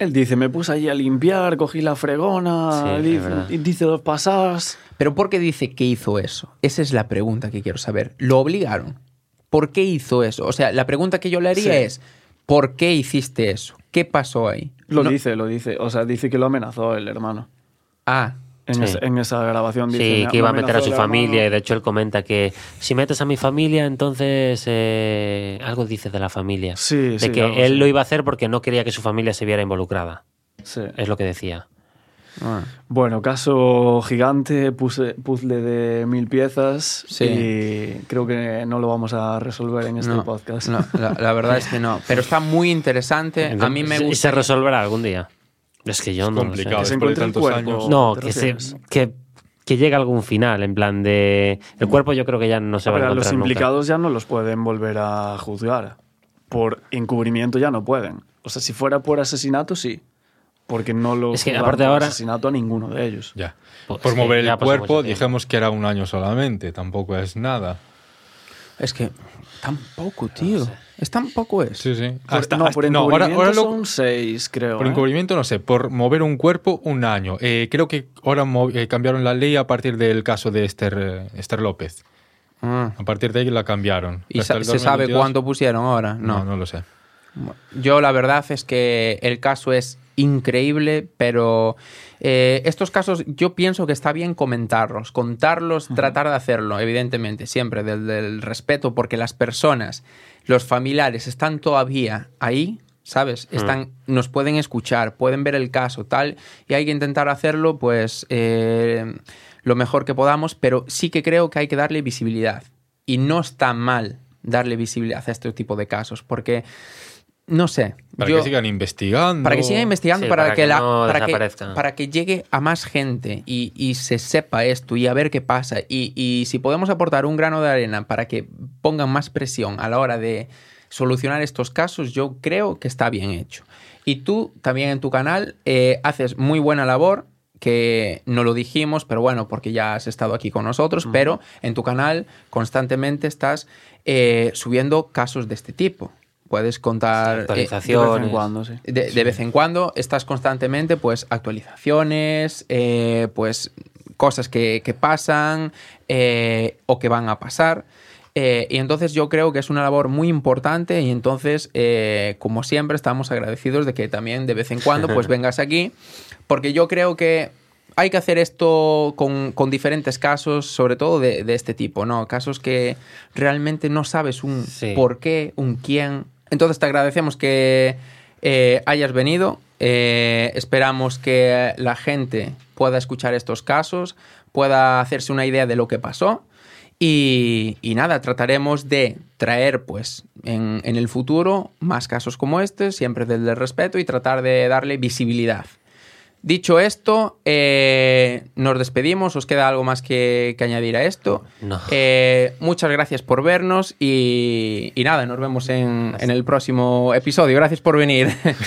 Él dice, me puse allí a limpiar, cogí la fregona, Sí, dice, dice dos pasadas. Pero ¿por qué dice que hizo eso? Esa es la pregunta que quiero saber. ¿Lo obligaron? ¿Por qué hizo eso? O sea, la pregunta que yo le haría Sí. es, ¿por qué hiciste eso? ¿Qué pasó ahí? Lo No- dice, lo dice. O sea, dice que lo amenazó el hermano. Ah, En, Sí. esa, en esa grabación dice... Sí, "Me- que iba a me meter a su familia y hermano". de hecho él comenta que si metes a mi familia, entonces eh, algo dice de la familia. Sí, de sí, que algo él así. lo iba a hacer porque no quería que su familia se viera involucrada. Sí. Es lo que decía. ah. Bueno, caso gigante, puzzle de mil piezas Sí. y creo que no lo vamos a resolver en este no, podcast. no, la, la verdad es que no. Pero está muy interesante. A mí me ¿Y gusta. se resolverá algún día? Es que yo Es no lo sé. complicado. Que se tantos cuerpo. años. No, ¿te que, se, que, que llegue a algún final, en plan de... El cuerpo yo creo que ya no se va a Pero a encontrar los nunca. implicados ya no los pueden volver a juzgar. Por encubrimiento ya no pueden. O sea, si fuera por asesinato, sí. Porque no lo Es que, aparte por ahora- asesinato a ninguno de ellos. Ya. Pues Por que mover el cuerpo, dijimos que era un año solamente, tampoco es nada. Es que tampoco, tío. Es tampoco es. Sí, sí. Hasta- no, hasta- por no, ahora, encubrimiento ahora lo- son seis, creo. por ¿eh? encubrimiento no sé, por mover un cuerpo un año. Eh, creo que ahora eh, cambiaron la ley a partir del caso de Esther, Esther López. Ah. A partir de ahí la cambiaron. ¿Y sa- se sabe 2022, cuánto pusieron ahora? No, no lo sé. Yo la verdad es que el caso es increíble, pero eh, estos casos yo pienso que está bien comentarlos, contarlos, tratar de hacerlo, evidentemente, siempre desde el respeto, porque las personas, los familiares están todavía ahí, ¿sabes? Están, Nos pueden escuchar, pueden ver el caso, tal, y hay que intentar hacerlo, pues, eh, lo mejor que podamos, pero sí que creo que hay que darle visibilidad. Y no está mal darle visibilidad a este tipo de casos, porque no sé. Para que sigan investigando. Para que sigan investigando, para, que, la, para, que, llegue a más gente y, se sepa esto y a ver qué pasa. Y, y, si podemos aportar un grano de arena para que pongan más presión a la hora de solucionar estos casos, yo creo que está bien hecho. Y tú también en tu canal eh, haces muy buena labor que no lo dijimos, pero bueno, porque ya has estado aquí con nosotros, pero en tu canal constantemente estás eh, subiendo casos de este tipo. Puedes contar... Eh, actualizaciones. de, vez en cuando, sí. De, vez en cuando estás constantemente, pues, actualizaciones, pues, cosas que, que pasan o que van a pasar. Eh, y entonces yo creo que es una labor muy importante y entonces, eh, como siempre, estamos agradecidos de que también de vez en cuando pues <laughs> vengas aquí, porque yo creo que hay que hacer esto con, diferentes casos, sobre todo de, este tipo, ¿no? Casos que realmente no sabes un por qué, un quién. Entonces te agradecemos que eh, hayas venido. esperamos que la gente pueda escuchar estos casos, pueda hacerse una idea de lo que pasó y, nada, trataremos de traer pues en, el futuro más casos como este, siempre desde el respeto y tratar de darle visibilidad. Dicho esto, eh, nos despedimos. ¿Os queda algo más que, añadir a esto? Eh, muchas gracias por vernos y, nada, nos vemos en el próximo episodio. Gracias por venir. <laughs>